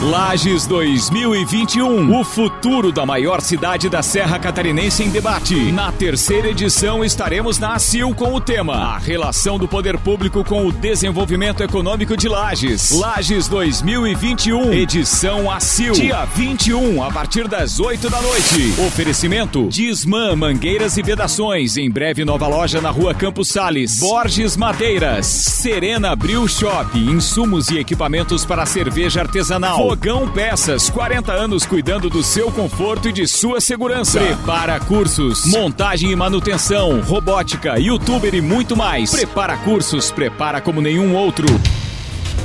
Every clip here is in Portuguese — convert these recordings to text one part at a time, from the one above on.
Lages 2021. O futuro da maior cidade da Serra Catarinense em debate. Na terceira edição estaremos na ACIL com o tema A relação do poder público com o desenvolvimento econômico de Lages. Lages 2021, edição ACIL. Dia 21, a partir das 8 da noite. Oferecimento Disman Mangueiras e Vedações. Em breve nova loja na rua Campos Sales. Borges Madeiras. Serena Brew Shop. Insumos e equipamentos para cerveja artesanal. Fogão Peças, 40 anos cuidando do seu conforto e de sua segurança. Prepara cursos, montagem e manutenção, robótica, youtuber e muito mais. Prepara cursos, prepara como nenhum outro.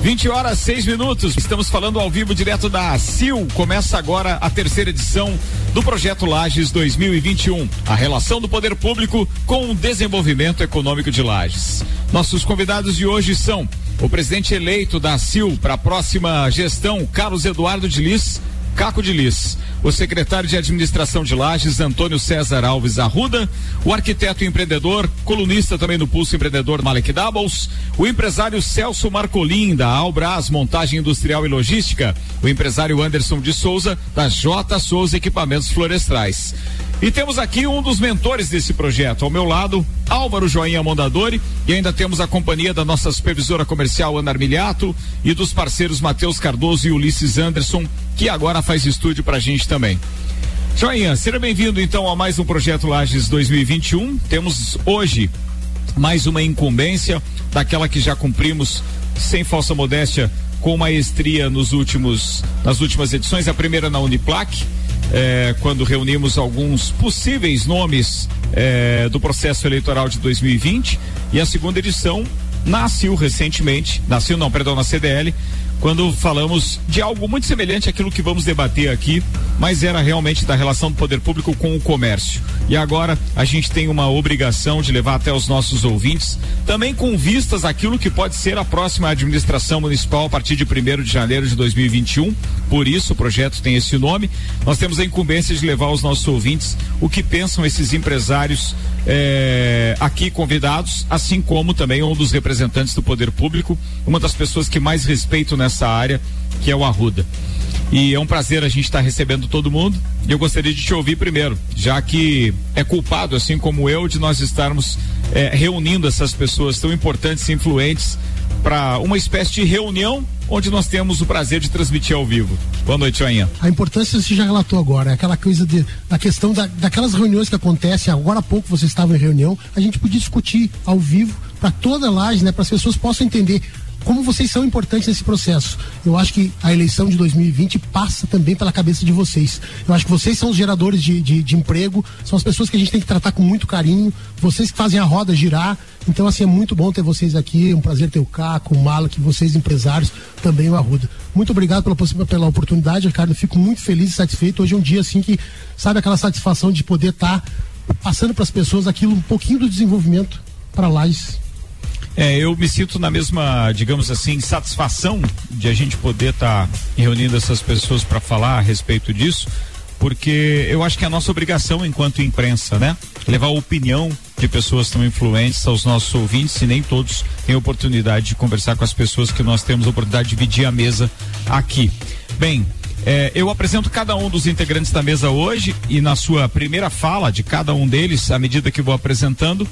20 horas 6 minutos. Estamos falando ao vivo direto da CIL. Começa agora a terceira edição do projeto Lages 2021. A relação do poder público com o desenvolvimento econômico de Lages. Nossos convidados de hoje são o presidente eleito da CIL para a próxima gestão, Carlos Eduardo de Lis, Caco de Lis, o secretário de administração de Lages, Antônio César Alves Arruda, o arquiteto e empreendedor, colunista também no Pulso Empreendedor Malek Doubles, o empresário Celso Marcolin, da Albras Montagem Industrial e Logística, o empresário Anderson de Souza, da J Souza Equipamentos Florestais. E temos aqui um dos mentores desse projeto. Ao meu lado, Álvaro Joinha Mondadori. E ainda temos a companhia da nossa supervisora comercial, Ana Armiliato, e dos parceiros Matheus Cardoso e Ulisses Anderson, que agora faz estúdio pra gente também. Joinha, seja bem-vindo então a mais um Projeto Lages 2021. Temos hoje mais uma incumbência daquela que já cumprimos sem falsa modéstia com maestria nos últimos nas últimas edições, a primeira na Uniplac é, quando reunimos alguns possíveis nomes é, do processo eleitoral de 2020 e a segunda edição nasceu recentemente, nasceu não, perdão, na CDL, quando falamos de algo muito semelhante àquilo que vamos debater aqui, mas era realmente da relação do poder público com o comércio. E agora a gente tem uma obrigação de levar até os nossos ouvintes, também com vistas àquilo que pode ser a próxima administração municipal a partir de 1 de janeiro de 2021. Por isso o projeto tem esse nome. Nós temos a incumbência de levar aos nossos ouvintes o que pensam esses empresários é, aqui convidados, assim como também um dos representantes do poder público, uma das pessoas que mais respeito nessa área, que é o Arruda. E é um prazer a gente estar tá recebendo todo mundo. E eu gostaria de te ouvir primeiro, já que é culpado, assim como eu, de nós estarmos é, reunindo essas pessoas tão importantes e influentes para uma espécie de reunião onde nós temos o prazer de transmitir ao vivo. Boa noite, Joinha. A importância você já relatou agora, é aquela coisa de, da questão da, daquelas reuniões que acontecem, agora há pouco você estava em reunião, a gente podia discutir ao vivo para toda a laje, né, para as pessoas possam entender como vocês são importantes nesse processo. Eu acho que a eleição de 2020 passa também pela cabeça de vocês. Eu acho que vocês são os geradores de, de, de, emprego, são as pessoas que a gente tem que tratar com muito carinho, vocês que fazem a roda girar. Então, assim, é muito bom ter vocês aqui. É um prazer ter o Caco, o Mala, que vocês empresários, também o Arruda. Muito obrigado pela, pela oportunidade, Ricardo. Fico muito feliz e satisfeito. Hoje é um dia, assim, que, sabe, aquela satisfação de poder estar tá passando para as pessoas aquilo, um pouquinho do desenvolvimento para lá é, eu me sinto na mesma, digamos assim, satisfação de a gente poder estar tá reunindo essas pessoas para falar a respeito disso, porque eu acho que é a nossa obrigação enquanto imprensa, né? Levar a opinião de pessoas tão influentes aos nossos ouvintes, e nem todos têm oportunidade de conversar com as pessoas que nós temos a oportunidade de dividir a mesa aqui. Bem, é, eu apresento cada um dos integrantes da mesa hoje e na sua primeira fala de cada um deles, à medida que vou apresentando,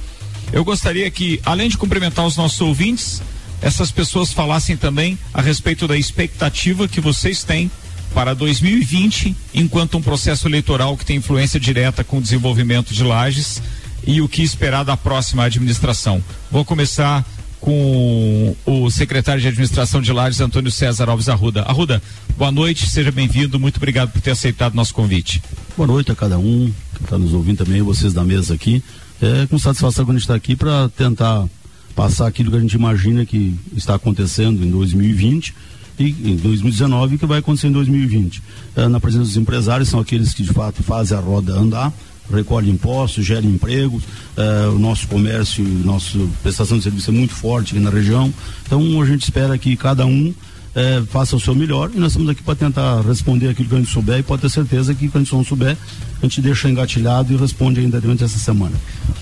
eu gostaria que, além de cumprimentar os nossos ouvintes, essas pessoas falassem também a respeito da expectativa que vocês têm para 2020, enquanto um processo eleitoral que tem influência direta com o desenvolvimento de lajes e o que esperar da próxima administração. Vou começar com o secretário de administração de Lages, Antônio César Alves Arruda. Arruda, boa noite, seja bem-vindo, muito obrigado por ter aceitado nosso convite. Boa noite a cada um que está nos ouvindo também, vocês da mesa aqui é com satisfação que a gente está aqui para tentar passar aquilo que a gente imagina que está acontecendo em 2020 e em 2019 que vai acontecer em 2020. É, na presença dos empresários, são aqueles que de fato fazem a roda andar, recolhem impostos, geram empregos, é, o nosso comércio, nossa prestação de serviço é muito forte aqui na região. Então a gente espera que cada um é, faça o seu melhor e nós estamos aqui para tentar responder aquilo que a gente souber e pode ter certeza que quando a gente não souber, a gente deixa engatilhado e responde ainda durante essa semana.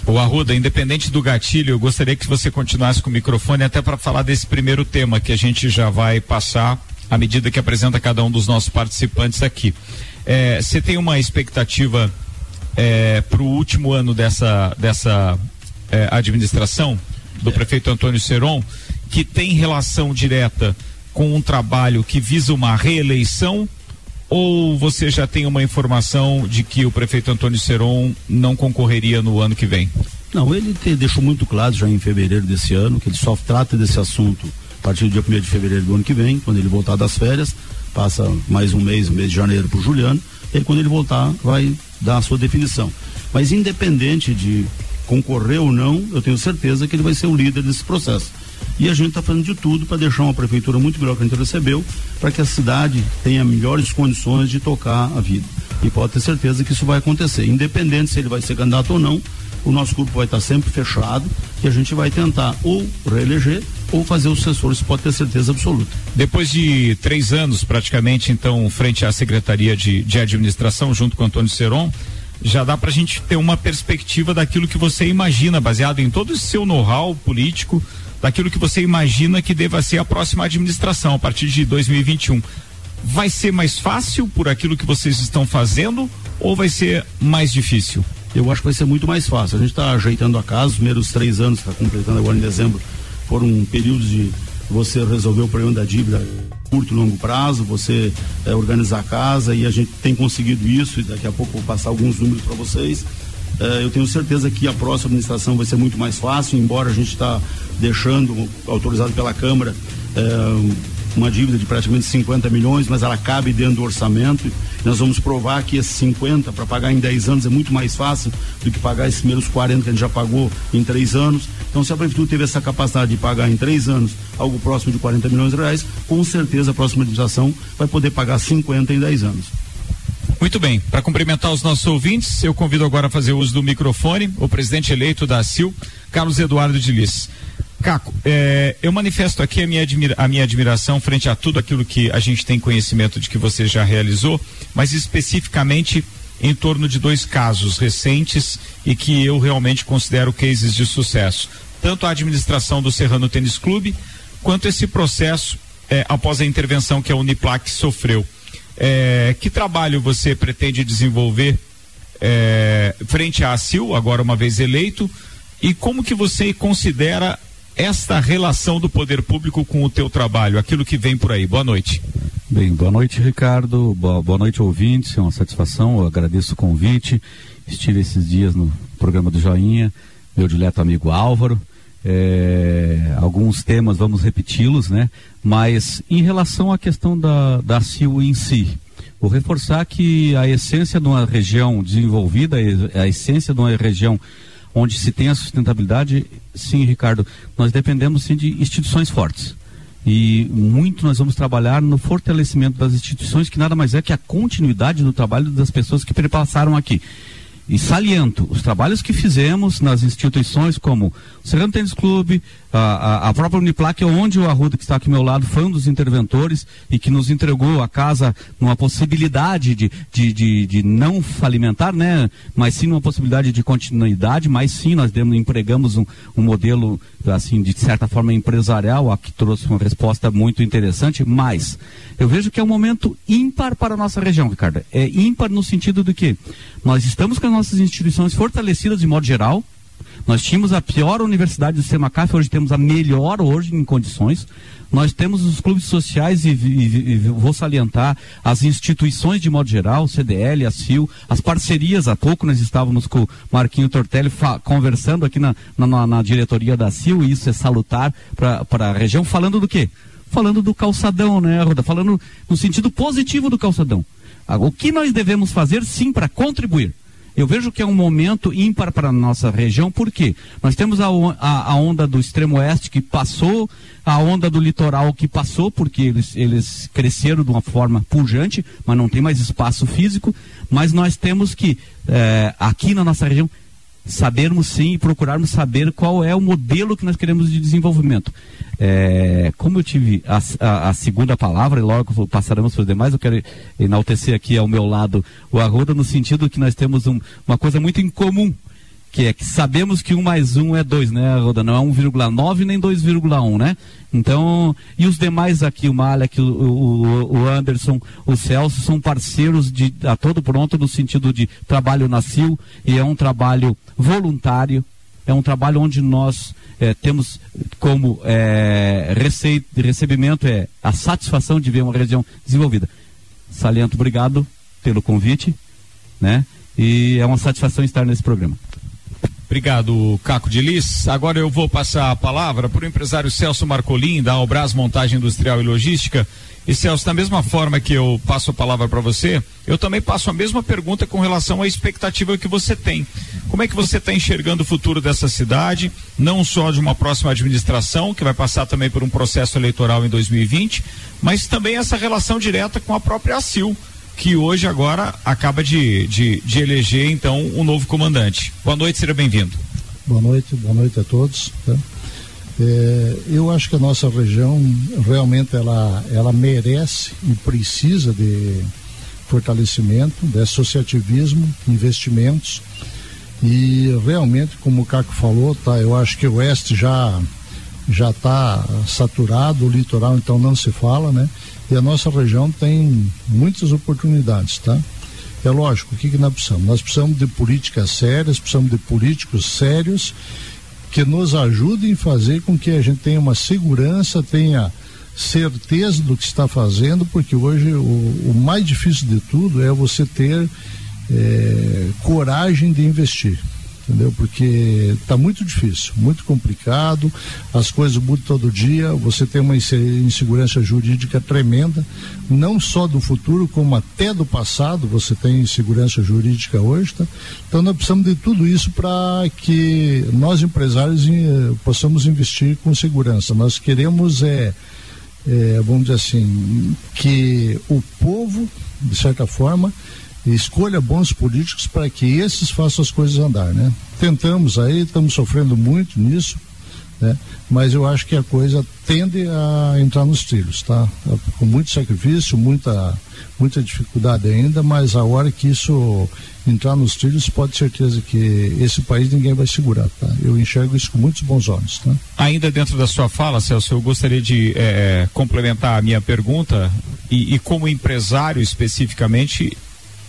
O Arruda, independente do gatilho, eu gostaria que você continuasse com o microfone até para falar desse primeiro tema que a gente já vai passar à medida que apresenta cada um dos nossos participantes aqui. É, você tem uma expectativa é, para o último ano dessa, dessa é, administração do prefeito Antônio Seron, que tem relação direta com um trabalho que visa uma reeleição? Ou você já tem uma informação de que o prefeito Antônio Seron não concorreria no ano que vem? Não, ele te, deixou muito claro já em fevereiro desse ano que ele só trata desse assunto a partir do dia 1 de fevereiro do ano que vem, quando ele voltar das férias, passa mais um mês, mês de janeiro para o Juliano, e quando ele voltar vai dar a sua definição. Mas independente de concorrer ou não, eu tenho certeza que ele vai ser o líder desse processo. E a gente está fazendo de tudo para deixar uma prefeitura muito melhor que a gente recebeu, para que a cidade tenha melhores condições de tocar a vida. E pode ter certeza que isso vai acontecer, independente se ele vai ser candidato ou não. O nosso grupo vai estar sempre fechado e a gente vai tentar ou reeleger ou fazer os assessores, pode ter certeza absoluta. Depois de três anos, praticamente, então, frente à Secretaria de, de Administração, junto com Antônio Seron, já dá para a gente ter uma perspectiva daquilo que você imagina, baseado em todo o seu know-how político, daquilo que você imagina que deva ser a próxima administração a partir de 2021. Vai ser mais fácil por aquilo que vocês estão fazendo ou vai ser mais difícil? Eu acho que vai ser muito mais fácil. A gente está ajeitando a casa, os primeiros três anos, está completando agora em dezembro, foram períodos de você resolver o problema da dívida curto e longo prazo, você é, organizar a casa e a gente tem conseguido isso e daqui a pouco vou passar alguns números para vocês. É, eu tenho certeza que a próxima administração vai ser muito mais fácil, embora a gente está deixando autorizado pela Câmara é, uma dívida de praticamente 50 milhões, mas ela cabe dentro do orçamento. Nós vamos provar que esses 50 para pagar em 10 anos é muito mais fácil do que pagar esses primeiros 40 que a gente já pagou em 3 anos. Então, se a Prefeitura teve essa capacidade de pagar em 3 anos algo próximo de 40 milhões de reais, com certeza a próxima administração vai poder pagar 50 em 10 anos. Muito bem, para cumprimentar os nossos ouvintes, eu convido agora a fazer uso do microfone o presidente eleito da CIL, Carlos Eduardo de Liz. Caco, é, eu manifesto aqui a minha, a minha admiração frente a tudo aquilo que a gente tem conhecimento de que você já realizou, mas especificamente em torno de dois casos recentes e que eu realmente considero cases de sucesso. Tanto a administração do Serrano Tênis Clube, quanto esse processo é, após a intervenção que a Uniplac sofreu. É, que trabalho você pretende desenvolver é, frente à ACIL, agora uma vez eleito, e como que você considera esta relação do poder público com o teu trabalho, aquilo que vem por aí. Boa noite. Bem, boa noite, Ricardo. Boa, boa noite, ouvintes. É uma satisfação. Eu agradeço o convite. Estive esses dias no programa do Joinha, meu dileto amigo Álvaro. É, alguns temas vamos repeti-los, né? Mas em relação à questão da, da CIO em si, vou reforçar que a essência de uma região desenvolvida, a essência de uma região onde se tem a sustentabilidade, sim, Ricardo, nós dependemos sim de instituições fortes. E muito nós vamos trabalhar no fortalecimento das instituições, que nada mais é que a continuidade do trabalho das pessoas que perpassaram aqui. E saliento os trabalhos que fizemos nas instituições como o Serrano Tênis Clube, a, a, a, própria Uniplac, onde o Arruda, que está aqui ao meu lado, foi um dos interventores e que nos entregou a casa numa possibilidade de, de, de, de não falimentar, né? Mas sim numa possibilidade de continuidade, mas sim nós demos, empregamos um, um modelo, assim, de certa forma empresarial, a que trouxe uma resposta muito interessante, mas eu vejo que é um momento ímpar para a nossa região, Ricardo. É ímpar no sentido de que nós estamos com as nossas instituições fortalecidas de modo geral. Nós tínhamos a pior universidade do sistema CAF, hoje temos a melhor hoje em condições. Nós temos os clubes sociais e, e, e, vou salientar as instituições de modo geral, CDL, a CIL, as parcerias. Há pouco nós estávamos com o Marquinho Tortelli conversando aqui na, na, na, diretoria da CIL, e isso é salutar para a região, falando do quê? falando do calçadão, né, Roda? Falando no sentido positivo do calçadão. O que nós devemos fazer, sim, para contribuir? Eu vejo que é um momento ímpar para a nossa região, porque nós temos a, a, a, onda do extremo oeste que passou, a onda do litoral que passou, porque eles, eles cresceram de uma forma pujante, mas não tem mais espaço físico. Mas nós temos que, é, aqui na nossa região, sabermos sim e procurarmos saber qual é o modelo que nós queremos de desenvolvimento. É, como eu tive a, a, a, segunda palavra, e logo passaremos para os demais, eu quero enaltecer aqui ao meu lado o Arruda, no sentido que nós temos um, uma coisa muito em comum, que é que sabemos que um mais um é dois, né, Roda? Não é 1,9 nem 2,1, né? Então, e os demais aqui, o Malek, o, o, o, Anderson, o Celso, são parceiros de a todo pronto no sentido de trabalho na CIL e é um trabalho voluntário, é um trabalho onde nós é, temos como é, receita, recebimento é a satisfação de ver uma região desenvolvida. Saliento, obrigado pelo convite, né? E é uma satisfação estar nesse programa. Obrigado, Caco de Lis. Agora eu vou passar a palavra para o empresário Celso Marcolin, da Albras Montagem Industrial e Logística. E Celso, da mesma forma que eu passo a palavra para você, eu também passo a mesma pergunta com relação à expectativa que você tem. Como é que você está enxergando o futuro dessa cidade, não só de uma próxima administração, que vai passar também por um processo eleitoral em 2020, mas também essa relação direta com a própria ACIL que hoje agora acaba de, de, de eleger então um novo comandante. Boa noite, seja bem-vindo. Boa noite, boa noite a todos. Tá? É, eu acho que a nossa região realmente ela, ela merece e precisa de fortalecimento, de associativismo, investimentos e realmente, como o Caco falou, tá, eu acho que o oeste já já está saturado, o litoral então não se fala, né? E a nossa região tem muitas oportunidades, tá? É lógico, o que, que nós precisamos? Nós precisamos de políticas sérias, precisamos de políticos sérios que nos ajudem a fazer com que a gente tenha uma segurança, tenha certeza do que está fazendo, porque hoje o, o mais difícil de tudo é você ter é, coragem de investir entendeu? Porque está muito difícil, muito complicado, as coisas mudam todo dia, você tem uma insegurança jurídica tremenda, não só do futuro, como até do passado, você tem insegurança jurídica hoje, tá? Então nós precisamos de tudo isso para que nós empresários eh, possamos investir com segurança. Nós queremos é, é, vamos dizer assim, que o povo, de certa forma, escolha bons políticos para que esses façam as coisas andar, né? Tentamos aí, estamos sofrendo muito nisso, né? Mas eu acho que a coisa tende a entrar nos trilhos, tá? Com muito sacrifício, muita muita dificuldade ainda, mas a hora que isso entrar nos trilhos, pode certeza que esse país ninguém vai segurar, tá? Eu enxergo isso com muitos bons olhos, tá? Ainda dentro da sua fala, Celso, eu gostaria de é, complementar a minha pergunta e, e como empresário especificamente,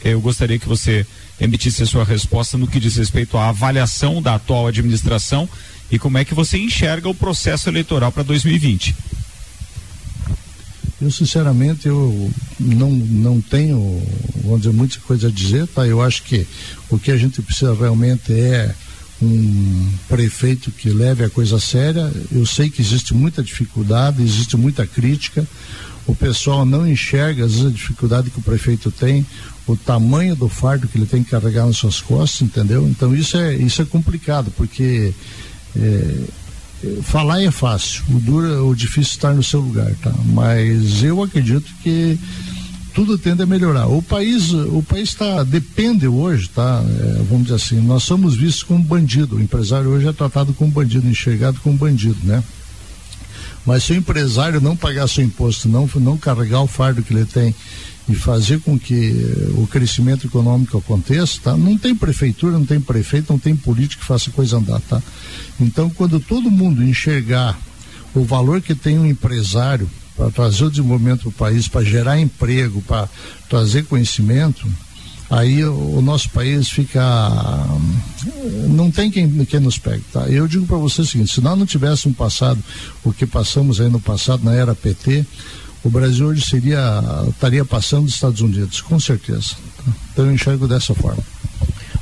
eu gostaria que você emitisse a sua resposta no que diz respeito à avaliação da atual administração e como é que você enxerga o processo eleitoral para 2020. Eu sinceramente eu não, não tenho, vamos dizer, muita coisa a dizer, tá? Eu acho que o que a gente precisa realmente é um prefeito que leve a coisa a séria. Eu sei que existe muita dificuldade, existe muita crítica. O pessoal não enxerga às vezes a dificuldade que o prefeito tem o tamanho do fardo que ele tem que carregar nas suas costas, entendeu? Então isso é, isso é complicado, porque é, falar é fácil, o duro, o difícil é estar no seu lugar, tá? Mas eu acredito que tudo tende a melhorar. O país, o país está depende hoje, tá? É, vamos dizer assim, nós somos vistos como bandido. O empresário hoje é tratado como bandido, enxergado como bandido, né? Mas se o empresário não pagar seu imposto, não não carregar o fardo que ele tem e fazer com que o crescimento econômico aconteça, tá? Não tem prefeitura, não tem prefeito, não tem político que faça coisa andar, tá? Então, quando todo mundo enxergar o valor que tem um empresário para trazer o desenvolvimento do país, para gerar emprego, para trazer conhecimento, aí o, o, nosso país fica não tem quem, quem nos pegue, tá? Eu digo para você o seguinte, se nós não tivéssemos passado o que passamos aí no passado na era PT, o Brasil hoje seria estaria passando dos Estados Unidos, com certeza. Então eu enxergo dessa forma.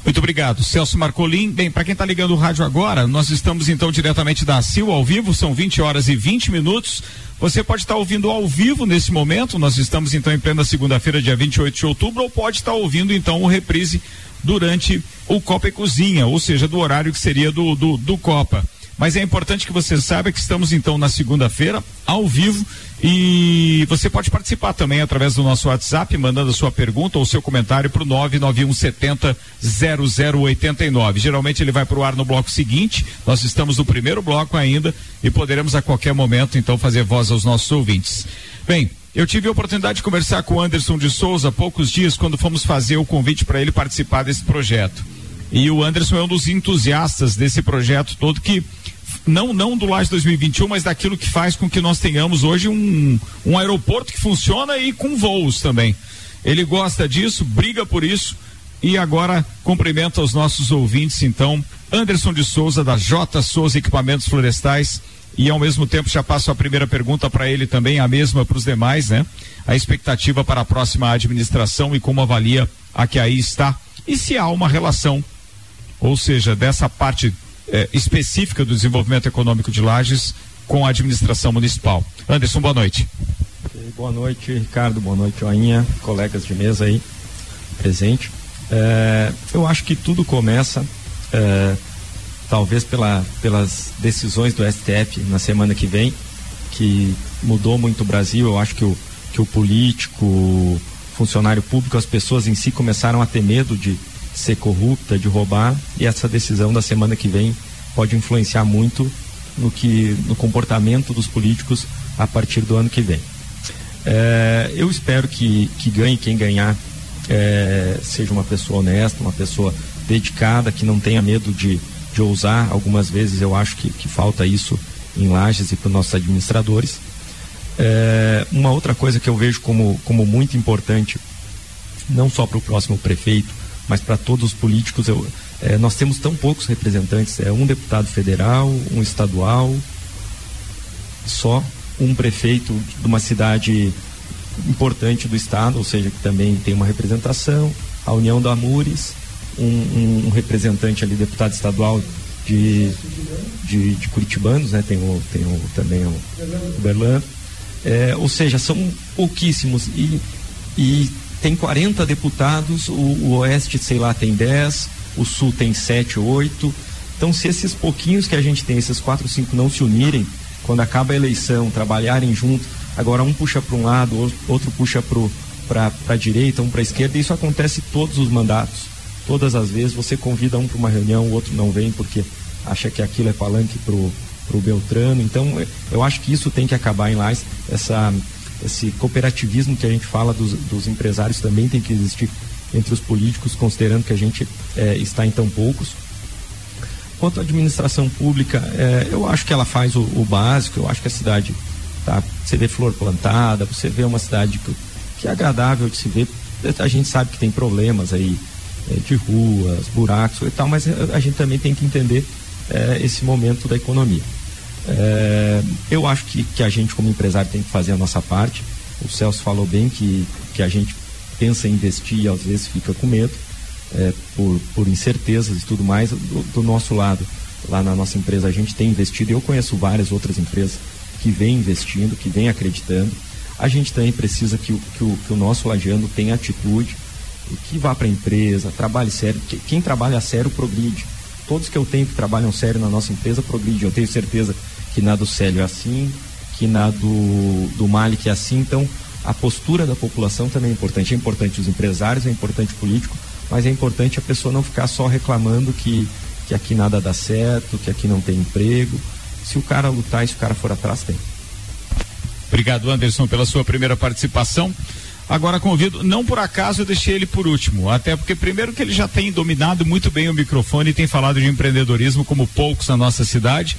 Muito obrigado. Celso Marcolim. Bem, para quem está ligando o rádio agora, nós estamos então diretamente da CIL ao vivo, são 20 horas e 20 minutos. Você pode estar tá ouvindo ao vivo nesse momento, nós estamos então em plena segunda-feira, dia 28 de outubro, ou pode estar tá ouvindo então o reprise durante o Copa e Cozinha, ou seja, do horário que seria do, do, do Copa. Mas é importante que você saiba que estamos então na segunda-feira, ao vivo, e você pode participar também através do nosso WhatsApp, mandando a sua pergunta ou seu comentário para o 99170 0089. Geralmente ele vai para o ar no bloco seguinte. Nós estamos no primeiro bloco ainda e poderemos a qualquer momento então fazer voz aos nossos ouvintes. Bem, eu tive a oportunidade de conversar com o Anderson de Souza há poucos dias quando fomos fazer o convite para ele participar desse projeto. E o Anderson é um dos entusiastas desse projeto todo que não não do Laje 2021, mas daquilo que faz com que nós tenhamos hoje um, um aeroporto que funciona e com voos também. Ele gosta disso, briga por isso e agora cumprimenta os nossos ouvintes, então, Anderson de Souza, da J Souza Equipamentos Florestais. E ao mesmo tempo já passo a primeira pergunta para ele também, a mesma para os demais, né? A expectativa para a próxima administração e como avalia a que aí está. E se há uma relação, ou seja, dessa parte eh, específica do desenvolvimento econômico de Lages com a administração municipal. Anderson, boa noite. Boa noite, Ricardo. Boa noite, Joinha, colegas de mesa aí presente. É, eu acho que tudo começa, é, talvez pela, pelas decisões do STF na semana que vem, que mudou muito o Brasil. Eu acho que o, que o político, o funcionário público, as pessoas em si começaram a ter medo de ser corrupta, de roubar, e essa decisão da semana que vem pode influenciar muito no que no comportamento dos políticos a partir do ano que vem. É, eu espero que, que ganhe quem ganhar é, seja uma pessoa honesta, uma pessoa dedicada, que não tenha medo de, de ousar. Algumas vezes eu acho que, que falta isso em Lages e para os nossos administradores. É, uma outra coisa que eu vejo como, como muito importante, não só para o próximo prefeito, mas para todos os políticos, eu, é, nós temos tão poucos representantes, é um deputado federal, um estadual, só um prefeito de uma cidade importante do Estado, ou seja, que também tem uma representação, a União da Amures, um, um representante ali, deputado estadual de, de, de Curitibanos, né? tem, o, tem o, também o Berlan. É, ou seja, são pouquíssimos e, e tem 40 deputados, o, o Oeste, sei lá, tem 10, o Sul tem 7, 8. Então, se esses pouquinhos que a gente tem, esses 4, 5 não se unirem, quando acaba a eleição, trabalharem junto, agora um puxa para um lado, outro puxa para a direita, um para a esquerda, isso acontece todos os mandatos. Todas as vezes você convida um para uma reunião, o outro não vem porque acha que aquilo é palanque para o Beltrano. Então, eu acho que isso tem que acabar em lá. Essa, esse cooperativismo que a gente fala dos, dos empresários também tem que existir entre os políticos, considerando que a gente é, está em tão poucos. Quanto à administração pública, é, eu acho que ela faz o, o básico, eu acho que a cidade Tá? Você vê flor plantada, você vê uma cidade que, que é agradável de se ver. A gente sabe que tem problemas aí é, de ruas, buracos e tal, mas a gente também tem que entender é, esse momento da economia. É, eu acho que, que a gente, como empresário, tem que fazer a nossa parte. O Celso falou bem que, que a gente pensa em investir e às vezes fica com medo é, por, por incertezas e tudo mais. Do, do, nosso lado, lá na nossa empresa, a gente tem investido. Eu conheço várias outras empresas que vem investindo, que vem acreditando. A gente também precisa que o, que o, que o nosso lajeano tenha atitude, que vá para a empresa, trabalhe sério. Que, quem trabalha sério progride. Todos que eu tenho que trabalham sério na nossa empresa progride. Eu tenho certeza que na do Célio é assim, que na do, do Malik é assim. Então, a postura da população também é importante. É importante os empresários, é importante o político, mas é importante a pessoa não ficar só reclamando que, que aqui nada dá certo, que aqui não tem emprego se o cara lutar e se o cara for atrás, tem. Obrigado, Anderson, pela sua primeira participação. Agora convido, não por acaso eu deixei ele por último, até porque primeiro que ele já tem dominado muito bem o microfone e tem falado de empreendedorismo como poucos na nossa cidade,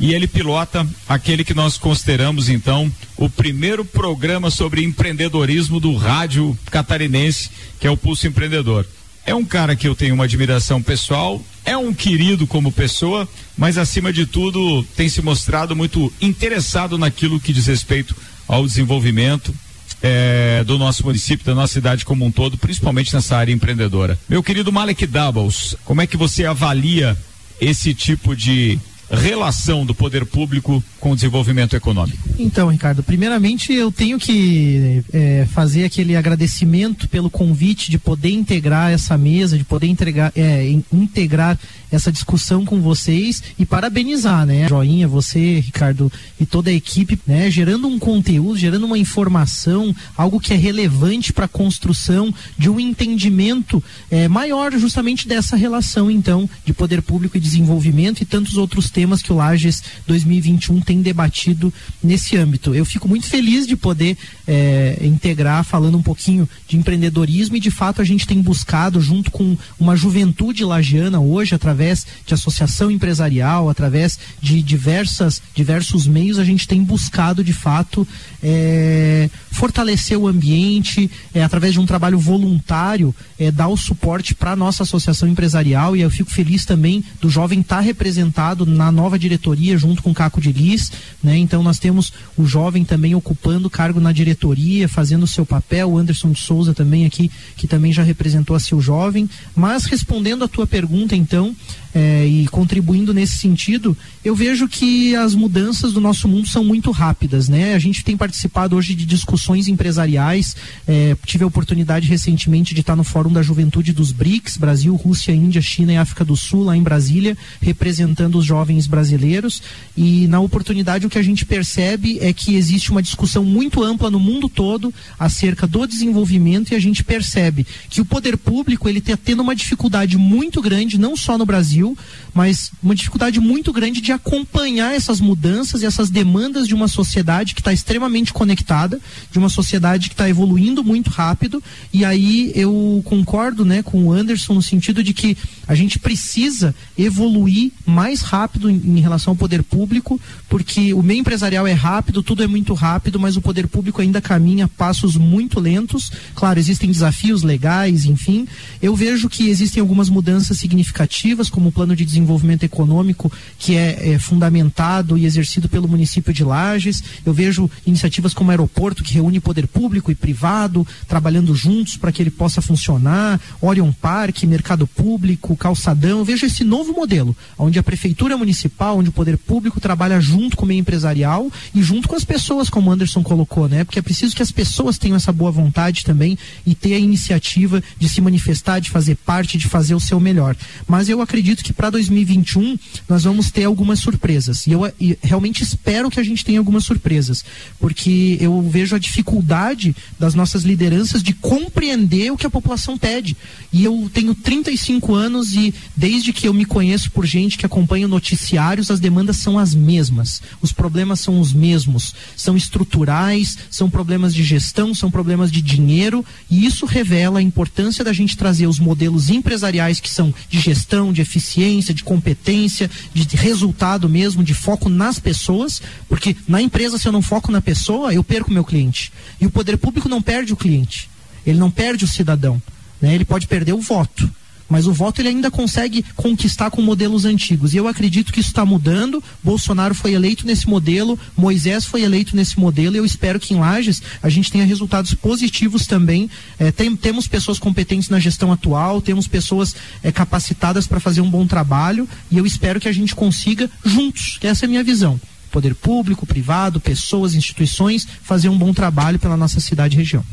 e ele pilota aquele que nós consideramos então o primeiro programa sobre empreendedorismo do rádio catarinense, que é o Pulso Empreendedor. É um cara que eu tenho uma admiração pessoal, é um querido como pessoa, mas acima de tudo tem se mostrado muito interessado naquilo que diz respeito ao desenvolvimento é, do nosso município, da nossa cidade como um todo, principalmente nessa área empreendedora. Meu querido Malek Doubles, como é que você avalia esse tipo de relação do poder público com o desenvolvimento econômico? Então, Ricardo, primeiramente eu tenho que é, fazer aquele agradecimento pelo convite de poder integrar essa mesa, de poder entregar, é, integrar essa discussão com vocês e parabenizar, né? Joinha, você, Ricardo, e toda a equipe, né? Gerando um conteúdo, gerando uma informação, algo que é relevante para a construção de um entendimento é, maior justamente dessa relação, então, de poder público e desenvolvimento e tantos outros temas temas que o Lages 2021 tem debatido nesse âmbito. Eu fico muito feliz de poder é, integrar, falando um pouquinho de empreendedorismo e de fato a gente tem buscado, junto com uma juventude lagiana hoje, através de associação empresarial, através de diversas, diversos meios, a gente tem buscado de fato é, fortalecer o ambiente, é, através de um trabalho voluntário, dar o suporte para nossa associação empresarial e eu fico feliz também do jovem estar tá representado na nova diretoria junto com Caco de Lis, né? Então nós temos o jovem também ocupando cargo na diretoria, fazendo o seu papel, o Anderson de Souza também aqui, que também já representou a seu jovem, mas respondendo a tua pergunta então, é, e contribuindo nesse sentido, eu vejo que as mudanças do nosso mundo são muito rápidas, né? A gente tem participado hoje de discussões empresariais, é, tive a oportunidade recentemente de estar no Fórum da Juventude dos BRICS, Brasil, Rússia, Índia, China e África do Sul, lá em Brasília, representando os jovens brasileiros, e na oportunidade o que a gente percebe é que existe uma discussão muito ampla no mundo todo acerca do desenvolvimento e a gente percebe que o poder público ele está tendo uma dificuldade muito grande, não só no Brasil, Brasil, mas uma dificuldade muito grande de acompanhar essas mudanças e essas demandas de uma sociedade que está extremamente conectada, de uma sociedade que está evoluindo muito rápido. E aí eu concordo né, com o Anderson no sentido de que a gente precisa evoluir mais rápido em, em relação ao poder público, porque o meio empresarial é rápido, tudo é muito rápido, mas o poder público ainda caminha passos muito lentos. Claro, existem desafios legais, enfim. Eu vejo que existem algumas mudanças significativas, como plano de desenvolvimento econômico, que é, é fundamentado e exercido pelo município de Lages. Eu vejo iniciativas como o aeroporto, que reúne poder público e privado, trabalhando juntos para que ele possa funcionar, Orion Park, mercado público, calçadão. Eu vejo esse novo modelo, onde a prefeitura municipal, onde o poder público trabalha junto com o meio empresarial e junto com as pessoas, como o Anderson colocou, né? Porque é preciso que as pessoas tenham essa boa vontade também e ter a iniciativa de se manifestar, de fazer parte, de fazer o seu melhor. Mas eu acredito acredito que para 2021 nós vamos ter algumas surpresas. E eu e realmente espero que a gente tenha algumas surpresas, porque eu vejo a dificuldade das nossas lideranças de compreender o que a população pede. E eu tenho 35 anos e desde que eu me conheço por gente que acompanha noticiários, as demandas são as mesmas. Os problemas são os mesmos. São estruturais, são problemas de gestão, são problemas de dinheiro, e isso revela a importância da gente trazer os modelos empresariais que são de gestão, de eficiência eficiência, de competência, de resultado mesmo, de foco nas pessoas, porque na empresa, se eu não foco na pessoa, eu perco meu cliente. E o poder público não perde o cliente, ele não perde o cidadão, né? ele pode perder o voto mas o voto ele ainda consegue conquistar com modelos antigos. E eu acredito que isso está mudando. Bolsonaro foi eleito nesse modelo, Moisés foi eleito nesse modelo. E eu espero que em Lages a gente tenha resultados positivos também. É, tem, temos pessoas competentes na gestão atual, temos pessoas é, capacitadas para fazer um bom trabalho. E eu espero que a gente consiga juntos. Essa é a minha visão poder público, privado, pessoas, instituições, fazer um bom trabalho pela nossa cidade e região.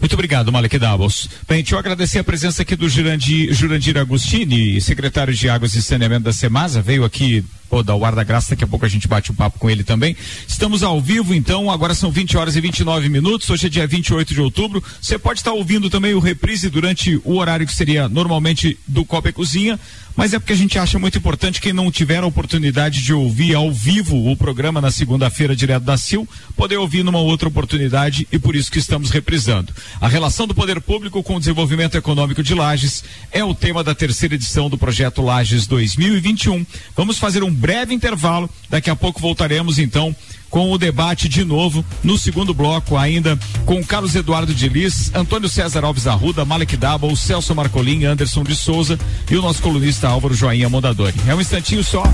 Muito obrigado, Malek Davos. Bem, deixa eu agradecer a presença aqui do Jurandir, Jurandir Agostini, secretário de Águas e Saneamento da Semasa, veio aqui o ar da graça, daqui a pouco a gente bate um papo com ele também. Estamos ao vivo, então, agora são 20 horas e 29 minutos, hoje é dia 28 de outubro. Você pode estar ouvindo também o reprise durante o horário que seria normalmente do Copa e Cozinha, mas é porque a gente acha muito importante quem não tiver a oportunidade de ouvir ao vivo o programa na segunda-feira direto da CIL, poder ouvir numa outra oportunidade e por isso que estamos reprisando. A relação do poder público com o desenvolvimento econômico de Lages é o tema da terceira edição do projeto Lages 2021. Vamos fazer um breve intervalo, daqui a pouco voltaremos então com o debate de novo no segundo bloco, ainda com Carlos Eduardo de Lis, Antônio César Alves Arruda, Malek Daba, Celso Marcolim, Anderson de Souza e o nosso colunista Álvaro Joinha Mondadori. É um instantinho só.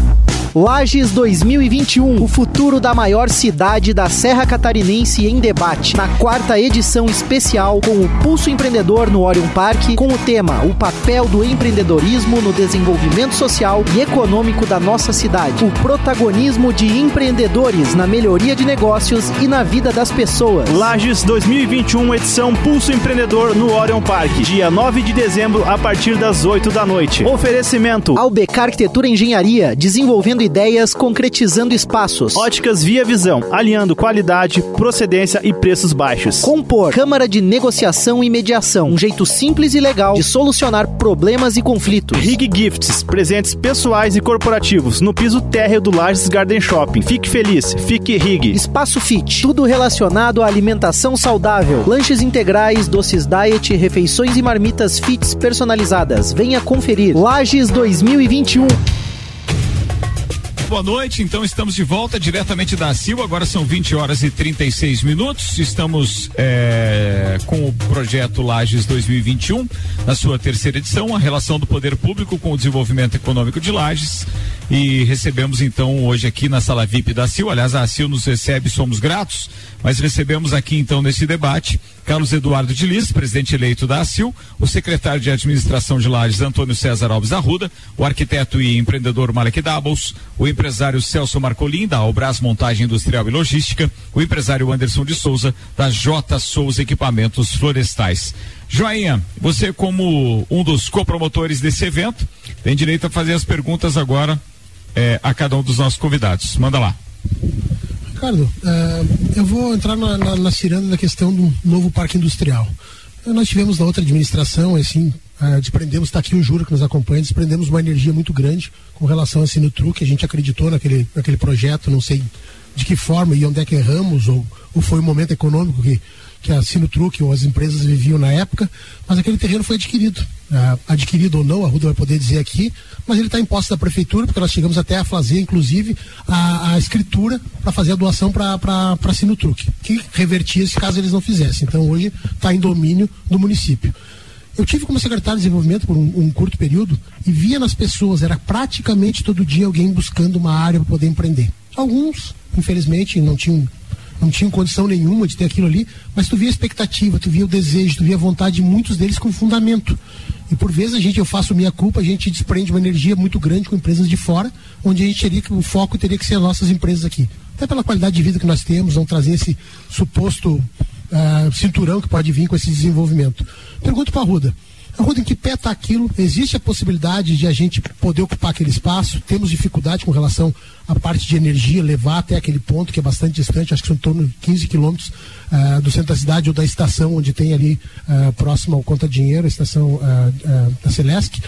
Lages 2021, o futuro da maior cidade da Serra Catarinense em debate. Na quarta edição especial com o Pulso Empreendedor no Orion Park, com o tema O papel do empreendedorismo no desenvolvimento social e econômico da nossa cidade. O protagonismo de empreendedores na melhoria melhoria de negócios e na vida das pessoas. Lages 2021, edição Pulso Empreendedor no Orion Park, dia 9 de dezembro, a partir das 8 da noite. Oferecimento: Albecar Arquitetura e Engenharia, desenvolvendo ideias, concretizando espaços. Óticas Via Visão, alinhando qualidade, procedência e preços baixos. Compor, Câmara de Negociação e Mediação, um jeito simples e legal de solucionar problemas e conflitos. Rig Gifts, presentes pessoais e corporativos, no piso térreo do Lages Garden Shopping. Fique feliz, fique Rig. Espaço Fit, tudo relacionado à alimentação saudável. Lanches integrais, doces diet, refeições e marmitas fits personalizadas. Venha conferir. Lages 2021 boa noite. Então estamos de volta diretamente da Silva. Agora são 20 horas e 36 minutos. Estamos é, com o projeto Lages 2021, na sua terceira edição, a relação do poder público com o desenvolvimento econômico de Lages. E recebemos então hoje aqui na sala VIP da CIL, aliás, a CIL nos recebe, somos gratos, mas recebemos aqui então nesse debate Carlos Eduardo de Lis, presidente eleito da ACIL, o secretário de administração de Lages, Antônio César Alves Arruda, o arquiteto e empreendedor Malek Doubles, o empresário Celso Marcolin, da Albras Montagem Industrial e Logística, o empresário Anderson de Souza, da J Souza Equipamentos Florestais. Joinha, você como um dos copromotores desse evento, tem direito a fazer as perguntas agora é, a cada um dos nossos convidados. Manda lá. Ricardo, uh, eu vou entrar na, na, na ciranda da questão do novo parque industrial. Uh, nós tivemos na outra administração, assim, uh, desprendemos, está aqui o Jura que nos acompanha, desprendemos uma energia muito grande com relação a Sinutruque, a gente acreditou naquele, naquele projeto, não sei de que forma e onde é que erramos, ou, ou foi o momento econômico que que a Sinotruque ou as empresas viviam na época, mas aquele terreno foi adquirido. Uh, adquirido ou não, a Ruda vai poder dizer aqui, mas ele está em posse da prefeitura, porque nós chegamos até a fazer, inclusive, a, a escritura para fazer a doação para a Sinotruque, que revertia se caso eles não fizessem. Então hoje está em domínio do município. Eu tive como secretário de desenvolvimento por um, um, curto período e via nas pessoas, era praticamente todo dia alguém buscando uma área para poder empreender. Alguns, infelizmente, não tinham não tinham condição nenhuma de ter aquilo ali, mas tu via a expectativa, tu via o desejo, tu via a vontade de muitos deles com fundamento. E por vezes a gente, eu faço minha culpa, a gente desprende uma energia muito grande com empresas de fora, onde a gente teria que, o foco teria que ser as nossas empresas aqui. Até pela qualidade de vida que nós temos, vão trazer esse suposto uh, cinturão que pode vir com esse desenvolvimento. Pergunto para a Ruda. Ruda, em que pé está aquilo? Existe a possibilidade de a gente poder ocupar aquele espaço? Temos dificuldade com relação à parte de energia, levar até aquele ponto que é bastante distante, acho que são em torno de 15 quilômetros uh, do centro da cidade ou da estação onde tem ali uh, próximo ao Conta Dinheiro, a estação uh, da Celesc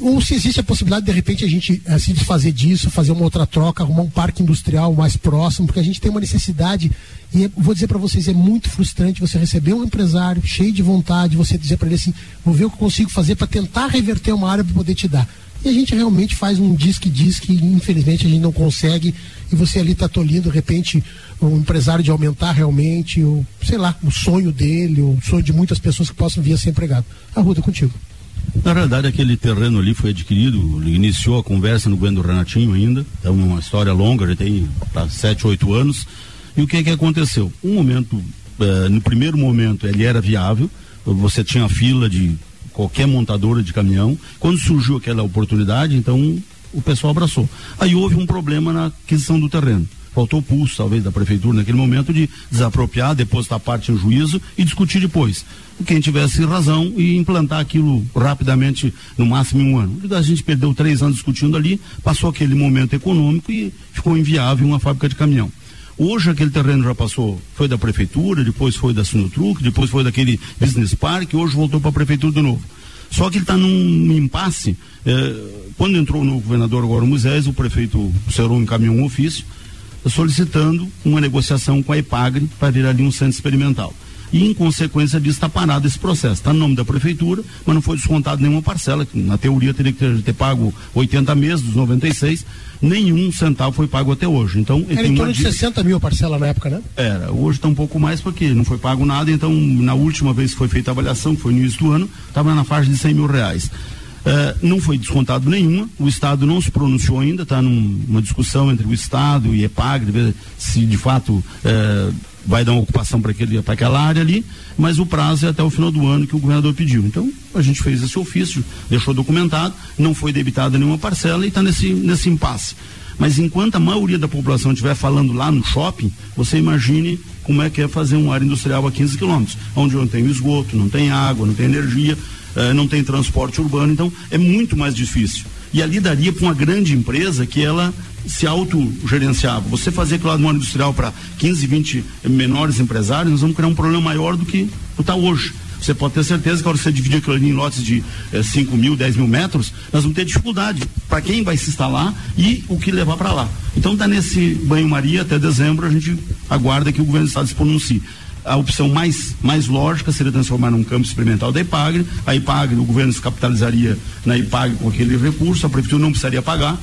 ou se existe a possibilidade de, repente a gente se desfazer disso, fazer uma outra troca, arrumar um parque industrial mais próximo, porque a gente tem uma necessidade e é, vou dizer para vocês é muito frustrante você receber um empresário cheio de vontade, você dizer para ele assim, vou ver o que consigo fazer para tentar reverter uma área para poder te dar. E a gente realmente faz um diz que diz que infelizmente a gente não consegue e você ali está tolhindo de repente o empresário de aumentar realmente, o, sei lá, o sonho dele, o sonho de muitas pessoas que possam vir a ser empregado. Arruda contigo. Na realidade, aquele terreno ali foi adquirido, iniciou a conversa no governo do Renatinho ainda, é uma história longa, já tem tá, sete, oito anos. E o que é que aconteceu? Um momento, eh, no primeiro momento ele era viável, você tinha fila de qualquer montadora de caminhão. Quando surgiu aquela oportunidade, então o pessoal abraçou. Aí houve um problema na aquisição do terreno faltou pulso, talvez, da prefeitura naquele momento de desapropriar, depositar parte em juízo e discutir depois. Quem tivesse razão e implantar aquilo rapidamente, no máximo em um ano. A gente perdeu três anos discutindo ali, passou aquele momento econômico e ficou inviável uma fábrica de caminhão. Hoje aquele terreno já passou, foi da prefeitura, depois foi da Sinotruc, depois foi daquele business park, hoje voltou para a prefeitura de novo. Só que ele está num impasse. Eh, quando entrou no governador agora Moisés, o prefeito o Seron encaminhou um ofício solicitando uma negociação com a EPAGRE para vir ali um centro experimental. E, em consequência disso, está parado esse processo. Está no nome da prefeitura, mas não foi descontado nenhuma parcela, que na teoria teria que ter, ter pago 80 meses dos 96, nenhum centavo foi pago até hoje. Então, Era em torno de 60 mil parcela na época, né? Era, hoje está um pouco mais porque não foi pago nada, então na última vez que foi feita a avaliação, que foi no início do ano, estava na faixa de 100 mil reais. Uh, não foi descontado nenhuma, o Estado não se pronunciou ainda, está numa discussão entre o Estado e EPAG, ver se de fato uh, vai dar uma ocupação para aquela área ali, mas o prazo é até o final do ano que o governador pediu. Então, a gente fez esse ofício, deixou documentado, não foi debitada nenhuma parcela e está nesse, nesse impasse. Mas enquanto a maioria da população estiver falando lá no shopping, você imagine como é que é fazer uma área industrial a 15 quilômetros, onde não tem esgoto, não tem água, não tem energia, eh, não tem transporte urbano, então é muito mais difícil. E ali daria para uma grande empresa que ela se autogerenciava. Você fazer área industrial para 15, 20 menores empresários, nós vamos criar um problema maior do que está hoje. Você pode ter certeza que a hora você dividir aquilo ali em lotes de eh, 5 mil, 10 mil metros, nós vamos ter dificuldade para quem vai se instalar e o que levar para lá. Então está nesse banho-maria até dezembro, a gente aguarda que o governo do estado se pronuncie. A opção mais, mais lógica seria transformar num campo experimental da IPAGRE. A IPAGRE, o governo se capitalizaria na IPAGRE com aquele recurso, a prefeitura não precisaria pagar,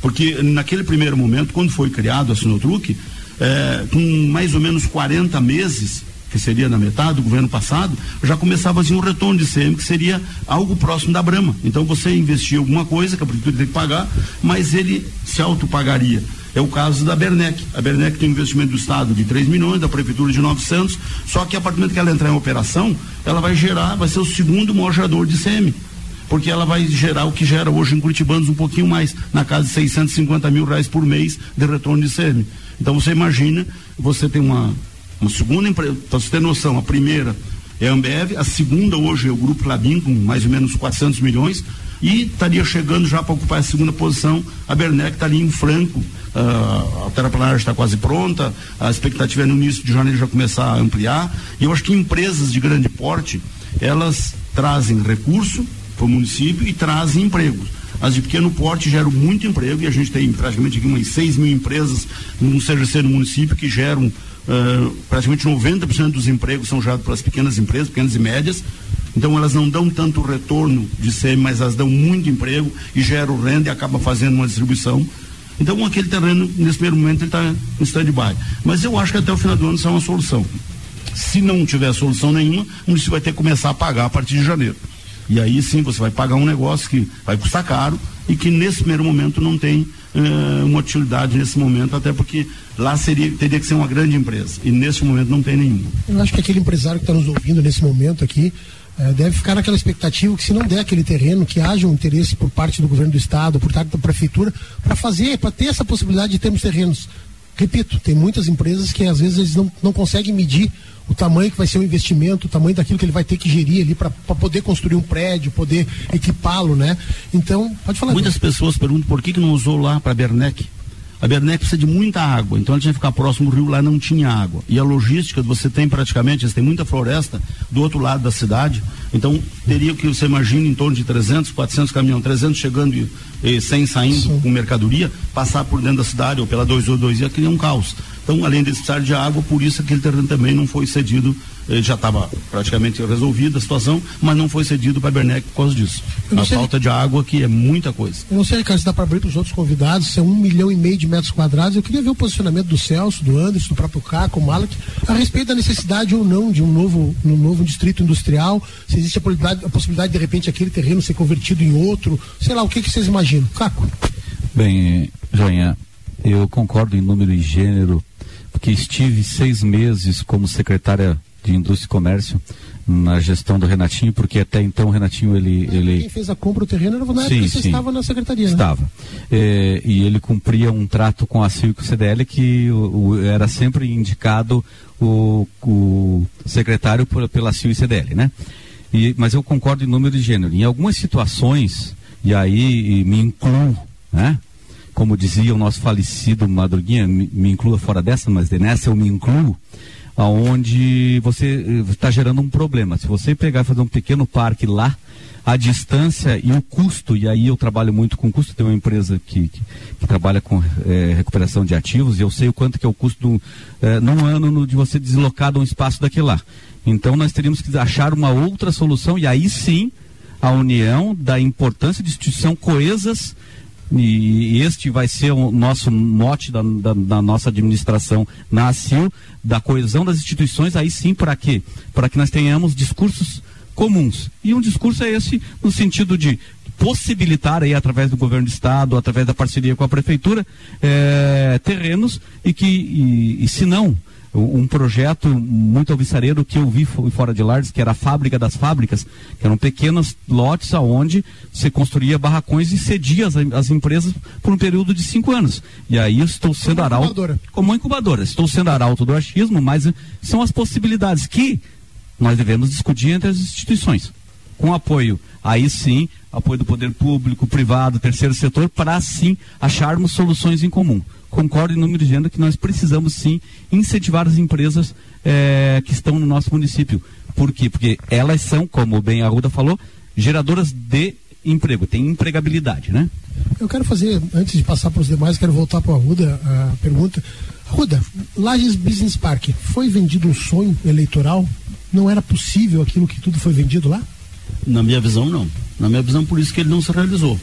porque naquele primeiro momento, quando foi criado a Sinotruque, eh, com mais ou menos 40 meses que seria na metade do governo passado, já começava assim um retorno de CM, que seria algo próximo da Brama. Então você investia alguma coisa que a prefeitura tem que pagar, mas ele se autopagaria. É o caso da Bernec. A Bernec tem um investimento do Estado de 3 milhões, da Prefeitura de 900, só que a partir do momento que ela entrar em operação, ela vai gerar, vai ser o segundo maior gerador de CM porque ela vai gerar o que gera hoje em Curitibanos um pouquinho mais, na casa de 650 mil reais por mês de retorno de CM. Então você imagina, você tem uma, uma segunda empresa, para você ter noção, a primeira é a Ambev, a segunda hoje é o Grupo Labim, com mais ou menos 400 milhões, e estaria chegando já para ocupar a segunda posição a Bernec, está ali em Franco. Uh, a terraplanagem está quase pronta, a expectativa é no início de janeiro já começar a ampliar. E eu acho que empresas de grande porte, elas trazem recurso para o município e trazem empregos. As de pequeno porte geram muito emprego e a gente tem praticamente aqui umas 6 mil empresas no CGC no município que geram uh, praticamente 90% dos empregos são gerados pelas pequenas empresas, pequenas e médias. Então elas não dão tanto retorno de CM, mas elas dão muito emprego e geram renda e acaba fazendo uma distribuição. Então aquele terreno, nesse primeiro momento, está em stand-by. Mas eu acho que até o final do ano isso é uma solução. Se não tiver solução nenhuma, o município vai ter que começar a pagar a partir de janeiro. E aí sim você vai pagar um negócio que vai custar caro e que nesse primeiro momento não tem uh, uma utilidade nesse momento, até porque lá seria, teria que ser uma grande empresa. E nesse momento não tem nenhuma. Eu acho que aquele empresário que está nos ouvindo nesse momento aqui uh, deve ficar naquela expectativa que se não der aquele terreno, que haja um interesse por parte do governo do estado, por parte da prefeitura, para fazer, para ter essa possibilidade de termos terrenos. Repito, tem muitas empresas que às vezes eles não, não conseguem medir o tamanho que vai ser o investimento, o tamanho daquilo que ele vai ter que gerir ali para poder construir um prédio, poder equipá-lo, né? Então, pode falar. Muitas pessoas perguntam por que, que não usou lá para Bernec. A Bernec precisa de muita água, então ela tinha que ficar próximo do rio, lá não tinha água. E a logística, você tem praticamente, você tem muita floresta do outro lado da cidade, então teria que, você imagina, em torno de 300, 400 caminhões, 300 chegando e, e 100 saindo Sim. com mercadoria, passar por dentro da cidade ou pela 282 ia criar um caos. Então, além de precisar de água, por isso aquele terreno também não foi cedido, eh, já estava praticamente resolvida a situação, mas não foi cedido para a Bernec por causa disso. A falta de água que é muita coisa. Eu não sei, Ricardo, se dá para abrir para os outros convidados, se é um milhão e meio de metros quadrados. Eu queria ver o posicionamento do Celso, do Anderson, do próprio Caco, o Malak, a respeito da necessidade ou não de um novo, um novo distrito industrial, se existe a possibilidade, a possibilidade de repente aquele terreno ser convertido em outro, sei lá, o que, que vocês imaginam? Caco? Bem, Joinha, eu concordo em número e gênero que estive seis meses como secretária de Indústria e Comércio na gestão do Renatinho, porque até então o Renatinho ele. ele... Quem fez a compra do terreno era na sim, época que você sim. estava na secretaria, né? Estava. É, e ele cumpria um trato com a CIL e com o CDL que o, o, era sempre indicado o, o secretário por, pela CIL e CDL, né? E, mas eu concordo em número de gênero. Em algumas situações, e aí e me incluo, né? Como dizia o nosso falecido Madruguinha, me, me inclua fora dessa, mas nessa eu me incluo, aonde você está eh, gerando um problema. Se você pegar e fazer um pequeno parque lá, a distância e o custo, e aí eu trabalho muito com custo, tem uma empresa que, que, que trabalha com é, recuperação de ativos, e eu sei o quanto que é o custo é, num ano no, de você deslocar de um espaço daquele lá. Então nós teríamos que achar uma outra solução, e aí sim a união da importância de instituição coesas e este vai ser o nosso mote da, da, da nossa administração na ACIL, da coesão das instituições, aí sim para quê? Para que nós tenhamos discursos comuns. E um discurso é esse no sentido de possibilitar aí através do governo do estado, através da parceria com a prefeitura, é, terrenos e que, e, e se não, um projeto muito alvissareiro que eu vi fora de Lares, que era a fábrica das fábricas, que eram pequenos lotes aonde você construía barracões e cedia as, as empresas por um período de cinco anos. E aí eu estou sendo arauto. Incubadora. Como incubadora. Estou sendo arauto do achismo, mas são as possibilidades que nós devemos discutir entre as instituições. Com apoio, aí sim, apoio do poder público, privado, terceiro setor, para sim acharmos soluções em comum concordo em número de gênero que nós precisamos sim incentivar as empresas é, que estão no nosso município. Por quê? Porque elas são, como bem a Ruda falou, geradoras de emprego, tem empregabilidade, né? Eu quero fazer, antes de passar para os demais, quero voltar para a Ruda a pergunta. Ruda, Lages Business Park, foi vendido um sonho eleitoral? Não era possível aquilo que tudo foi vendido lá? Na minha visão, não. Na minha visão, por isso que ele não se realizou.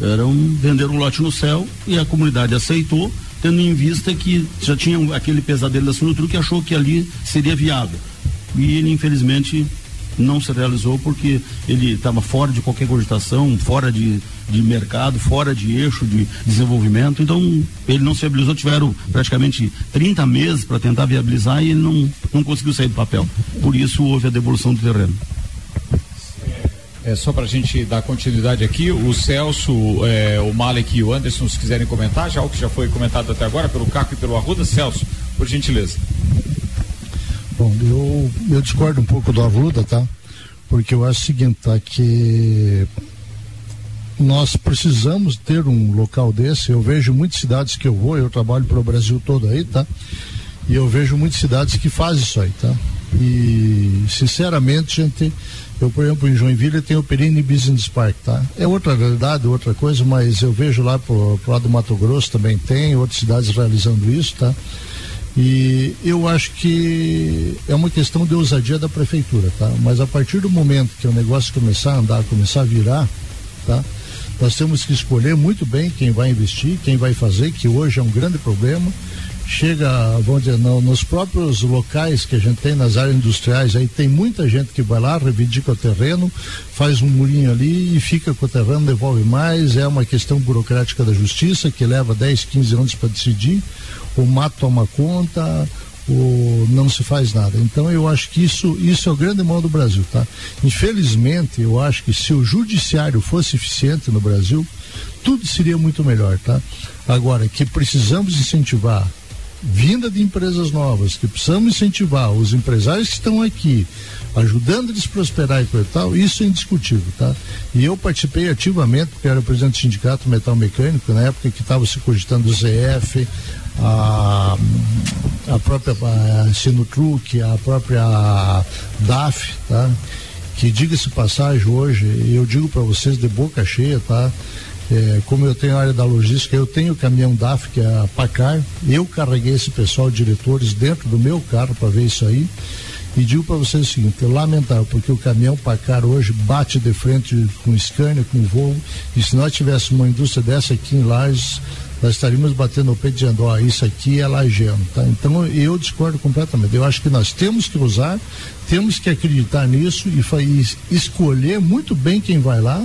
Era um vender um lote no céu e a comunidade aceitou, tendo em vista que já tinha aquele pesadelo da Sinutru que achou que ali seria viável. E ele, infelizmente, não se realizou porque ele estava fora de qualquer cogitação, fora de, de mercado, fora de eixo de desenvolvimento. Então, ele não se viabilizou. Tiveram praticamente 30 meses para tentar viabilizar e ele não, não conseguiu sair do papel. Por isso, houve a devolução do terreno. É, só para a gente dar continuidade aqui, o Celso, é, o Malek e o Anderson, se quiserem comentar, já o que já foi comentado até agora pelo Caco e pelo Arruda. Celso, por gentileza. Bom, eu, eu discordo um pouco do Arruda, tá? Porque eu acho o seguinte, tá? Que nós precisamos ter um local desse. Eu vejo muitas cidades que eu vou, eu trabalho para o Brasil todo aí, tá? E eu vejo muitas cidades que fazem isso aí, tá? E, sinceramente, gente, eu, por exemplo, em Joinville tenho o Perini Business Park, tá? É outra realidade, outra coisa, mas eu vejo lá pro, pro lado do Mato Grosso também tem, outras cidades realizando isso, tá? E eu acho que é uma questão de ousadia da prefeitura, tá? Mas a partir do momento que o negócio começar a andar, começar a virar, tá? Nós temos que escolher muito bem quem vai investir, quem vai fazer, que hoje é um grande problema chega, vamos dizer, no, nos próprios locais que a gente tem nas áreas industriais, aí tem muita gente que vai lá, reivindica o terreno, faz um murinho ali e fica com o terreno, devolve mais, é uma questão burocrática da justiça que leva 10, 15 anos para decidir, o mato toma conta, o não se faz nada. Então eu acho que isso, isso é o grande mal do Brasil, tá? Infelizmente, eu acho que se o judiciário fosse eficiente no Brasil, tudo seria muito melhor, tá? Agora, que precisamos incentivar vinda de empresas novas, que precisamos incentivar os empresários que estão aqui, ajudando eles a prosperar e coisa tal, isso é indiscutível, tá? E eu participei ativamente, porque era presidente do Sindicato Metal Mecânico, na época que estava se cogitando o ZF, a, a própria a Sinutruc, a própria DAF, tá? Que diga-se passagem hoje, eu digo para vocês de boca cheia, tá? É, como eu tenho a área da logística, eu tenho o caminhão DAF, que é a Pacar, eu carreguei esse pessoal, diretores, dentro do meu carro para ver isso aí. E digo para vocês o seguinte, é lamentável, porque o caminhão Pacar hoje bate de frente com Scania, com Volvo, e se nós tivéssemos uma indústria dessa aqui em Lages, nós estaríamos batendo o peito dizendo, ó, oh, isso aqui é lajeano, tá? Então eu discordo completamente. Eu acho que nós temos que usar, temos que acreditar nisso e, e escolher muito bem quem vai lá,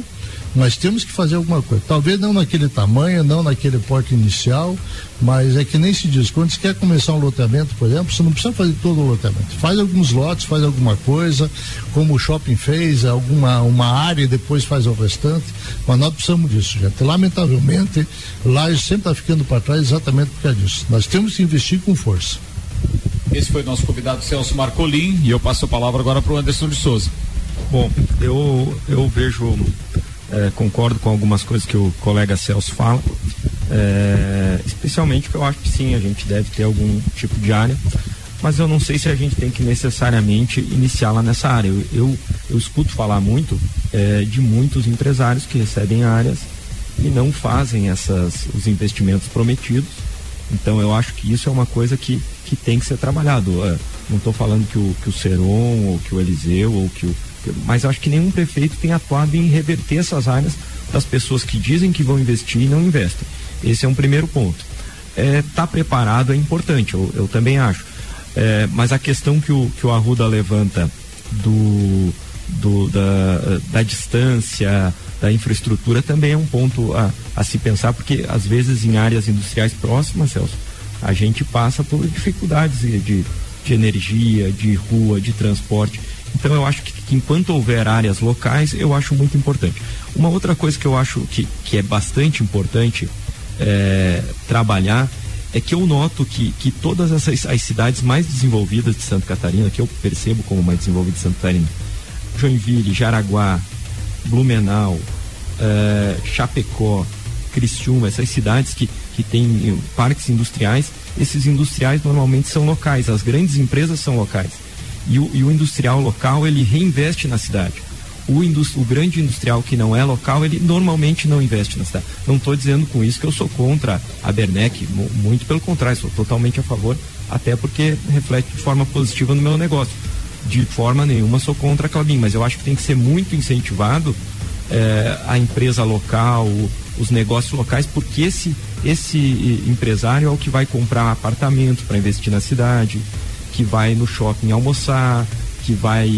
nós temos que fazer alguma coisa. Talvez não naquele tamanho, não naquele porte inicial, mas é que nem se diz. Quando você quer começar um loteamento, por exemplo, você não precisa fazer todo o loteamento. Faz alguns lotes, faz alguma coisa, como o shopping fez, alguma uma área e depois faz o restante. Mas nós precisamos disso, gente. Lamentavelmente, lá sempre está ficando para trás exatamente por causa disso. Nós temos que investir com força. Esse foi o nosso convidado Celso Marcolim e eu passo a palavra agora para o Anderson de Souza. Bom, eu, eu vejo é, concordo com algumas coisas que o colega Celso fala, é, especialmente porque eu acho que sim, a gente deve ter algum tipo de área, mas eu não sei se a gente tem que necessariamente iniciá-la nessa área. Eu, eu, eu escuto falar muito é, de muitos empresários que recebem áreas e não fazem essas, os investimentos prometidos. Então eu acho que isso é uma coisa que, que tem que ser trabalhado. É, não estou falando que o, que o Seron, ou que o Eliseu, ou que o, mas acho que nenhum prefeito tem atuado em reverter essas áreas das pessoas que dizem que vão investir e não investem. Esse é um primeiro ponto. Estar é, preparado é importante, eu, eu também acho. É, mas a questão que o, que o Arruda levanta do, do, da, da distância, da infraestrutura também é um ponto a, a se pensar, porque às vezes em áreas industriais próximas, Celso, A gente passa por dificuldades de, de energia, de rua, de transporte. Então eu acho que, que, enquanto houver áreas locais, eu acho muito importante. Uma outra coisa que eu acho que, que é bastante importante é, trabalhar é que eu noto que, que todas essas as cidades mais desenvolvidas de Santa Catarina, que eu percebo como mais desenvolvidas de Santa Catarina, Joinville, Jaraguá, Blumenau, é, Chapecó, Criciúma, essas cidades que, que têm parques industriais, esses industriais normalmente são locais, as grandes empresas são locais. E o, e o industrial local, ele reinveste na cidade. O, o, grande industrial que não é local, ele normalmente não investe na cidade. Não estou dizendo com isso que eu sou contra a Bernec, muito pelo contrário, sou totalmente a favor, até porque reflete de forma positiva no meu negócio. De forma nenhuma sou contra a Clabin, mas eu acho que tem que ser muito incentivado é, a empresa local, os negócios locais, porque esse, esse empresário é o que vai comprar apartamento para investir na cidade, que vai no shopping almoçar, que vai.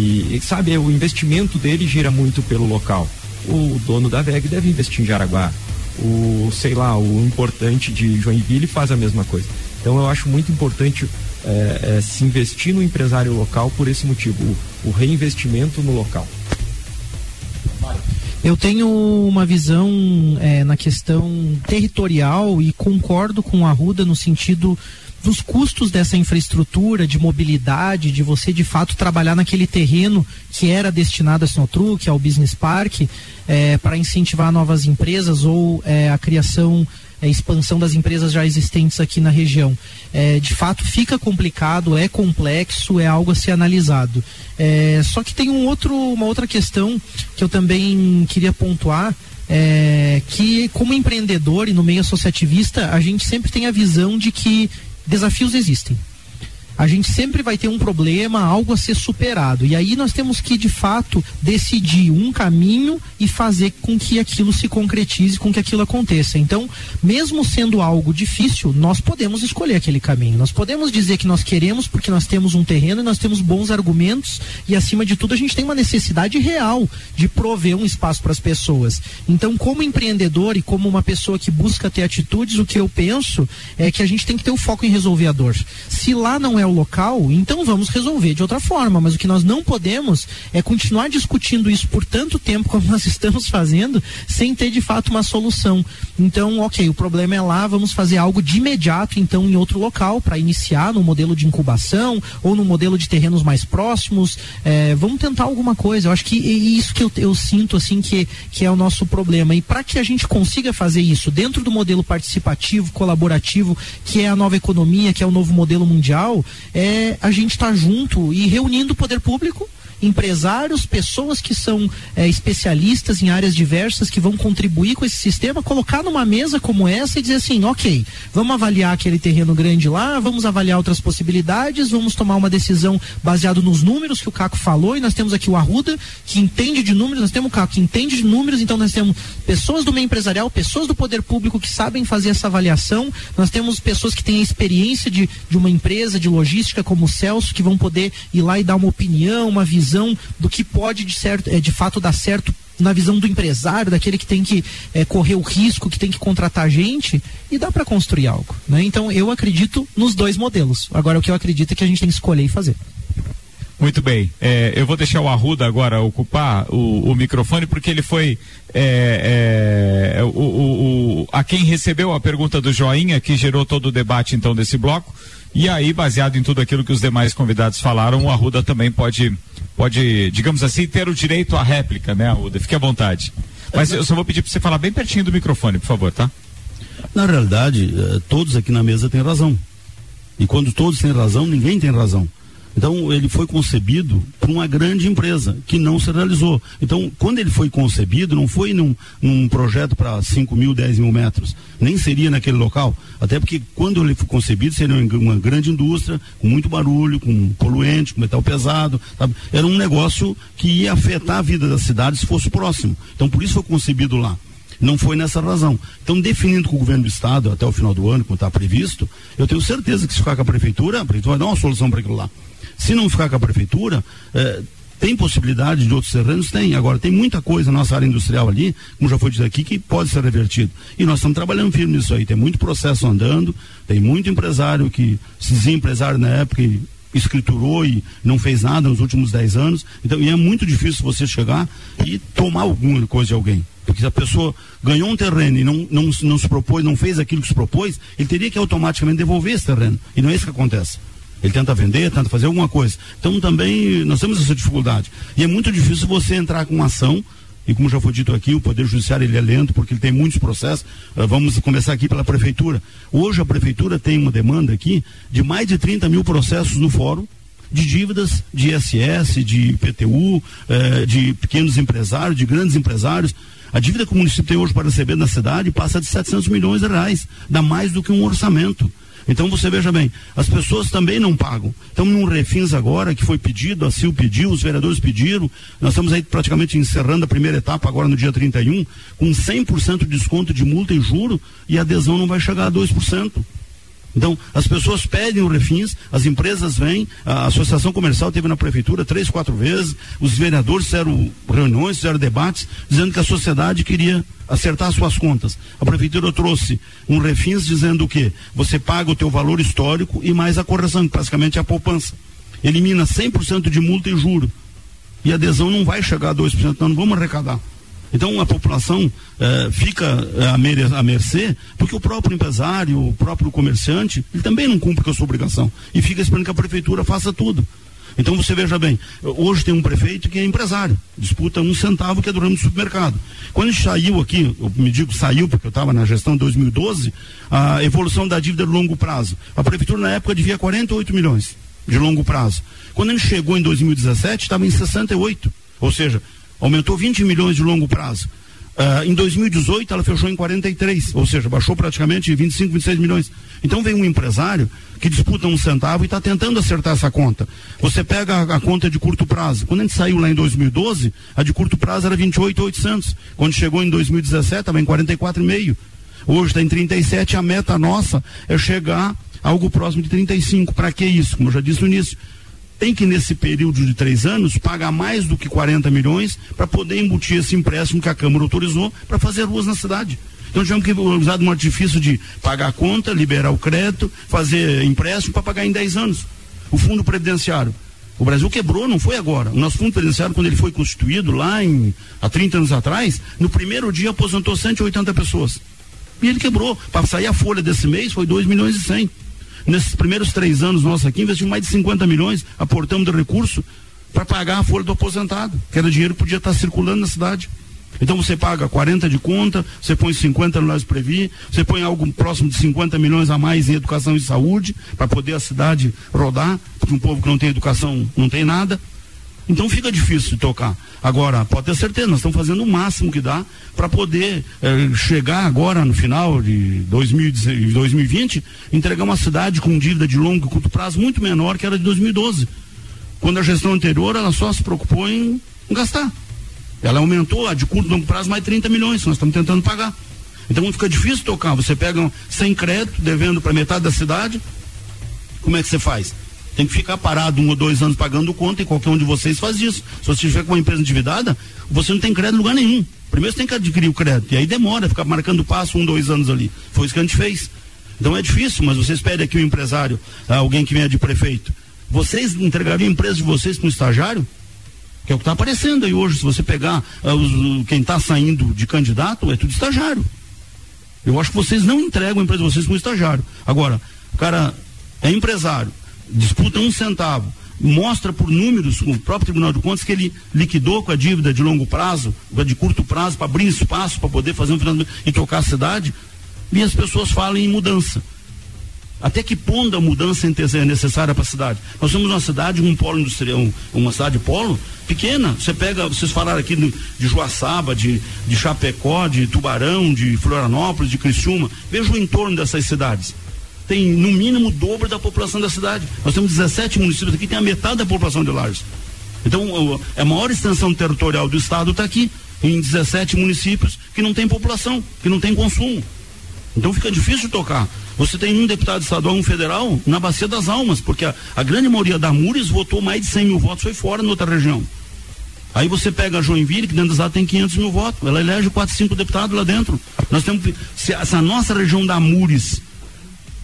Sabe, o investimento dele gira muito pelo local. O dono da VEG deve investir em Jaraguá. O, sei lá, o importante de Joinville faz a mesma coisa. Então eu acho muito importante é, é, se investir no empresário local por esse motivo, o, o reinvestimento no local. Eu tenho uma visão é, na questão territorial e concordo com a Ruda no sentido dos custos dessa infraestrutura de mobilidade, de você de fato trabalhar naquele terreno que era destinado a Sinotruc, ao Business Park, é, para incentivar novas empresas ou é, a criação, a é, expansão das empresas já existentes aqui na região. É, de fato fica complicado, é complexo, é algo a ser analisado. É, só que tem um outro, uma outra questão que eu também queria pontuar. É, que como empreendedor e no meio associativista a gente sempre tem a visão de que desafios existem a gente sempre vai ter um problema, algo a ser superado. E aí nós temos que, de fato, decidir um caminho e fazer com que aquilo se concretize, com que aquilo aconteça. Então, mesmo sendo algo difícil, nós podemos escolher aquele caminho. Nós podemos dizer que nós queremos porque nós temos um terreno e nós temos bons argumentos e, acima de tudo, a gente tem uma necessidade real de prover um espaço para as pessoas. Então, como empreendedor e como uma pessoa que busca ter atitudes, o que eu penso é que a gente tem que ter o foco em resolver a dor. Se lá não é o local, então vamos resolver de outra forma. Mas o que nós não podemos é continuar discutindo isso por tanto tempo como nós estamos fazendo, sem ter de fato uma solução. Então, ok, o problema é lá, vamos fazer algo de imediato, então, em outro local, para iniciar no modelo de incubação ou no modelo de terrenos mais próximos. É, vamos tentar alguma coisa. Eu acho que é isso que eu, eu sinto, assim, que, que é o nosso problema. E para que a gente consiga fazer isso dentro do modelo participativo, colaborativo, que é a nova economia, que é o novo modelo mundial, é a gente estar tá junto e reunindo o poder público empresários, pessoas que são é, especialistas em áreas diversas que vão contribuir com esse sistema, colocar numa mesa como essa e dizer assim, ok, vamos avaliar aquele terreno grande lá, vamos avaliar outras possibilidades, vamos tomar uma decisão baseado nos números que o Caco falou e nós temos aqui o Arruda que entende de números, nós temos o Caco que entende de números, então nós temos pessoas do meio empresarial, pessoas do poder público que sabem fazer essa avaliação, nós temos pessoas que têm a experiência de, de uma empresa de logística como o Celso que vão poder ir lá e dar uma opinião, uma visão visão do que pode de, certo, é, de fato dar certo na visão do empresário, daquele que tem que é, correr o risco, que tem que contratar gente, e dá para construir algo. Né? Então eu acredito nos dois modelos. Agora o que eu acredito é que a gente tem que escolher e fazer. Muito bem. É, eu vou deixar o Arruda agora ocupar o, o microfone, porque ele foi é, é, o, o, a quem recebeu a pergunta do Joinha, que gerou todo o debate então desse bloco. E aí, baseado em tudo aquilo que os demais convidados falaram, o Arruda também pode pode, digamos assim, ter o direito à réplica, né, Uda? Fique à vontade. Mas eu só vou pedir para você falar bem pertinho do microfone, por favor, tá? Na realidade, eh, todos aqui na mesa têm razão. E quando todos têm razão, ninguém tem razão. Então, ele foi concebido por uma grande empresa que não se realizou. Então, quando ele foi concebido, não foi num, num projeto para 5 mil, 10 mil metros. Nem seria naquele local. Até porque, quando ele foi concebido, seria uma grande indústria, com muito barulho, com poluente, com metal pesado. Sabe? Era um negócio que ia afetar a vida da cidade se fosse próximo. Então, por isso foi concebido lá. Não foi nessa razão. Então, definindo com o governo do estado até o final do ano, como está previsto, eu tenho certeza que se ficar com a prefeitura, a prefeitura vai dar uma solução para aquilo lá. Se não ficar com a prefeitura, é, Tem possibilidade de outros terrenos? Tem. Agora, tem muita coisa na nossa área industrial ali, como já foi dito aqui, que pode ser revertido. E nós estamos trabalhando firme nisso aí. Tem muito processo andando, tem muito empresário que se empresário na época e escriturou e não fez nada nos últimos 10 anos. Então, e é muito difícil você chegar e tomar alguma coisa de alguém. Porque se a pessoa ganhou um terreno e não, não, não se propôs, não fez aquilo que se propôs, ele teria que automaticamente devolver esse terreno. E não é isso que acontece. Ele tenta vender, tenta fazer alguma coisa. Então também nós temos essa dificuldade. E é muito difícil você entrar com uma ação e como já foi dito aqui, o Poder Judiciário ele é lento porque ele tem muitos processos. Uh, vamos começar aqui pela Prefeitura. Hoje a Prefeitura tem uma demanda aqui de mais de 30 mil processos no fórum de dívidas de ISS, de IPTU, eh, de pequenos empresários, de grandes empresários. A dívida que o município tem hoje para receber na cidade passa de 700 milhões de reais, dá mais do que um orçamento. Então você veja bem, as pessoas também não pagam. Estamos num refins agora que foi pedido, a CIL pediu, os vereadores pediram. Nós estamos aí praticamente encerrando a primeira etapa agora no dia 31, com 100% de desconto de multa e juro, e a adesão não vai chegar a 2%. Então, as pessoas pedem o refins, as empresas vêm, a associação comercial teve na prefeitura três, quatro vezes, os vereadores fizeram reuniões, fizeram debates, dizendo que a sociedade queria acertar suas contas. A prefeitura trouxe um refins dizendo o quê? Você paga o teu valor histórico e mais a correção, que basicamente é a poupança. Elimina 100% de multa e juro. E a adesão não vai chegar a 2%, não, não vamos arrecadar. Então a população eh, fica eh, à, mercê, porque o próprio empresário, o próprio comerciante, ele também não cumpre com a sua obrigação. E fica esperando que a prefeitura faça tudo. Então você veja bem, hoje tem um prefeito que é empresário, disputa um centavo que é do ramo do supermercado. Quando saiu aqui, eu me digo saiu porque eu estava na gestão de 2012, a evolução da dívida de longo prazo. A prefeitura na época devia 48 milhões de longo prazo. Quando gente chegou em 2017, estava em 68. Ou seja, aumentou 20 milhões de longo prazo. Uh, em 2018 ela fechou em 43, ou seja, baixou praticamente 25, 26 milhões. Então vem um empresário que disputa um centavo e está tentando acertar essa conta. Você pega a, a, conta de curto prazo. Quando a gente saiu lá em 2012, a de curto prazo era 28,800. Quando chegou em 2017, estava em 44,5. Hoje está em 37. A meta nossa é chegar algo próximo de 35. Para que isso? Como eu já disse no início tem que, nesse período de três anos, pagar mais do que 40 milhões para poder embutir esse empréstimo que a Câmara autorizou para fazer ruas na cidade. Então tivemos que usar um artifício de pagar a conta, liberar o crédito, fazer empréstimo para pagar em 10 anos. O fundo previdenciário. O Brasil quebrou, não foi agora. O nosso fundo previdenciário, quando ele foi constituído lá em, há 30 anos atrás, no primeiro dia aposentou 180 pessoas. E ele quebrou. Para sair a folha desse mês foi 2 milhões e 100. Nesses primeiros três anos nossos aqui, investimos mais de 50 milhões, aportamos de recurso para pagar a folha do aposentado, que era dinheiro que podia estar circulando na cidade. Então você paga 40 de conta, você põe 50 no Nós Previ, você põe algo próximo de 50 milhões a mais em educação e saúde, para poder a cidade rodar, porque um povo que não tem educação não tem nada. Então fica difícil de tocar. Agora, pode ter certeza, nós estamos fazendo o máximo que dá para poder eh, chegar agora no final de 2020, entregar uma cidade com dívida de longo e curto prazo muito menor que era de 2012. Quando a gestão anterior ela só se preocupou em, gastar. Ela aumentou a de curto e longo prazo mais 30 milhões, nós estamos tentando pagar. Então fica difícil tocar. Você pega sem crédito, devendo para metade da cidade, como é que você faz? Tem que ficar parado um ou dois anos pagando conta e qualquer um de vocês faz isso. Se você estiver com uma empresa endividada, você não tem crédito em lugar nenhum. Primeiro você tem que adquirir o crédito. E aí demora, ficar marcando passo um, dois anos ali. Foi isso que a gente fez. Então é difícil, mas vocês pedem aqui um empresário, alguém que venha de prefeito. Vocês entregariam a empresa de vocês para um estagiário? Que é o que está aparecendo aí hoje. Se você pegar uh, os, quem está saindo de candidato, é tudo estagiário. Eu acho que vocês não entregam a empresa de vocês para um estagiário. Agora, o cara é empresário, disputa um centavo, mostra por números o próprio Tribunal de Contas que ele liquidou com a dívida de longo prazo, de curto prazo, para abrir espaço para poder fazer um financiamento e tocar a cidade, e as pessoas falam em mudança. Até que ponto a mudança é necessária para a cidade? Nós somos uma cidade, um polo industrial, uma cidade polo pequena. Você pega, vocês falaram aqui de, de Joaçaba, de, de Chapecó, de Tubarão, de Florianópolis, de Criciúma. Veja o entorno dessas cidades tem no mínimo o dobro da população da cidade. Nós temos 17 municípios aqui, tem a metade da população de Lages. Então, a maior extensão territorial do estado está aqui, em 17 municípios que não tem população, que não tem consumo. Então fica difícil tocar. Você tem um deputado estadual, um federal, na Bacia das Almas, porque a, a grande maioria da Mures votou mais de 100 mil votos, foi fora em outra região. Aí você pega a Joinville, que dentro da cidade tem 500 mil votos, ela elege 4, 5 deputados lá dentro. Nós temos, se, se a nossa região da Mures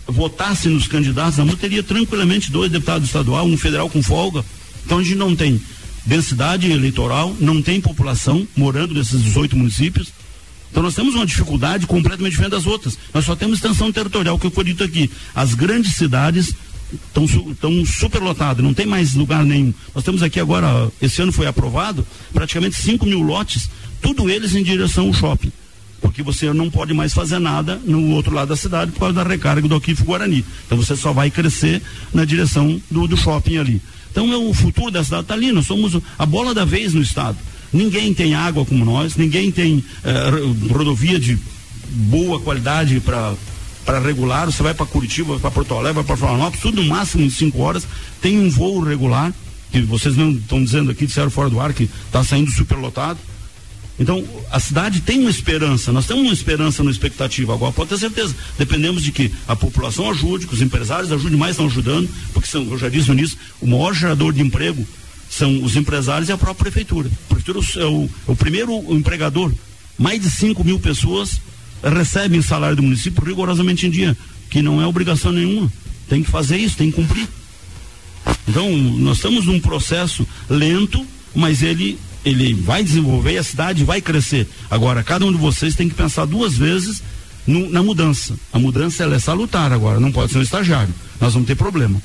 votasse nos candidatos, a teria tranquilamente dois deputados estadual, um federal com folga. Então a gente não tem densidade eleitoral, não tem população morando nesses 18 municípios. Então nós temos uma dificuldade completamente diferente das outras. Nós só temos extensão territorial, que foi dito aqui. As grandes cidades estão tão superlotadas, não tem mais lugar nenhum. Nós temos aqui agora, esse ano foi aprovado, praticamente 5 mil lotes, tudo eles em direção ao shopping. Porque você não pode mais fazer nada no outro lado da cidade por causa da recarga do Aquif Guarani. Então você só vai crescer na direção do, do shopping ali. Então é o futuro da cidade está ali, nós somos a bola da vez no estado. Ninguém tem água como nós, ninguém tem eh, rodovia de boa qualidade para para regular, você vai para Curitiba, para Porto Alegre, para Florianópolis, tudo no máximo em cinco horas, tem um voo regular, que vocês não estão dizendo aqui, disseram fora do ar, que está saindo superlotado. Então, a cidade tem uma esperança, nós temos uma esperança uma expectativa. Agora, pode ter certeza, dependemos de que a população ajude, que os empresários ajudem mais, estão ajudando, porque são, eu já disse no início, o maior gerador de emprego são os empresários e a própria prefeitura. A prefeitura é o, é o primeiro empregador. Mais de 5 mil pessoas recebem salário do município rigorosamente em dia, que não é obrigação nenhuma. Tem que fazer isso, tem que cumprir. Então, nós estamos num processo lento, mas ele ele vai desenvolver e a cidade vai crescer. Agora, cada um de vocês tem que pensar duas vezes no, na mudança. A mudança ela é salutar agora, não pode ser um estagiário. Nós vamos ter problema.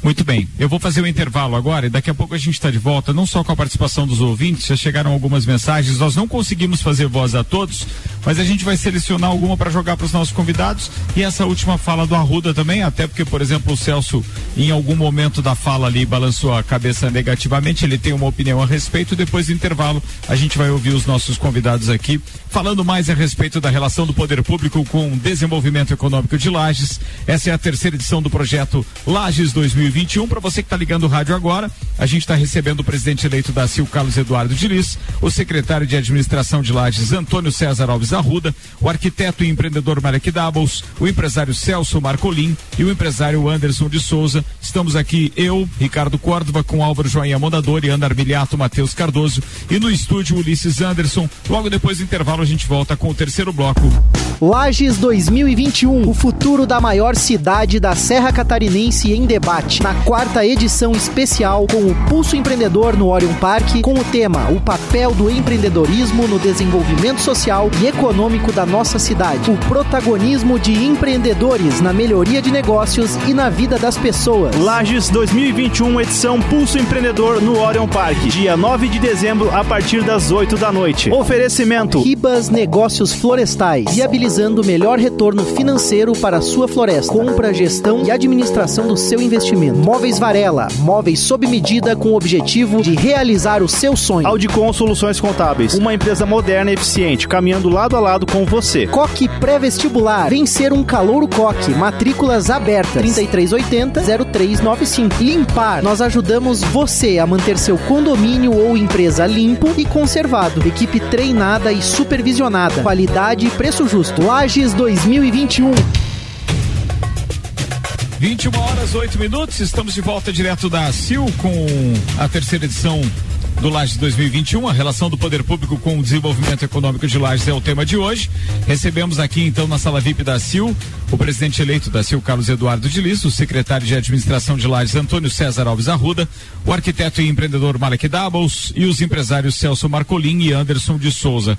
Muito bem, eu vou fazer o um intervalo agora e daqui a pouco a gente está de volta, não só com a participação dos ouvintes, já chegaram algumas mensagens, nós não conseguimos fazer voz a todos, mas a gente vai selecionar alguma para jogar para os nossos convidados. E essa última fala do Arruda também, até porque, por exemplo, o Celso, em algum momento da fala ali, balançou a cabeça negativamente, ele tem uma opinião a respeito, depois do intervalo a gente vai ouvir os nossos convidados aqui, falando mais a respeito da relação do poder público com o desenvolvimento econômico de Lages. Essa é a terceira edição do projeto Lages 2020 2021. Para você que está ligando o rádio agora, a gente está recebendo o presidente eleito da CIL, Carlos Eduardo Diniz, o secretário de administração de Lages, Antônio César Alves Arruda, o arquiteto e empreendedor Marek Dabos, o empresário Celso Marcolim e o empresário Anderson de Souza. Estamos aqui, eu, Ricardo Córdova, com Álvaro Joinha Mondadori, Ana Armiliato, Matheus Cardoso e no estúdio Ulisses Anderson. Logo depois do intervalo, a gente volta com o terceiro bloco. Lages 2021, o futuro da maior cidade da Serra Catarinense em debate na quarta edição especial com o Pulso Empreendedor no Orion Park, com o tema O papel do empreendedorismo no desenvolvimento social e econômico da nossa cidade. O protagonismo de empreendedores na melhoria de negócios e na vida das pessoas. Lages 2021, edição Pulso Empreendedor no Orion Park, dia 9 de dezembro, a partir das 8 da noite. Oferecimento: Ribas Negócios Florestais, viabilizando o melhor retorno financeiro para a sua floresta. Compra, gestão e administração do seu investimento Móveis Varela, móveis sob medida com o objetivo de realizar o seu sonho. Audicom Soluções Contábeis, uma empresa moderna e eficiente, caminhando lado a lado com você. Coque Pré-Vestibular, vencer um calouro coque, matrículas abertas, 3380-0395. Limpar, nós ajudamos você a manter seu condomínio ou empresa limpo e conservado. Equipe treinada e supervisionada. Qualidade e preço justo. Lages 2021. 21 horas 8 minutos, estamos de volta direto da CIL com a terceira edição do Lages 2021. A relação do poder público com o desenvolvimento econômico de Lages é o tema de hoje. Recebemos aqui então na sala VIP da CIL o presidente eleito da CIL, Carlos Eduardo de Lisso, o secretário de administração de Lages, Antônio César Alves Arruda, o arquiteto e empreendedor Malek Doubles e os empresários Celso Marcolin e Anderson de Souza.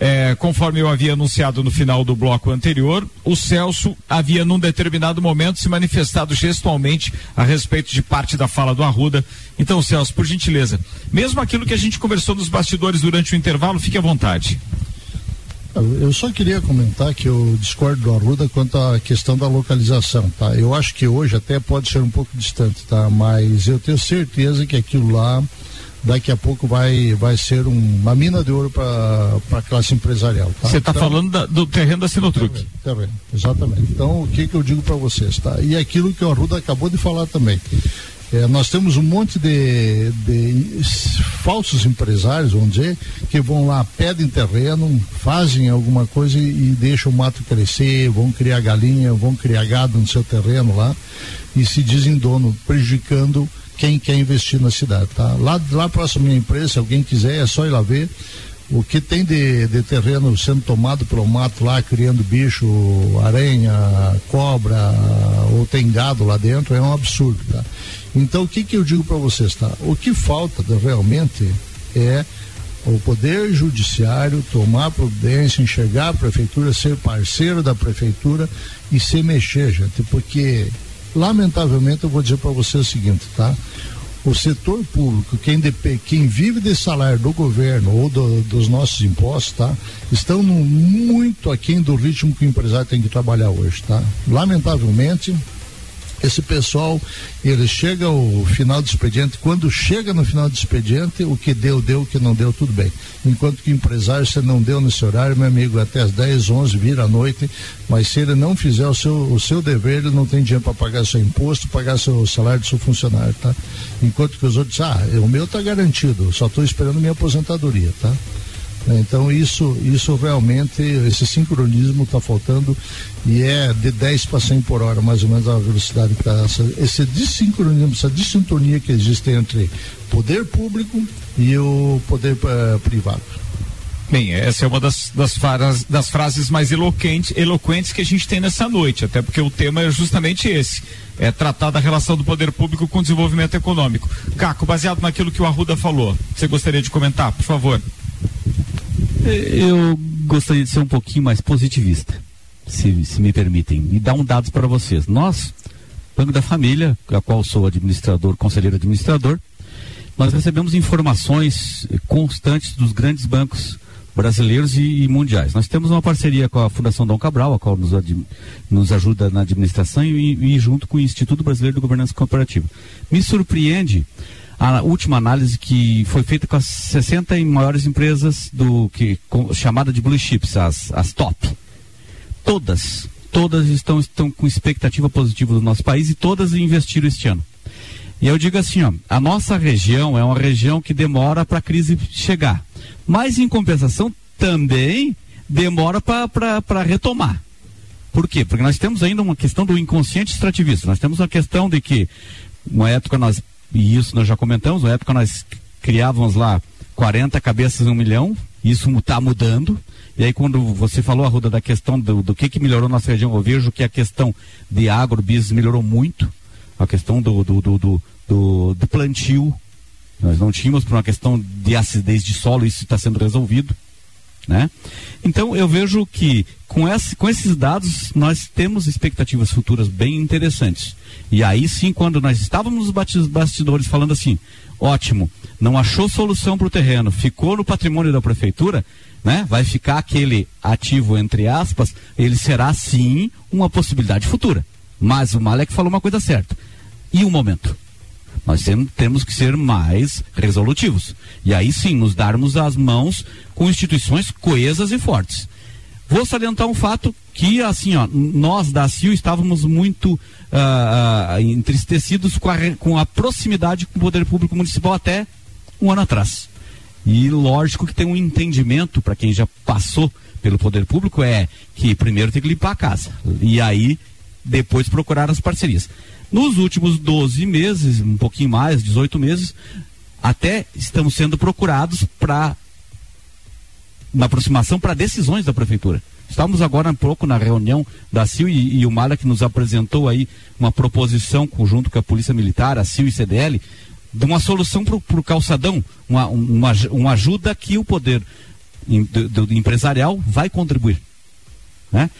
É, conforme eu havia anunciado no final do bloco anterior, o Celso havia num determinado momento se manifestado gestualmente a respeito de parte da fala do Arruda. Então, Celso, por gentileza, mesmo aquilo que a gente conversou nos bastidores durante o intervalo, fique à vontade. Eu só queria comentar que eu discordo do Arruda quanto à questão da localização, tá? Eu acho que hoje até pode ser um pouco distante, tá? Mas eu tenho certeza que aquilo lá daqui a pouco vai, vai ser um, uma mina de ouro para a classe empresarial. Tá? Você está então, falando da, do terreno da Sinotruc. Terreno, terreno, exatamente. Então, o que, que eu digo para vocês? Tá? E aquilo que o Arruda acabou de falar também. É, nós temos um monte de, de, falsos empresários, vamos dizer, que vão lá, pedem terreno, fazem alguma coisa e, e deixam o mato crescer, vão criar galinha, vão criar gado no seu terreno lá e se dizem dono, prejudicando quem quer investir na cidade, tá? Lá, lá próximo à minha empresa, se alguém quiser, é só ir lá ver. O que tem de, de terreno sendo tomado pelo mato lá, criando bicho, aranha, cobra, ou tem gado lá dentro, é um absurdo, tá? Então, o que que eu digo para vocês, tá? O que falta realmente é o Poder Judiciário tomar providência, enxergar a Prefeitura, ser parceiro da Prefeitura e se mexer, gente, porque, lamentavelmente, eu vou dizer para você o seguinte, tá? O setor público, quem, quem vive desse salário do governo ou do, dos nossos impostos, tá? Estão no, muito aquém do ritmo que o empresário tem que trabalhar hoje, tá? Lamentavelmente, esse pessoal, ele chega ao final do expediente, quando chega no final do expediente, o que deu, deu, o que não deu, tudo bem. Enquanto que empresário, você não deu nesse horário, meu amigo, até as 10, 11, vira à noite, mas se ele não fizer o seu, o seu dever, ele não tem dinheiro para pagar seu imposto, pagar seu salário do seu funcionário, tá? Enquanto que os outros, ah, o meu tá garantido, só estou esperando minha aposentadoria, tá? Né? Então isso, isso realmente, esse sincronismo está faltando e é de 10 para 100 por hora, mais ou menos a velocidade que está. Esse dissincronismo, essa dissintonia que existe entre poder público e o poder uh, privado. Bem, essa é uma das, das, frases, das frases mais eloquentes, eloquentes que a gente tem nessa noite, até porque o tema é justamente esse. É tratar da relação do poder público com o desenvolvimento econômico. Caco, baseado naquilo que o Arruda falou, você gostaria de comentar, por favor? Eu gostaria de ser um pouquinho mais positivista, se, se me permitem, e dar um dado para vocês. Nós, Banco da Família, a qual sou administrador, conselheiro administrador, nós recebemos informações constantes dos grandes bancos brasileiros e, e, mundiais. Nós temos uma parceria com a Fundação Dom Cabral, a qual nos, nos ajuda na administração e, e, junto com o Instituto Brasileiro de Governança Cooperativa. Me surpreende a última análise que foi feita com as 60 maiores empresas do que com, chamada de blue chips, as, as top. Todas, todas estão, estão com expectativa positiva do nosso país e todas investiram este ano. E eu digo assim, ó, a nossa região é uma região que demora para a crise chegar, mas em compensação também demora para retomar. Por quê? Porque nós temos ainda uma questão do inconsciente extrativista. Nós temos uma questão de que, uma época nós e isso nós já comentamos, na época nós criávamos lá 40 cabeças em um milhão, isso está mudando. E aí quando você falou, Arruda, da questão do, do que, que melhorou nossa região, eu vejo que a questão de agrobusiness melhorou muito. A questão do, do, do, do, do, do plantio. Nós não tínhamos por uma questão de acidez de solo, isso está sendo resolvido. Né? Então eu vejo que com, esse, com esses dados nós temos expectativas futuras bem interessantes. E aí sim, quando nós estávamos nos bastidores falando assim, ótimo, não achou solução para o terreno, ficou no patrimônio da prefeitura, né? Vai ficar aquele ativo entre aspas, ele será sim uma possibilidade futura. Mas o Malek falou uma coisa certa. E o momento? Nós temos que ser mais resolutivos. E aí sim, nos darmos as mãos com instituições coesas e fortes. Vou salientar um fato que, assim, ó, nós da CIO estávamos muito uh, entristecidos com a, com a proximidade com o poder público municipal até um ano atrás. E lógico que tem um entendimento para quem já passou pelo poder público é que primeiro tem que limpar a casa. E aí depois procurar as parcerias. Nos últimos 12 meses, um pouquinho mais, 18 meses, até estamos sendo procurados para na aproximação para decisões da prefeitura. Estamos agora um pouco na reunião da CIL e, e o Mala que nos apresentou aí uma proposição conjunto com a Polícia Militar, a CIL e CDL, de uma solução para o calçadão, uma, uma, uma, ajuda que o poder do, do empresarial vai contribuir. Né?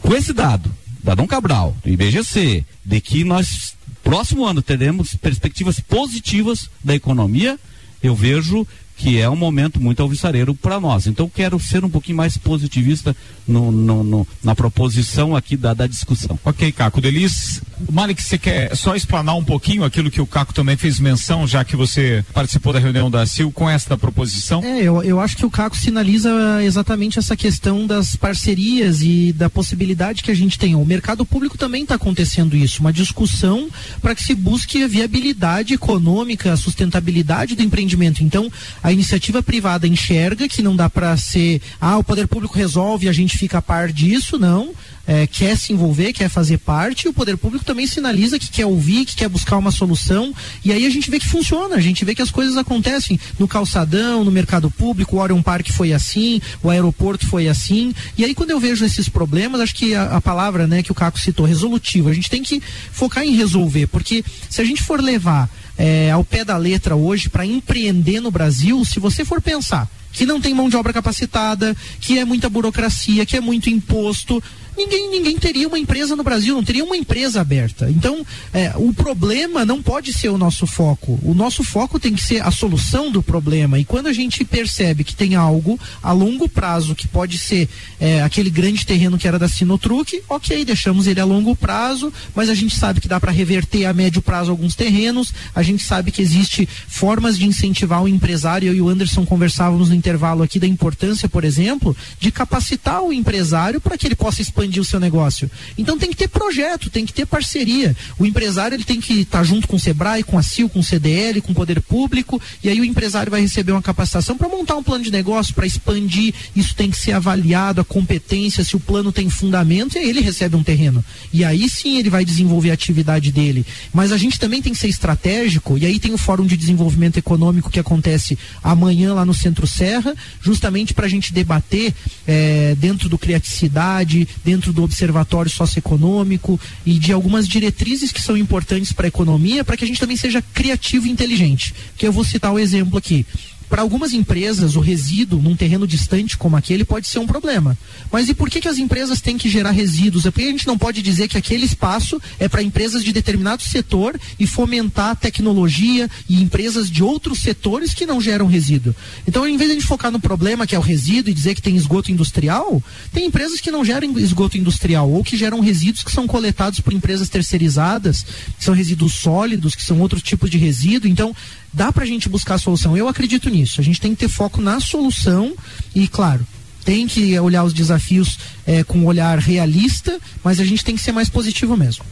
Com esse dado, da Dom Cabral, do IBGC, de que nós, próximo ano, teremos perspectivas positivas da economia, eu vejo que é um momento muito alvissareiro para nós. Então quero ser um pouquinho mais positivista no, no, no, na proposição aqui da, da discussão. Ok, Caco. Delis, Malik, você quer só explanar um pouquinho aquilo que o Caco também fez menção, já que você participou da reunião da CIL com esta proposição? É, eu, eu acho que o Caco sinaliza exatamente essa questão das parcerias e da possibilidade que a gente tem. O mercado público também está acontecendo isso, uma discussão para que se busque a viabilidade econômica, a sustentabilidade do empreendimento. Então, a iniciativa privada enxerga que não dá para ser, ah, o poder público resolve e a gente fica a par disso, não. É, quer se envolver, quer fazer parte, e o poder público também sinaliza que quer ouvir, que quer buscar uma solução, e aí a gente vê que funciona, a gente vê que as coisas acontecem no calçadão, no mercado público, o Orion Park foi assim, o aeroporto foi assim, e aí quando eu vejo esses problemas, acho que a, a palavra né, que o Caco citou, resolutivo, a gente tem que focar em resolver, porque se a gente for levar é, ao pé da letra hoje para empreender no Brasil, se você for pensar que não tem mão de obra capacitada, que é muita burocracia, que é muito imposto, ninguém, ninguém teria uma empresa no Brasil, não teria uma empresa aberta. Então, é, o problema não pode ser o nosso foco. O nosso foco tem que ser a solução do problema. E quando a gente percebe que tem algo a longo prazo que pode ser é, aquele grande terreno que era da Sinotruque, ok, deixamos ele a longo prazo, mas a gente sabe que dá para reverter a médio prazo alguns terrenos. A gente sabe que existe formas de incentivar o empresário. Eu e o Anderson conversávamos no intervalo aqui da importância, por exemplo, de capacitar o empresário para que ele possa expandir expandir o seu negócio. Então tem que ter projeto, tem que ter parceria. O empresário ele tem que estar tá junto com o Sebrae, com a CIL, com o CDL, com o poder público, e aí o empresário vai receber uma capacitação para montar um plano de negócio, para expandir. Isso tem que ser avaliado, a competência, se o plano tem fundamento, e aí ele recebe um terreno. E aí sim ele vai desenvolver a atividade dele. Mas a gente também tem que ser estratégico, e aí tem o Fórum de Desenvolvimento Econômico que acontece amanhã lá no Centro Serra, justamente para a gente debater é, dentro do Criaticidade, dentro dentro do Observatório Socioeconômico e de algumas diretrizes que são importantes para a economia, para que a gente também seja criativo e inteligente. Que eu vou citar o um exemplo aqui. Para algumas empresas, o resíduo num terreno distante como aquele pode ser um problema. Mas e por que, que as empresas têm que gerar resíduos? É porque a gente não pode dizer que aquele espaço é para empresas de determinado setor e fomentar tecnologia e empresas de outros setores que não geram resíduo. Então, em vez de a gente focar no problema que é o resíduo e dizer que tem esgoto industrial, tem empresas que não geram esgoto industrial ou que geram resíduos que são coletados por empresas terceirizadas, que são resíduos sólidos, que são outros tipos de resíduo. Então, dá para a gente buscar a solução. Eu acredito nisso. A gente tem que ter foco na solução e, claro, tem que olhar os desafios é, com um olhar realista, mas a gente tem que ser mais positivo mesmo.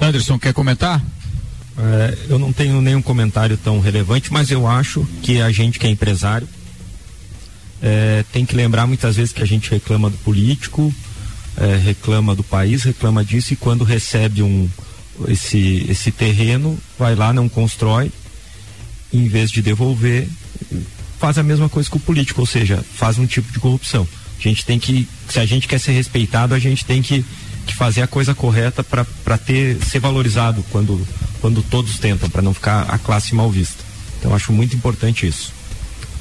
Anderson, quer comentar? É, eu não tenho nenhum comentário tão relevante, mas eu acho que a gente que é empresário é, tem que lembrar muitas vezes que a gente reclama do político, é, reclama do país, reclama disso e quando recebe um esse esse terreno vai lá não constrói em vez de devolver, faz a mesma coisa com o político, ou seja, faz um tipo de corrupção. A gente tem que, se a gente quer ser respeitado, a gente tem que, que fazer a coisa correta para ter ser valorizado quando, quando todos tentam, para não ficar a classe mal vista. Então acho muito importante isso.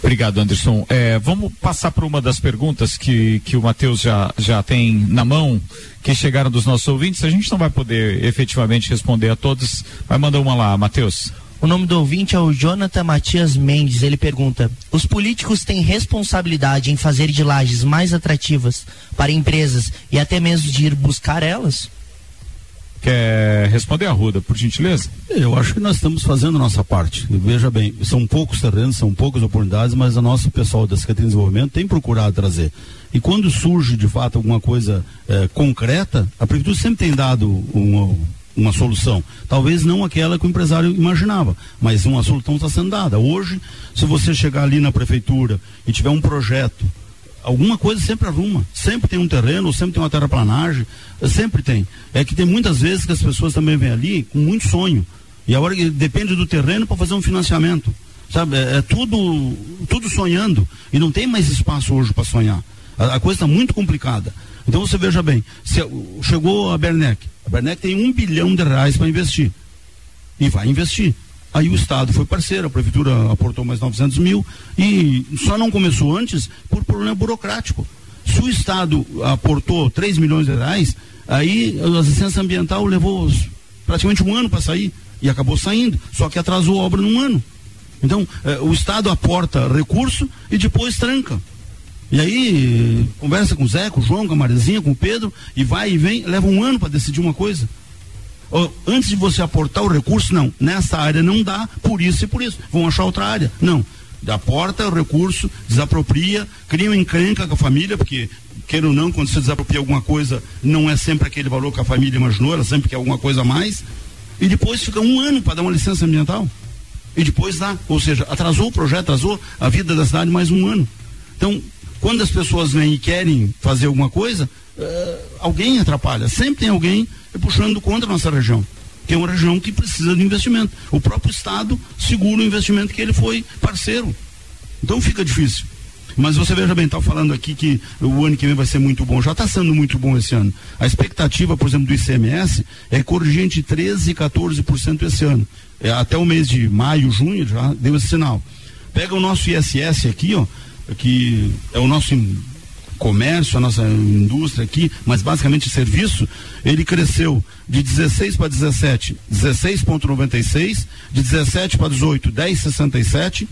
Obrigado, Anderson. É, vamos passar para uma das perguntas que, que o Matheus já, já tem na mão, que chegaram dos nossos ouvintes. A gente não vai poder efetivamente responder a todos. Vai mandar uma lá, Matheus. O nome do ouvinte é o Jonathan Matias Mendes. Ele pergunta: Os políticos têm responsabilidade em fazer de lajes mais atrativas para empresas e até mesmo de ir buscar elas? Quer responder, Arruda, por gentileza? Eu acho que nós estamos fazendo a nossa parte. Veja bem, são poucos terrenos, são poucas oportunidades, mas o nosso pessoal da Secretaria de Desenvolvimento tem procurado trazer. E quando surge, de fato, alguma coisa eh, concreta, a Prefeitura sempre tem dado um, uma solução. Talvez não aquela que o empresário imaginava, mas uma solução está sendo dada. Hoje, se você chegar ali na prefeitura e tiver um projeto, alguma coisa sempre arruma. Sempre tem um terreno, sempre tem uma terraplanagem, sempre tem. É que tem muitas vezes que as pessoas também vêm ali com muito sonho. E a hora que depende do terreno para fazer um financiamento. Sabe, é, é, tudo, tudo sonhando. E não tem mais espaço hoje para sonhar. A, a coisa está muito complicada. Então você veja bem, se, chegou a Bernec, a Bernec tem um bilhão de reais para investir. E vai investir. Aí o Estado foi parceiro, a Prefeitura aportou mais 900 mil e só não começou antes por problema burocrático. Se o Estado aportou 3 milhões de reais, aí a assistência ambiental levou praticamente um ano para sair e acabou saindo, só que atrasou a obra num ano. Então, eh, o Estado aporta recurso e depois tranca. E aí, conversa com o Zé, com o João, com a Marizinha, com o Pedro, e vai e vem, leva um ano para decidir uma coisa. Antes de você aportar o recurso, não, nessa área não dá, por isso e por isso. Vão achar outra área. Não. Aporta o recurso, desapropria, cria uma encrenca com a família, porque, queira ou não, quando você desapropria alguma coisa, não é sempre aquele valor que a família imaginou, ela sempre quer alguma coisa a mais. E depois fica um ano para dar uma licença ambiental. E depois dá. Ou seja, atrasou o projeto, atrasou a vida da cidade mais um ano. Então, quando as pessoas vêm e querem fazer alguma coisa, uh, alguém atrapalha, sempre tem alguém puxando contra a nossa região, que é uma região que precisa de investimento. O próprio Estado segura o investimento que ele foi parceiro. Então fica difícil. Mas você veja bem, está falando aqui que o ano que vem vai ser muito bom. Já está sendo muito bom esse ano. A expectativa, por exemplo, do ICMS é corrigir entre 13% e 14% esse ano. É, até o mês de maio, junho, já deu esse sinal. Pega o nosso ISS aqui, ó, que é o nosso comércio, a nossa indústria aqui, mas basicamente serviço, ele cresceu de 16 para 17, 16,96, de 17 para 18, 10,67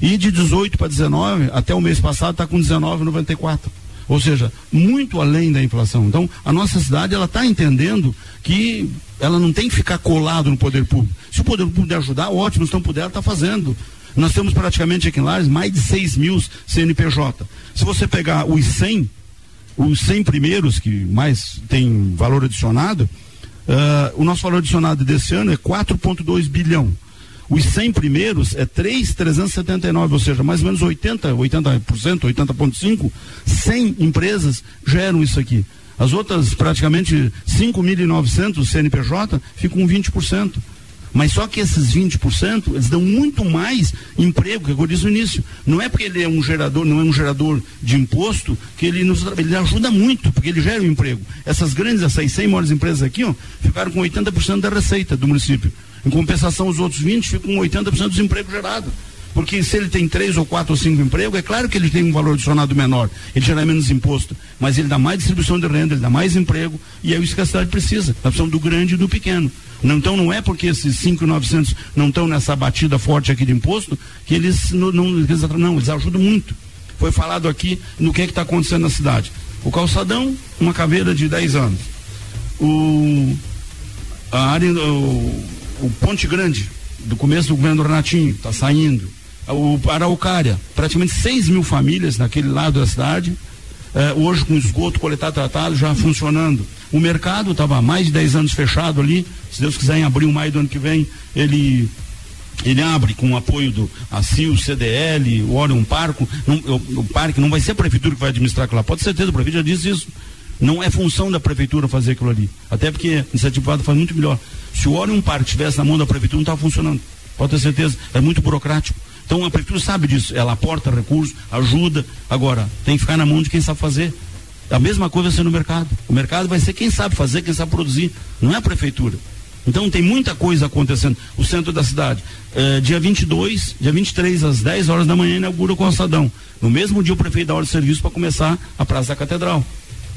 e de 18 para 19, até o mês passado está com 19,94. Ou seja, muito além da inflação. Então, a nossa cidade ela está entendendo que ela não tem que ficar colado no poder público. Se o poder público puder ajudar, ótimo, se não puder, está fazendo. Nós temos praticamente aqui em Lares mais de 6 mil CNPJ. Se você pegar os 100, os 100 primeiros que mais tem valor adicionado, uh, o nosso valor adicionado desse ano é 4,2 bilhão. Os 100 primeiros é 3,379, ou seja, mais ou menos 80, 80%, 80,5%, 100 empresas geram isso aqui. As outras, praticamente 5.900 CNPJ, ficam com 20%. Mas só que esses 20%, eles dão muito mais emprego, que eu disse no início. Não é porque ele é um gerador, não é um gerador de imposto, que ele nos ele ajuda muito, porque ele gera o um emprego. Essas grandes, essas 100 maiores empresas aqui, ó, ficaram com 80% da receita do município. Em compensação, os outros 20 ficam com 80% dos empregos gerados. Porque se ele tem três ou quatro ou cinco empregos, é claro que ele tem um valor adicionado menor. Ele gera menos imposto. Mas ele dá mais distribuição de renda, ele dá mais emprego. E é isso que a cidade precisa. Nós precisamos do grande e do pequeno. Então não é porque esses 5,900 não estão nessa batida forte aqui de imposto que eles não, não, eles, não, eles ajudam muito. Foi falado aqui no que é está acontecendo na cidade. O calçadão, uma caveira de 10 anos. O, a área, o, o Ponte Grande, do começo do governo Renatinho, está saindo. O Araucária, praticamente 6 mil famílias naquele lado da cidade, eh, hoje com esgoto coletado tratado já funcionando. O mercado estava há mais de 10 anos fechado ali, se Deus quiser em abril, maio do ano que vem, ele ele abre com o apoio do ACIL, CDL, o Orion Parco, não, o, o, parque não vai ser a prefeitura que vai administrar aquilo lá, pode ser certeza, o prefeito já disse isso. Não é função da prefeitura fazer aquilo ali. Até porque a iniciativa privada faz muito melhor. Se o Orion Parque estivesse na mão da prefeitura, não estava funcionando. Pode ter certeza. É muito burocrático. Então a prefeitura sabe disso. Ela aporta recursos, ajuda. Agora, tem que ficar na mão de quem sabe fazer. A mesma coisa vai ser no mercado. O mercado vai ser quem sabe fazer, quem sabe produzir. Não é a prefeitura. Então tem muita coisa acontecendo. O centro da cidade. É, dia 22, dia 23, às 10 horas da manhã, inaugura o calçadão. No mesmo dia, o prefeito dá hora de serviço para começar a Praça da Catedral.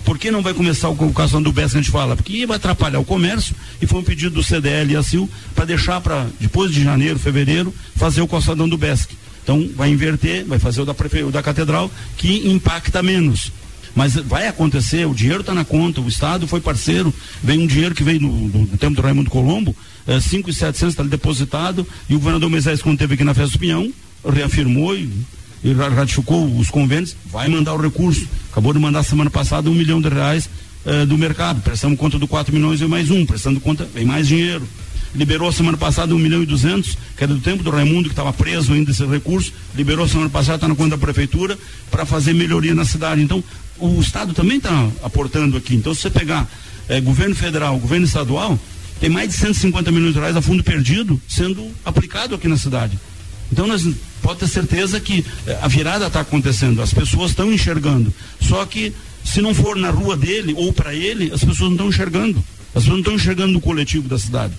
Por que não vai começar o calçadão do BES que a gente fala? Porque vai atrapalhar o comércio e foi um pedido do CDL e a CIL para deixar para depois de janeiro, fevereiro, fazer o calçadão do BESC. Então vai inverter, vai fazer o da, o da catedral, que impacta menos. Mas vai acontecer, o dinheiro está na conta, o Estado foi parceiro, vem um dinheiro que veio no, no, no tempo do Raimundo Colombo, é, 5,700 está depositado, e o governador Moisés, quando esteve aqui na Festa do Pinhão, reafirmou e, e ratificou os convênios, vai mandar o recurso. Acabou de mandar semana passada um milhão de reais é, do mercado, prestando conta do 4 milhões e mais um, prestando conta, vem mais dinheiro liberou semana passada um milhão e duzentos, que era do tempo do Raimundo, que estava preso ainda esse recurso, liberou semana passada, está na conta da prefeitura, para fazer melhoria na cidade. Então, o Estado também está aportando aqui. Então, se você pegar é, governo federal, governo estadual, tem mais de 150 milhões de reais a fundo perdido sendo aplicado aqui na cidade. Então, nós pode ter certeza que é, a virada está acontecendo, as pessoas estão enxergando. Só que, se não for na rua dele ou para ele, as pessoas não estão enxergando. As pessoas não estão enxergando o coletivo da cidade.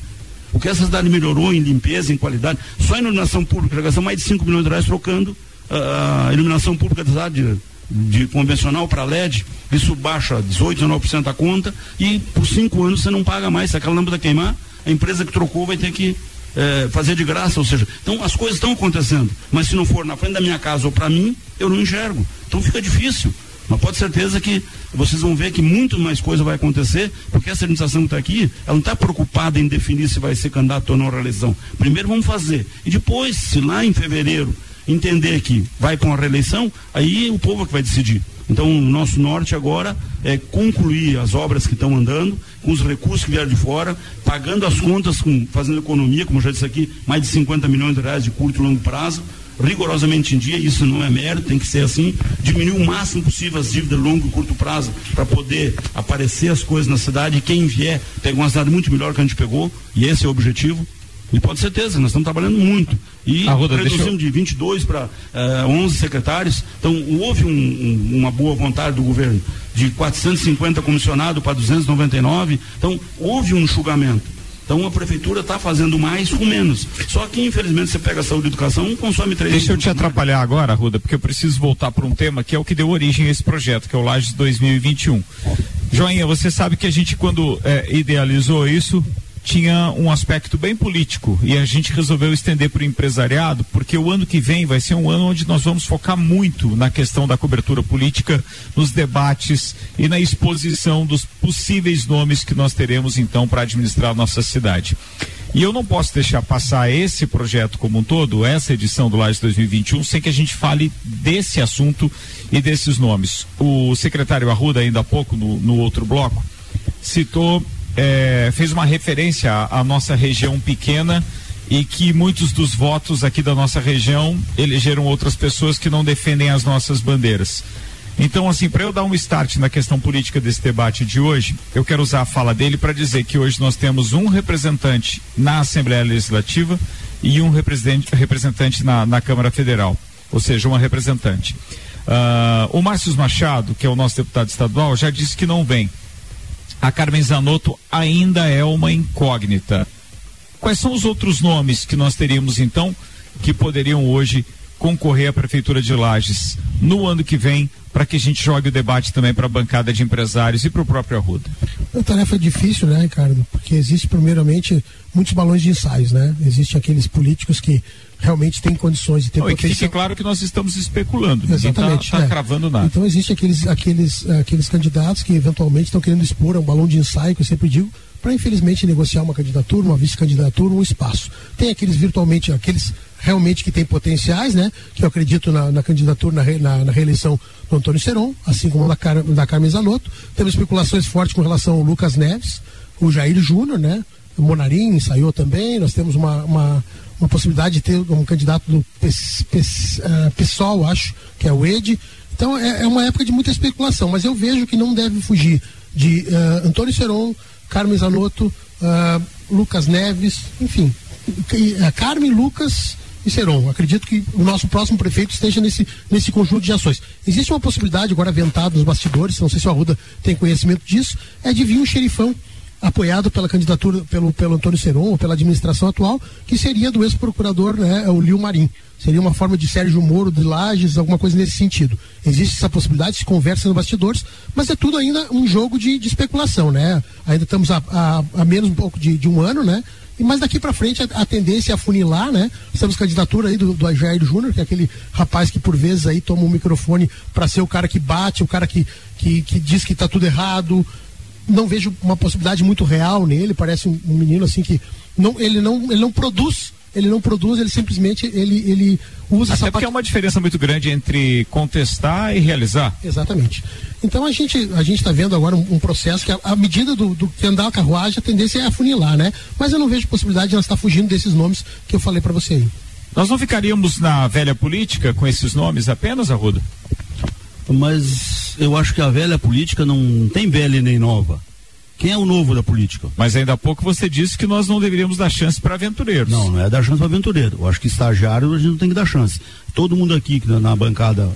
O que essa cidade melhorou em limpeza, em qualidade, só em iluminação pública, já gastou mais de 5 milhões de reais trocando a iluminação pública da cidade de, de convencional para LED, isso baixa 18, 19% a conta e por cinco anos você não paga mais. Se aquela lâmpada queimar, a empresa que trocou vai ter que é, fazer de graça, ou seja, então as coisas estão acontecendo, mas se não for na frente da minha casa ou para mim, eu não enxergo. Então fica difícil. Mas pode certeza que vocês vão ver que muito mais coisa vai acontecer, porque essa administração que está aqui, ela não está preocupada em definir se vai ser candidato ou não à reeleição. Primeiro vamos fazer. E depois, se lá em fevereiro entender que vai para uma reeleição, aí o povo é que vai decidir. Então, o nosso norte agora é concluir as obras que estão andando, com os recursos que vieram de fora, pagando as contas, com, fazendo economia, como já disse aqui, mais de 50 milhões de reais de curto e longo prazo, rigorosamente em dia, isso não é mérito, tem que ser assim, diminuir o máximo possível as dívidas longo e curto prazo para poder aparecer as coisas na cidade e quem vier pegar uma cidade muito melhor que a gente pegou, e esse é o objetivo. E pode ser certeza, nós estamos trabalhando muito. E Arruda, reduzimos deixa eu- de 22 para eh, 11 secretários. Então, houve um- um- uma boa vontade do governo de 450 comissionados para 299. Então, houve um enxugamento. Então, a prefeitura está fazendo mais com menos. Só que, infelizmente, você pega a saúde e educação, consome três. Deixa eu te atrapalhar agora, Ruda, porque eu preciso voltar para um tema que é o que deu origem a esse projeto, que é o Lages 2021. Joinha, você sabe que a gente, quando eh, idealizou isso, tinha um aspecto bem político e a gente resolveu estender para o empresariado, porque o ano que vem vai ser um ano onde nós vamos focar muito na questão da cobertura política, nos debates e na exposição dos possíveis nomes que nós teremos então para administrar a nossa cidade. E eu não posso deixar passar esse projeto como um todo, essa edição do Lages 2021, sem que a gente fale desse assunto e desses nomes. O secretário Arruda, ainda há pouco, no, no outro bloco, citou, eh, fez uma referência à, nossa região pequena e que muitos dos votos aqui da nossa região elegeram outras pessoas que não defendem as nossas bandeiras. Então, assim, para eu dar um start na questão política desse debate de hoje, eu quero usar a fala dele para dizer que hoje nós temos um representante na Assembleia Legislativa e um representante, representante na, na Câmara Federal, ou seja, uma representante. Ah, o Márcio Machado, que é o nosso deputado estadual, já disse que não vem. A Carmen Zanotto ainda é uma incógnita. Quais são os outros nomes que nós teríamos então que poderiam hoje concorrer à prefeitura de Lages no ano que vem para que a gente jogue o debate também para a bancada de empresários e para o próprio Arruda? É uma tarefa difícil, né, Ricardo? Porque existe, primeiramente, muitos balões de ensaios, né? Existem aqueles políticos que realmente têm condições de ter Não, e que fique potencial. claro que nós estamos especulando, está Exatamente. tá é. cravando nada. Então existem aqueles, aqueles, aqueles candidatos que eventualmente estão querendo expor um balão de ensaio, que eu sempre digo, para infelizmente negociar uma candidatura, uma vice-candidatura, um espaço. Tem aqueles virtualmente, aqueles realmente que têm potenciais, né? Que eu acredito na, na candidatura, na, re- na- na reeleição do Antônio Seron, assim como da, Car da Carmen Zanotto. Temos especulações fortes com relação ao Lucas Neves, o Jair Júnior, né? O Monarim ensaiou também. Nós temos uma, uma, uma possibilidade de ter um candidato do PES, PES, ah, PSOL, acho, que é o Ed. Então é, é uma época de muita especulação, mas eu vejo que não deve fugir de ah, Antônio Seron, Carmen Zanotto, ah, Lucas Neves, enfim, Carmen, Lucas e Seron. Acredito que o nosso próximo prefeito esteja nesse, nesse conjunto de ações. Existe uma possibilidade agora aventada nos bastidores, não sei se o Arruda tem conhecimento disso, é de vir um xerifão apoiado pela candidatura pelo, pelo Antônio Seron, ou pela administração atual, que seria do ex-procurador, né, o Lio Marim. Seria uma forma de Sérgio Moro de Lages, alguma coisa nesse sentido. Existe essa possibilidade, se conversa nos bastidores, mas é tudo ainda um jogo de, de especulação, né? Ainda estamos a, a, a menos um pouco de, de um ano, né? Mas daqui para frente a, a tendência é afunilar, né? Temos candidatura aí do, do Júnior, que é aquele rapaz que por vezes aí toma um microfone para ser o cara que bate, o cara que, que, que diz que está tudo errado, não vejo uma possibilidade muito real nele. Parece um, um menino assim que não, ele não, ele não produz, ele não produz, ele simplesmente ele, ele usa Até essa porque é uma diferença muito grande entre contestar e realizar. Exatamente. Então a gente a gente está vendo agora um, um processo que, à medida do, do que andar a carruagem, a tendência é afunilar, né? Mas eu não vejo possibilidade de nós estar fugindo desses nomes que eu falei para você aí. Nós não ficaríamos na velha política com esses nomes apenas, Arruda? Mas eu acho que a velha política não tem velha nem nova. Quem é o novo da política? Mas ainda há pouco você disse que nós não deveríamos dar chance para aventureiros. Não, não é dar chance para aventureiro. Eu acho que estagiário a gente não tem que dar chance. Todo mundo aqui que na, na bancada,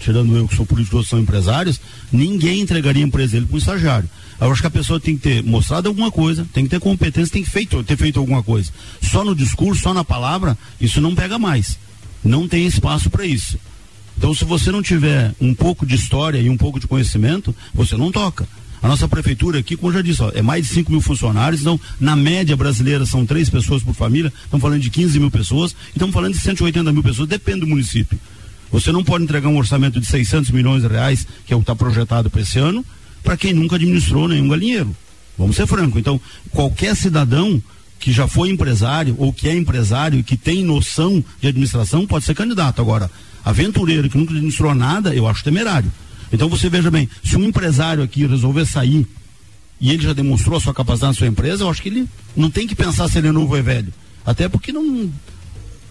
tirando eu que sou político, são empresários, ninguém entregaria empresa dele para um estagiário. Eu acho que a pessoa tem que ter mostrado alguma coisa, tem que ter competência, tem que feito, ter feito alguma coisa. Só no discurso, só na palavra, isso não pega mais. Não tem espaço para isso. Então, se você não tiver um pouco de história e um pouco de conhecimento, você não toca. A nossa prefeitura aqui, como eu já disse, ó, é mais de 5 mil funcionários, então, na média brasileira, são três pessoas por família, estamos falando de 15 mil pessoas, e estamos falando de 180 mil pessoas, depende do município. Você não pode entregar um orçamento de 600 milhões de reais, que é o que está projetado para esse ano, para quem nunca administrou nenhum galinheiro. Vamos ser francos. Então, qualquer cidadão que já foi empresário ou que é empresário e que tem noção de administração pode ser candidato. Agora, aventureiro que nunca administrou nada, eu acho temerário. Então você veja bem, se um empresário aqui resolver sair e ele já demonstrou a sua capacidade na sua empresa, eu acho que ele não tem que pensar se ele é novo ou é velho. Até porque não.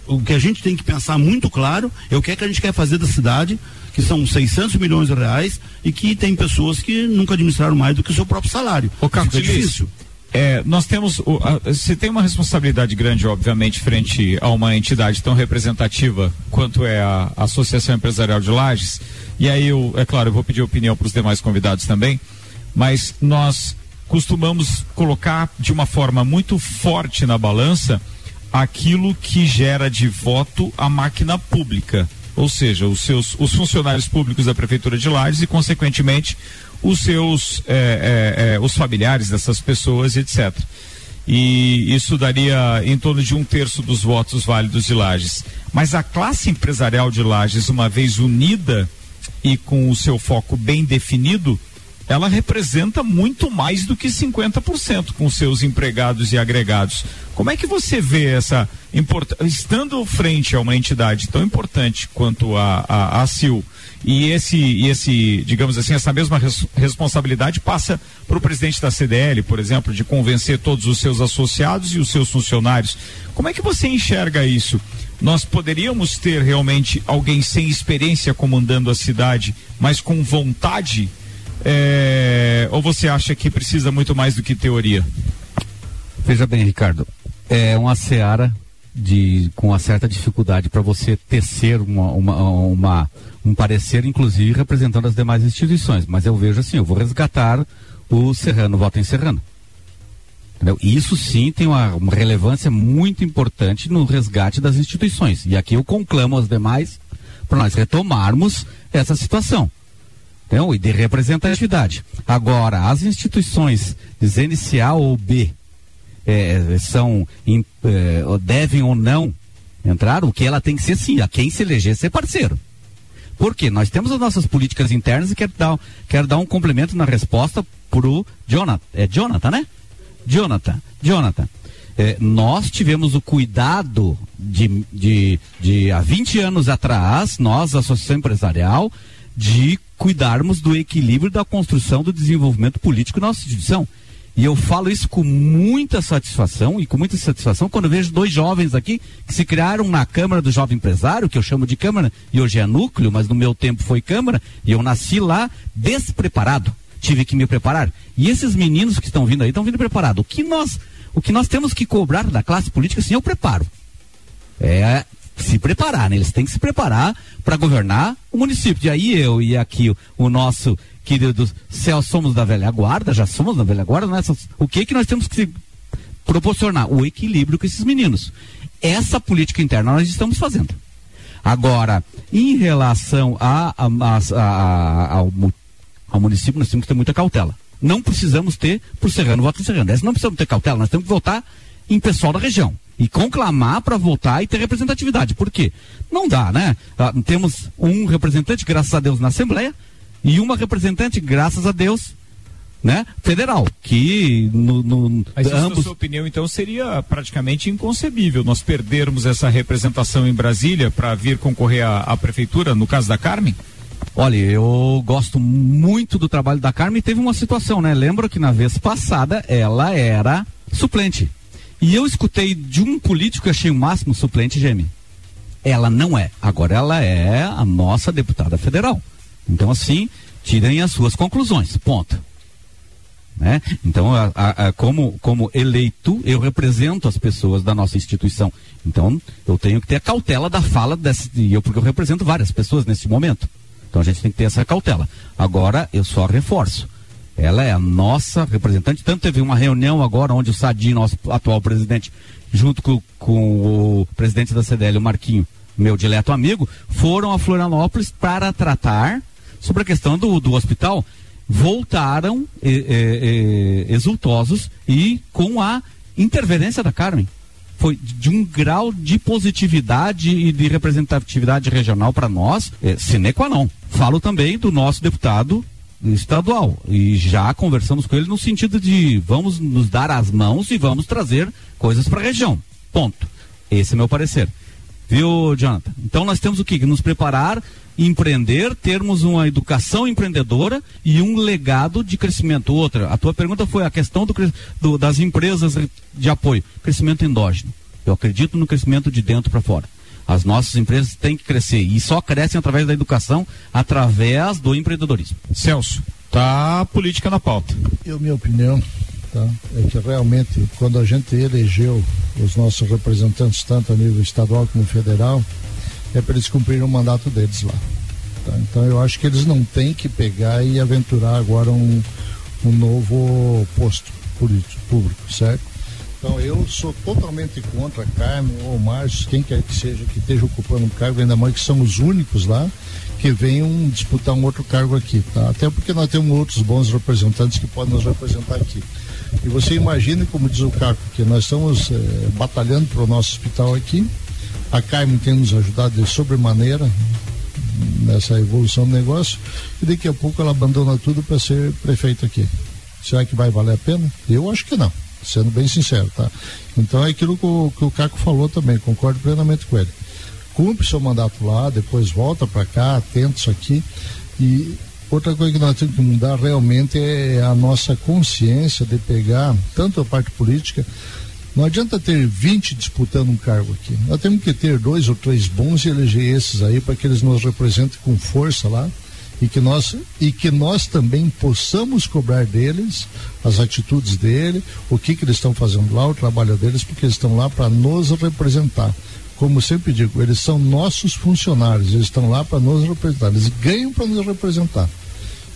o que a gente tem que pensar muito claro é o que é que a gente quer fazer da cidade, que são 600 milhões de reais e que tem pessoas que nunca administraram mais do que o seu próprio salário. O Carlos, Fica difícil. É, nós temos. O, a, você tem uma responsabilidade grande, obviamente, frente a uma entidade tão representativa quanto é a, a Associação Empresarial de Lages. E aí, eu, é claro, eu vou pedir opinião para os demais convidados também. Mas nós costumamos colocar de uma forma muito forte na balança aquilo que gera de voto a máquina pública, ou seja, os seus os funcionários públicos da prefeitura de Lages e consequentemente os seus é, é, é, os familiares dessas pessoas, etc. E isso daria em torno de um terço dos votos válidos de Lages. Mas a classe empresarial de Lages, uma vez unida e com o seu foco bem definido, ela representa muito mais do que 50% com seus empregados e agregados. Como é que você vê essa estando frente a uma entidade tão importante quanto a, a, a CIL, e esse, e esse, digamos assim, essa mesma res, responsabilidade passa para o presidente da CDL, por exemplo, de convencer todos os seus associados e os seus funcionários. Como é que você enxerga isso? Nós poderíamos ter realmente alguém sem experiência comandando a cidade, mas com vontade é, ou você acha que precisa muito mais do que teoria? Veja bem, Ricardo, é uma seara de, com uma certa dificuldade para você tecer uma, uma, uma, um parecer, inclusive representando as demais instituições. Mas eu vejo assim, eu vou resgatar o Serrano, voto em Serrano. Isso sim tem uma, uma, relevância muito importante no resgate das instituições. E aqui eu conclamo as demais para nós retomarmos essa situação. Então, e de representatividade. Agora, as instituições dizendo-se A ou B é, são, é, devem ou não entrar, o que ela tem que ser sim, a quem se eleger ser parceiro. Por quê? Nós temos as nossas políticas internas e quero dar, quero dar um complemento na resposta pro Jonathan. É Jonathan, né? Jonathan. Jonathan. É, nós tivemos o cuidado de, de, de, há 20 anos atrás, nós, a Associação Empresarial, de cuidarmos do equilíbrio da construção do desenvolvimento político na nossa instituição. E eu falo isso com muita satisfação e com muita satisfação quando vejo dois jovens aqui que se criaram na Câmara do Jovem Empresário, que eu chamo de Câmara e hoje é núcleo, mas no meu tempo foi Câmara, e eu nasci lá despreparado. Tive que me preparar. E esses meninos que estão vindo aí estão vindo preparados. O que nós, o que nós temos que cobrar da classe política, sim, é o preparo. É se preparar, né? Eles têm que se preparar para governar o município. E aí eu e aqui o, o nosso querido Celso somos da velha guarda, já somos da velha guarda, né? O que que nós temos que proporcionar? O equilíbrio com esses meninos. Essa política interna nós estamos fazendo. Agora, em relação a, a, a, ao, ao município, nós temos que ter muita cautela. Não precisamos ter por Serrano, voto em Serrano. Essa não precisamos ter cautela, nós temos que votar em pessoal da região e conclamar para votar e ter representatividade. Por quê? Não dá, né? Ah, temos um representante, graças a Deus, na Assembleia e uma representante, graças a Deus, né, federal, que no, no Mas ambos... na sua opinião, então, seria praticamente inconcebível nós perdermos essa representação em Brasília para vir concorrer à, à, prefeitura, no caso da Carmen? Olha, eu gosto muito do trabalho da Carmen teve uma situação, né? Lembro que na vez passada ela era suplente. E eu escutei de um político que achei o máximo suplente Geme. Ela não é. Agora ela é a nossa deputada federal. Então, assim, tirem as suas conclusões. Ponto. Né? Então, a, a, a, como, como eleito, eu represento as pessoas da nossa instituição. Então, eu tenho que ter a cautela da fala desse, eu, porque eu represento várias pessoas nesse momento. Então, a gente tem que ter essa cautela. Agora, eu só reforço. Ela é a nossa representante. Tanto teve uma reunião agora onde o Sadi, nosso atual presidente, junto com, com o presidente da CDL, o Marquinho, meu dileto amigo, foram a Florianópolis para tratar sobre a questão do, do hospital. Voltaram exultosos e com a interferência da Carmen foi de um grau de positividade e de representatividade regional para nós, é, sine qua non. Falo também do nosso deputado estadual. E já conversamos com ele no sentido de vamos nos dar as mãos e vamos trazer coisas para a região. Ponto. Esse é meu parecer. Viu, Jonathan? Então nós temos o que? Nos preparar, empreender, termos uma educação empreendedora e um legado de crescimento. Outra, a tua pergunta foi a questão do, do, das empresas de apoio. Crescimento endógeno. Eu acredito no crescimento de dentro para fora. As nossas empresas têm que crescer e só crescem através da educação, através do empreendedorismo. Celso, tá a política na pauta. Eu, minha opinião, tá, é que realmente quando a gente elegeu os nossos representantes, tanto a nível estadual como federal, é para eles cumprirem o mandato deles lá. Tá? Então eu acho que eles não têm que pegar e aventurar agora um, um novo posto político, público, certo? Então eu sou totalmente contra Carmen ou Márcio, quem quer que seja que esteja ocupando um cargo, ainda mais que são os únicos lá que venham disputar um outro cargo aqui, tá? Até porque nós temos outros bons representantes que podem nos representar aqui. E você imagine, como diz o Caco, que nós estamos eh, batalhando para o nosso hospital aqui. A Carmen tem nos ajudado de sobremaneira nessa evolução do negócio e daqui a pouco ela abandona tudo para ser prefeito aqui. Será que vai valer a pena? Eu acho que não sendo bem sincero, tá? Então é aquilo que o, que o Caco falou também, concordo plenamente com ele. Cumpre seu mandato lá, depois volta para cá, atento isso aqui. E outra coisa que nós temos que mudar realmente é a nossa consciência de pegar, tanto a parte política, não adianta ter 20 disputando um cargo aqui. Nós temos que ter dois ou três bons e eleger esses aí para que eles nos representem com força lá e que nós e que nós também possamos cobrar deles as atitudes dele, o que que eles estão fazendo lá, o trabalho deles, porque eles estão lá para nos representar. Como sempre digo, eles são nossos funcionários, eles estão lá para nos representar, eles ganham para nos representar.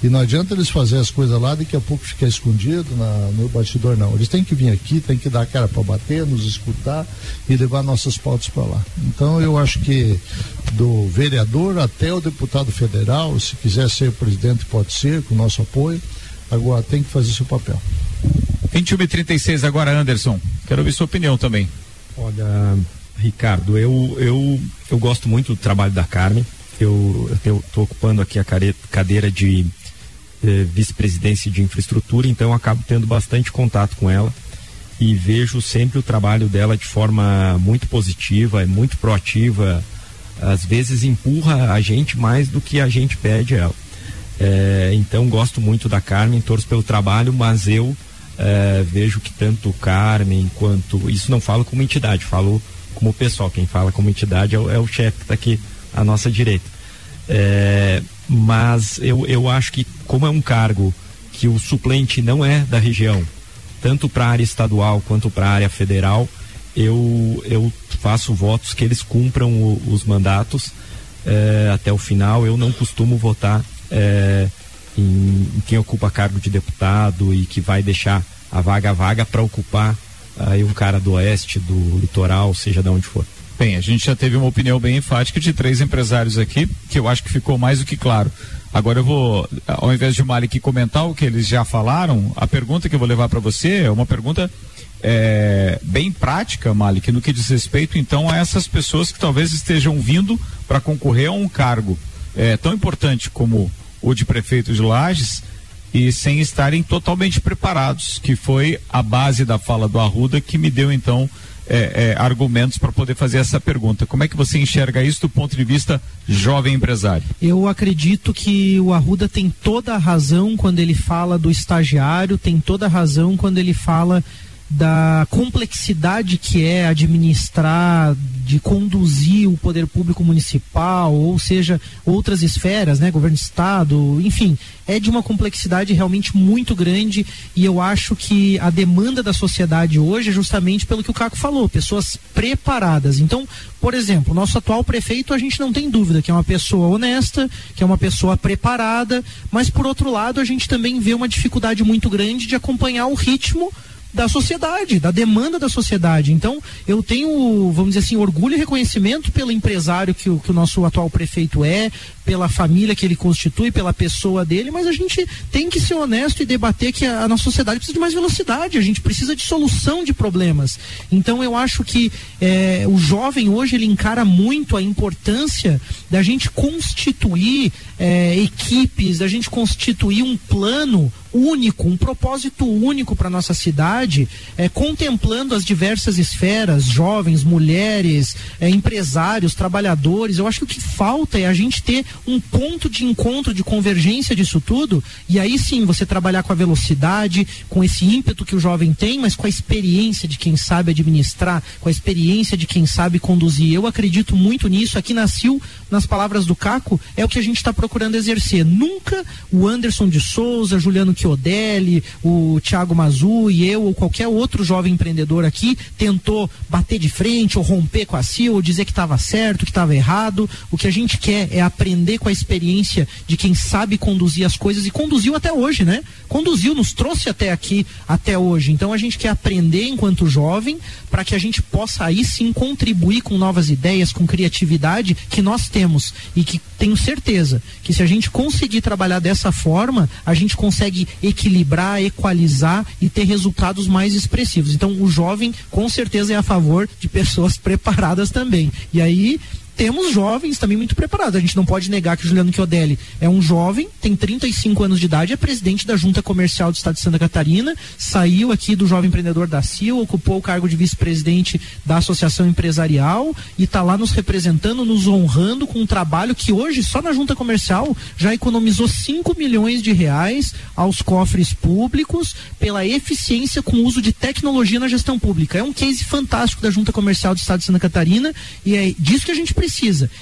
E não adianta eles fazer as coisas lá daqui a pouco ficar escondido na, no bastidor, não. Eles têm que vir aqui, têm que dar a cara para bater, nos escutar e levar nossas pautas para lá. Então eu acho que do vereador até o deputado federal, se quiser ser presidente, pode ser, com nosso apoio. Agora tem que fazer seu papel. 21 e 36 agora, Anderson. Quero ouvir sua opinião também. Olha, Ricardo, eu, eu, eu gosto muito do trabalho da Carmen. Eu estou ocupando aqui a cadeira de eh, vice-presidência de infraestrutura, então acabo tendo bastante contato com ela e vejo sempre o trabalho dela de forma muito positiva, é muito proativa, às vezes empurra a gente mais do que a gente pede ela. É, então gosto muito da Carmen, torço pelo trabalho, mas eu é, vejo que tanto Carmen quanto. Isso não falo como entidade, falo como pessoal. Quem fala como entidade é o, é o chefe que está aqui à nossa direita. É, mas eu, eu acho que, como é um cargo que o suplente não é da região, tanto para a área estadual quanto para a área federal, eu, eu faço votos que eles cumpram o, os mandatos é, até o final. Eu não costumo votar é, em, em, quem ocupa cargo de deputado e que vai deixar a vaga vaga para ocupar aí um cara do oeste, do litoral, seja de onde for. Bem, a gente já teve uma opinião bem enfática de três empresários aqui, que eu acho que ficou mais do que claro. Agora eu vou, ao invés de o Malik comentar o que eles já falaram, a pergunta que eu vou levar para você é uma pergunta é, bem prática, Malik, no que diz respeito então a essas pessoas que talvez estejam vindo para concorrer a um cargo é, tão importante como o de prefeito de Lages e sem estarem totalmente preparados, que foi a base da fala do Arruda que me deu então é, é, argumentos para poder fazer essa pergunta. Como é que você enxerga isso do ponto de vista jovem empresário? Eu acredito que o Arruda tem toda a razão quando ele fala do estagiário, tem toda a razão quando ele fala da complexidade que é administrar, de conduzir o poder público municipal, ou seja, outras esferas, né, governo de estado, enfim, é de uma complexidade realmente muito grande e eu acho que a demanda da sociedade hoje é justamente pelo que o Caco falou, pessoas preparadas. Então, por exemplo, nosso atual prefeito, a gente não tem dúvida que é uma pessoa honesta, que é uma pessoa preparada, mas por outro lado, a gente também vê uma dificuldade muito grande de acompanhar o ritmo da sociedade, da demanda da sociedade. Então, eu tenho, vamos dizer assim, orgulho e reconhecimento pelo empresário que o, que o nosso atual prefeito é, pela família que ele constitui, pela pessoa dele, mas a gente tem que ser honesto e debater que a, a nossa sociedade precisa de mais velocidade, a gente precisa de solução de problemas. Então, eu acho que é, o jovem hoje ele encara muito a importância da gente constituir é, equipes, da gente constituir um plano único, um propósito único para nossa cidade, é, contemplando as diversas esferas, jovens, mulheres, é, empresários, trabalhadores. Eu acho que o que falta é a gente ter um ponto de encontro, de convergência disso tudo, e aí sim você trabalhar com a velocidade, com esse ímpeto que o jovem tem, mas com a experiência de quem sabe administrar, com a experiência de quem sabe conduzir. Eu acredito muito nisso. Aqui nasceu, nas palavras do Caco, é o que a gente está procurando exercer. Nunca o Anderson de Souza, Juliano Chiodelli, o Thiago Mazu e eu ou qualquer outro jovem empreendedor aqui tentou bater de frente ou romper com a CIO ou dizer que estava certo, que estava errado. O que a gente quer é aprender com a experiência de quem sabe conduzir as coisas e conduziu até hoje, né? Conduziu, nos trouxe até aqui, até hoje. Então a gente quer aprender enquanto jovem para que a gente possa aí sim contribuir com novas ideias, com criatividade que nós temos e que tenho certeza que se a gente conseguir trabalhar dessa forma, a gente consegue equilibrar, equalizar e ter resultados mais expressivos. Então, o jovem com certeza é a favor de pessoas preparadas também. E aí temos jovens também muito preparados. A gente não pode negar que Juliano Chiodelli é um jovem, tem 35 anos de idade, é presidente da Junta Comercial do Estado de Santa Catarina, saiu aqui do Jovem Empreendedor da CIL, ocupou o cargo de vice-presidente da Associação Empresarial e está lá nos representando, nos honrando com um trabalho que hoje, só na Junta Comercial, já economizou 5 milhões de reais aos cofres públicos pela eficiência com o uso de tecnologia na gestão pública. É um case fantástico da Junta Comercial do Estado de Santa Catarina e é disso que a gente precisa.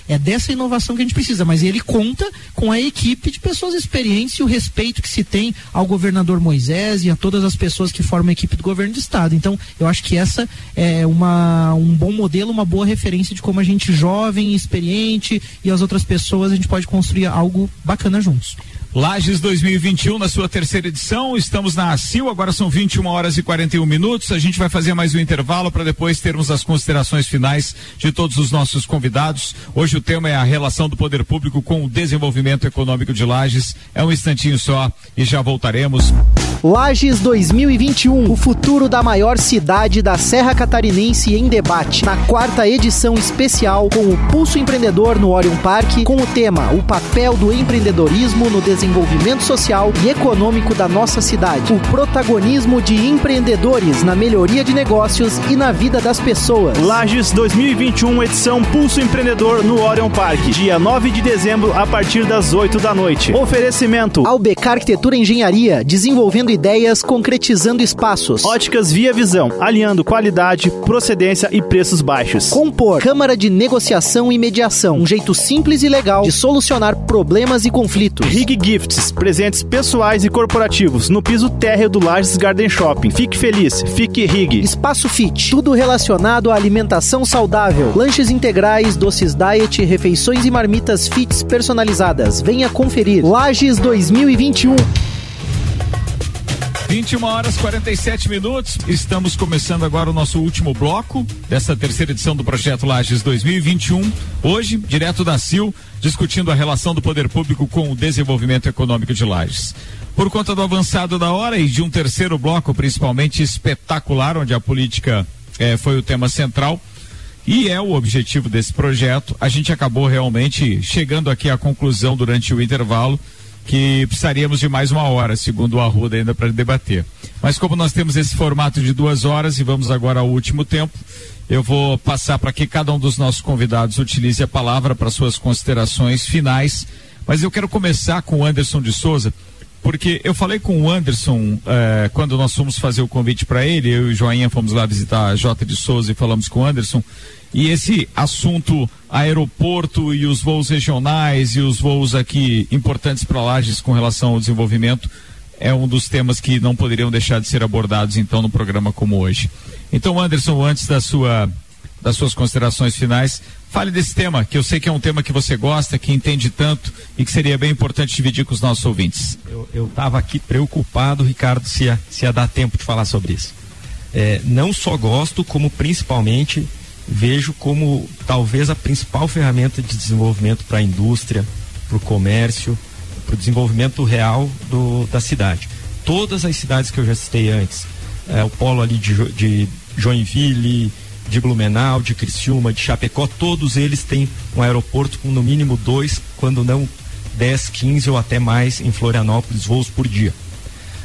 É dessa inovação que a gente precisa, mas ele conta com a equipe de pessoas experientes e o respeito que se tem ao governador Moisés e a todas as pessoas que formam a equipe do governo do estado. Então, eu acho que essa é uma, um bom modelo, uma boa referência de como a gente jovem, experiente e as outras pessoas a gente pode construir algo bacana juntos. Lages 2021 na sua terceira edição. Estamos na ACIL, agora são 21 horas e 41 minutos. A gente vai fazer mais um intervalo para depois termos as considerações finais de todos os nossos convidados. Hoje o tema é a relação do poder público com o desenvolvimento econômico de Lages. É um instantinho só e já voltaremos. Lages 2021, o futuro da maior cidade da Serra Catarinense em debate. Na quarta edição especial com o Pulso Empreendedor no Orion Park, com o tema O papel do empreendedorismo no desenvolvimento social e econômico da nossa cidade. O protagonismo de empreendedores na melhoria de negócios e na vida das pessoas. Lages 2021, edição Pulso Empreendedor no Orion Park, dia 9 de dezembro, a partir das 8 da noite. Oferecimento: Albecar Arquitetura e Engenharia, desenvolvendo ideias, concretizando espaços. Óticas Via Visão, alinhando qualidade, procedência e preços baixos. Compor, Câmara de Negociação e Mediação, um jeito simples e legal de solucionar problemas e conflitos. Rig Gifts, presentes pessoais e corporativos, no piso térreo do Lages Garden Shopping. Fique feliz, fique Rig. Espaço Fit, tudo relacionado à alimentação saudável. Lanches integrais, doces diet, refeições e marmitas fits personalizadas. Venha conferir. Lages 2021. 21 horas 47 minutos. Estamos começando agora o nosso último bloco dessa terceira edição do projeto Lages 2021. Hoje, direto da CIL, discutindo a relação do poder público com o desenvolvimento econômico de Lages. Por conta do avançado da hora e de um terceiro bloco, principalmente espetacular, onde a política eh, foi o tema central. E é o objetivo desse projeto. A gente acabou realmente chegando aqui à conclusão durante o intervalo que precisaríamos de mais uma hora, segundo o Arruda, ainda para debater. Mas como nós temos esse formato de duas horas e vamos agora ao último tempo, eu vou passar para que cada um dos nossos convidados utilize a palavra para suas considerações finais. Mas eu quero começar com o Anderson de Souza, porque eu falei com o Anderson eh, quando nós fomos fazer o convite para ele, eu e o Joinha fomos lá visitar a Jota de Souza e falamos com o Anderson. E esse assunto aeroporto e os voos regionais e os voos aqui importantes para Lages com relação ao desenvolvimento é um dos temas que não poderiam deixar de ser abordados então no programa como hoje. Então, Anderson, antes da sua das suas considerações finais, fale desse tema, que eu sei que é um tema que você gosta, que entende tanto e que seria bem importante dividir com os nossos ouvintes. Eu estava aqui preocupado, Ricardo, se ia, se ia dar tempo de falar sobre isso. É, não só gosto, como principalmente vejo como talvez a principal ferramenta de desenvolvimento para a indústria, para o comércio, para o desenvolvimento real do, da cidade. Todas as cidades que eu já citei antes, é, o polo ali de, de Joinville, de Blumenau, de Criciúma, de Chapecó, todos eles têm um aeroporto com no mínimo dois, quando não 10, 15 ou até mais em Florianópolis voos por dia.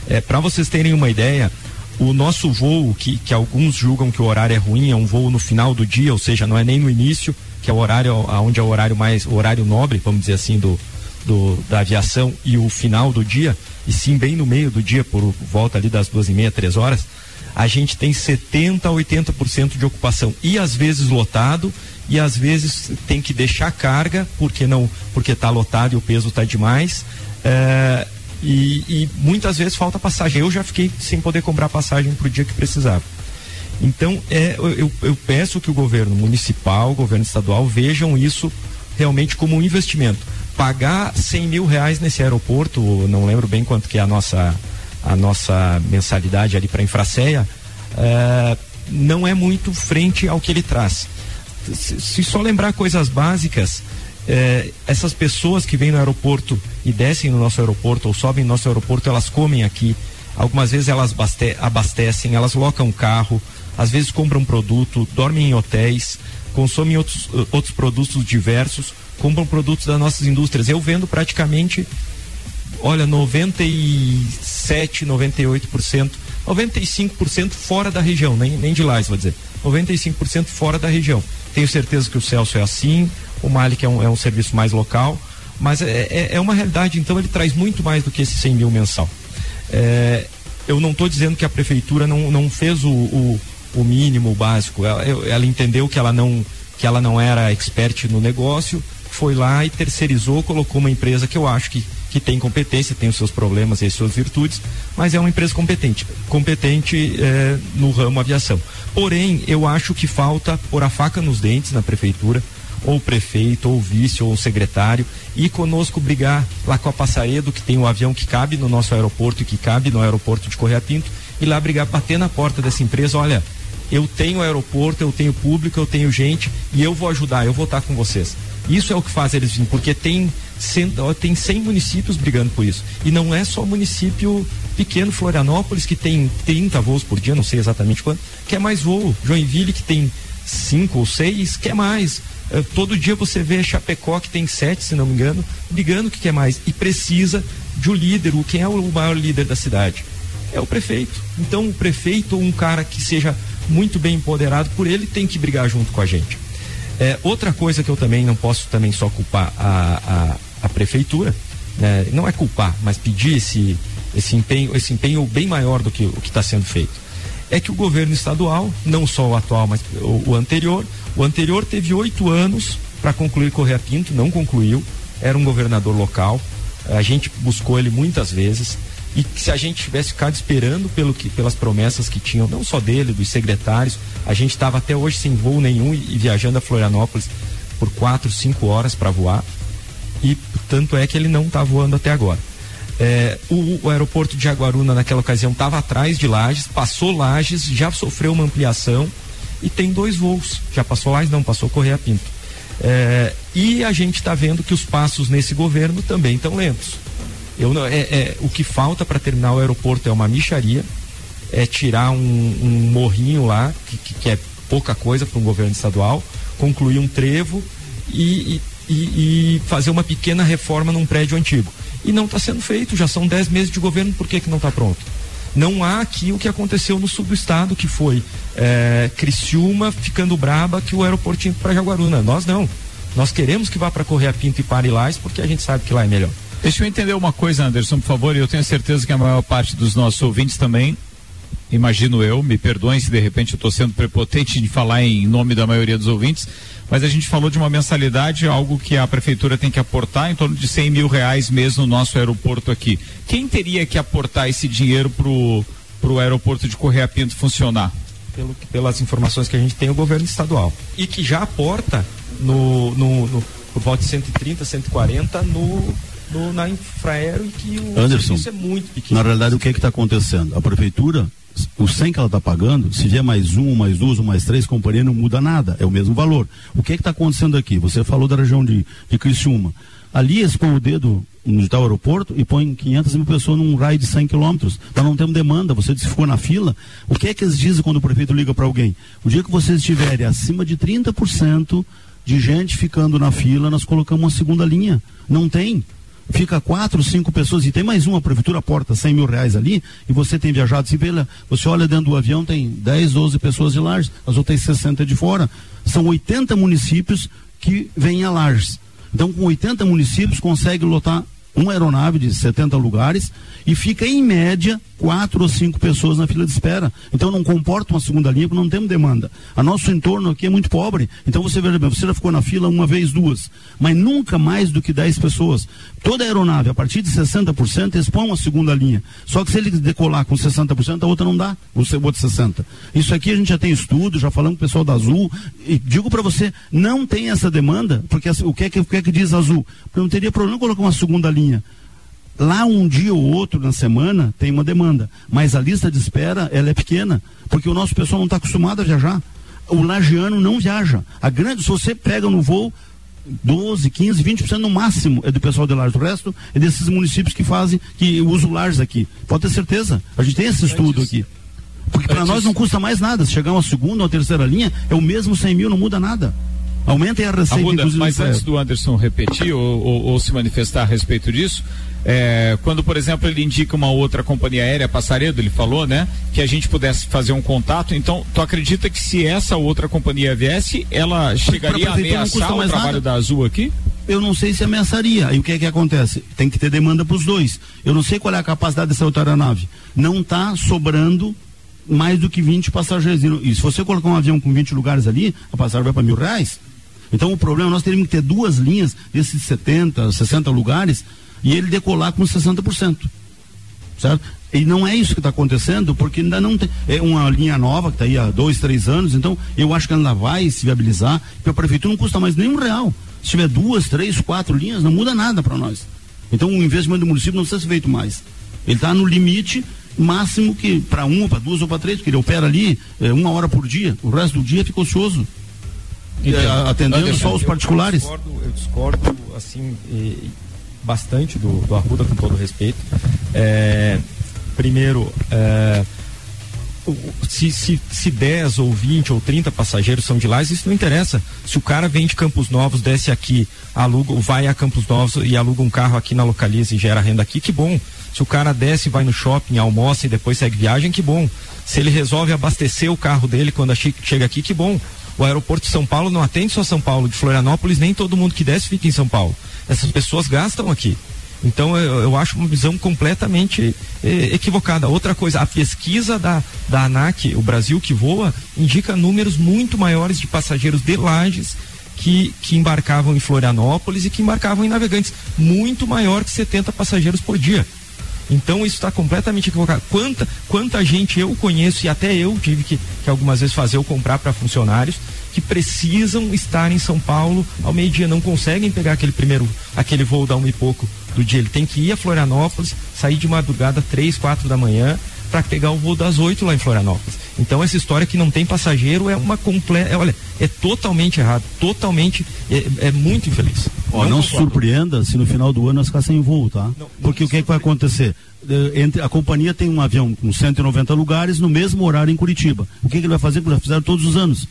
É, Para vocês terem uma ideia, o nosso voo, que, que alguns julgam que o horário é ruim, é um voo no final do dia, ou seja, não é nem no início, que é o horário onde é o horário mais, o horário nobre, vamos dizer assim, do, do, da aviação e o final do dia, e sim bem no meio do dia, por volta ali das duas e meia, três horas, a gente tem 70 a 80% de ocupação. E às vezes lotado e às vezes tem que deixar carga porque não porque está lotado e o peso está demais. É, e, e, muitas vezes falta passagem. Eu já fiquei sem poder comprar passagem para o dia que precisava. Então é, eu, eu peço que o governo municipal o governo estadual vejam isso realmente como um investimento. Pagar 100 mil reais nesse aeroporto não lembro bem quanto que é a nossa a nossa mensalidade ali para a Infraceia, é, não é muito frente ao que ele traz. Se, se só lembrar coisas básicas, é, essas pessoas que vêm no aeroporto e descem no nosso aeroporto ou sobem no nosso aeroporto, elas comem aqui. Algumas vezes elas abastecem, elas locam carro, às vezes compram produto, dormem em hotéis, consomem outros, outros produtos diversos, compram produtos das nossas indústrias. Eu vendo praticamente olha, 97, 98%, 95% fora da região, nem, nem de lá, vou dizer. 95% fora da região. Tenho certeza que o Celso é assim, o Malik é um, é um serviço mais local, mas é, é, é, uma realidade, então ele traz muito mais do que esse 100 mil mensal. É, eu não estou dizendo que a prefeitura não, não fez o, o, o mínimo, o básico. Ela, ela entendeu que ela não que ela não era expert no negócio, foi lá e terceirizou, colocou uma empresa que eu acho que que tem competência, tem os seus problemas e as suas virtudes, mas é uma empresa competente, competente é, no ramo aviação. Porém, eu acho que falta pôr a faca nos dentes na prefeitura, ou prefeito, ou vice, ou secretário, e conosco brigar lá com a Passaredo, que tem um avião que cabe no nosso aeroporto e que cabe no aeroporto de Correia Pinto, e lá brigar, bater na porta dessa empresa, olha, eu tenho aeroporto, eu tenho público, eu tenho gente, e eu vou ajudar, eu vou estar com vocês. Isso é o que faz eles virem, porque tem, tem 100 municípios brigando por isso. E não é só município pequeno, Florianópolis, que tem 30 voos por dia, não sei exatamente quanto, quer mais voo. Joinville, que tem 5 ou 6, quer mais. Uh, todo dia você vê Chapecó, que tem 7, se não me engano, brigando que quer mais. E precisa de um líder. Quem é o maior líder da cidade? É o prefeito. Então, o prefeito ou um cara que seja muito bem empoderado por ele tem que brigar junto com a gente. É, outra coisa que eu também não posso também só culpar a, a, prefeitura, né? não é culpar, mas pedir esse, esse, empenho, esse empenho bem maior do que o que está sendo feito. É que o governo estadual, não só o atual, mas o, o anterior, o anterior teve oito anos para concluir Correia Pinto, não concluiu, era um governador local, a gente buscou ele muitas vezes, e se a gente tivesse ficado esperando pelo que, pelas promessas que tinham, não só dele, dos secretários, a gente estava até hoje sem voo nenhum e, e, viajando a Florianópolis por quatro, cinco horas para voar. E tanto é que ele não está voando até agora. É, o, o, aeroporto de Jaguaruna naquela ocasião estava atrás de Lages, passou Lages, já sofreu uma ampliação e tem dois voos. Já passou Lages, não, passou Correia Pinto. É, e a gente está vendo que os passos nesse governo também estão lentos. Eu não, é, é o que falta para terminar o aeroporto é uma micharia, é tirar um, um morrinho lá, que, que, é pouca coisa para um governo estadual, concluir um trevo e, e, e, fazer uma pequena reforma num prédio antigo. E não está sendo feito, já são 10 meses de governo, por que, que não está pronto? Não há aqui o que aconteceu no sul do estado, que foi é, Criciúma ficando braba que o aeroporto para Jaguaruna. Nós não. Nós queremos que vá para Correia Pinto e pare lá, porque a gente sabe que lá é melhor. Deixa eu entender uma coisa, Anderson, por favor. Eu tenho certeza que a maior parte dos nossos ouvintes também, imagino eu, me perdoem se de repente eu estou sendo prepotente de falar em nome da maioria dos ouvintes, mas a gente falou de uma mensalidade, algo que a prefeitura tem que aportar em torno de 100 mil reais mês no nosso aeroporto aqui. Quem teria que aportar esse dinheiro para o aeroporto de Correia Pinto funcionar? Pelo, pelas informações que a gente tem, o governo estadual. E que já aporta no, no, no por volta de 130, 140 no no, na Infraero e que o Anderson, é muito pequeno. Na realidade, o que é está acontecendo? A prefeitura, o 100 que ela está pagando, se vier mais um, mais duas ou mais três companhias, não muda nada, é o mesmo valor. O que é está acontecendo aqui? Você falou da região de, de Criciúma. Ali eles põem o dedo no tal aeroporto e põem 500 mil pessoas num raio de 100 quilômetros. Nós não temos demanda. Você ficou na fila. O que é que eles dizem quando o prefeito liga para alguém? O dia que vocês estiverem acima de 30% de gente ficando na fila, nós colocamos uma segunda linha. Não tem. Fica quatro, cinco pessoas e tem mais uma, a prefeitura porta 100 mil reais ali e você tem viajado, se vê, você olha dentro do avião, tem 10, 12 pessoas de Lages, as outras 60 de fora. São 80 municípios que vêm a Lages. Então, com 80 municípios, consegue lotar uma aeronave de 70 lugares e fica em média quatro ou cinco pessoas na fila de espera. Então não comporta uma segunda linha porque não temos demanda. A nosso entorno aqui é muito pobre. Então você veja bem, você já ficou na fila uma vez, duas, mas nunca mais do que 10 pessoas. Toda aeronave, a partir de 60%, expõe uma segunda linha. Só que se ele decolar com 60%, a outra não dá, o outro 60%. Isso aqui a gente já tem estudo, já falamos com o pessoal da Azul, e digo para você, não tem essa demanda, porque o que é que, o que, é que diz Azul? Porque não teria problema colocar uma segunda linha. Lá um dia ou outro na semana tem uma demanda, mas a lista de espera ela é pequena, porque o nosso pessoal não está acostumado a viajar. O lagiano não viaja. A grande, se você pega no voo 12, 15, 20% no máximo é do pessoal de Lages. O resto é desses municípios que fazem, que usam Lages aqui. Pode ter certeza. A gente tem esse estudo aqui. Porque para nós não custa mais nada. Se chegar uma segunda ou terceira linha, é o mesmo 100 mil, não muda nada. Aumentem a receita, Arruda, Mas antes do Anderson repetir ou, ou, ou, se manifestar a respeito disso, é, quando, por exemplo, ele indica uma outra companhia aérea, Passaredo, ele falou, né? Que a gente pudesse fazer um contato. Então, tu acredita que se essa outra companhia viesse, ela chegaria a ameaçar o trabalho nada. da Azul aqui? Eu não sei se ameaçaria. E o que é que acontece? Tem que ter demanda para os dois. Eu não sei qual é a capacidade dessa outra aeronave. Não está sobrando mais do que 20 passageiros. E se você colocar um avião com 20 lugares ali, a passagem vai para mil reais. Então o problema, nós teríamos que ter duas linhas desses 70, 60 lugares e ele decolar com 60%. Certo? E não é isso que está acontecendo, porque ainda não tem. É uma linha nova que está aí há dois, três anos, então eu acho que ainda vai se viabilizar, porque a prefeitura não custa mais nenhum real. Se tiver duas, três, quatro linhas, não muda nada para nós. Então o investimento do município não precisa ser feito mais. Ele está no limite máximo que para uma, para duas ou para três, porque ele opera ali é, uma hora por dia, o resto do dia fica ocioso. Então, atendendo só os particulares. Eu discordo, eu discordo assim, bastante do, do Arruda, com todo respeito. É, primeiro, é, se, se, se 10 ou 20 ou 30 passageiros são de lá, isso não interessa. Se o cara vem de Campos Novos, desce aqui, aluga, vai a Campos Novos e aluga um carro aqui na localiza e gera renda aqui, que bom. Se o cara desce, vai no shopping, almoça e depois segue viagem, que bom. Se ele resolve abastecer o carro dele quando chega aqui, que bom. O aeroporto de São Paulo não atende só São Paulo, de Florianópolis, nem todo mundo que desce fica em São Paulo. Essas pessoas gastam aqui. Então eu, eu acho uma visão completamente eh, equivocada. Outra coisa, a pesquisa da, da ANAC, o Brasil que voa, indica números muito maiores de passageiros de lajes que, que embarcavam em Florianópolis e que embarcavam em navegantes. Muito maior que 70 passageiros por dia. Então isso está completamente equivocado. Quanta, quanta gente eu conheço e até eu tive que, que algumas vezes fazer ou comprar para funcionários que precisam estar em São Paulo ao meio-dia, não conseguem pegar aquele primeiro, aquele voo da uma e pouco do dia. Ele tem que ir a Florianópolis, sair de madrugada três, quatro da manhã para pegar o voo das oito lá em Florianópolis. Então essa história que não tem passageiro é uma completa, é, olha, é totalmente errado, totalmente, é, é muito infeliz. Ó, não, não surpreenda se no final do ano nós ficar sem voo, tá? Não, Porque o que, é que vai acontecer? Entre, a companhia tem um avião com 190 lugares no mesmo horário em Curitiba. O que, que ele vai fazer? Como já fizeram todos os anos.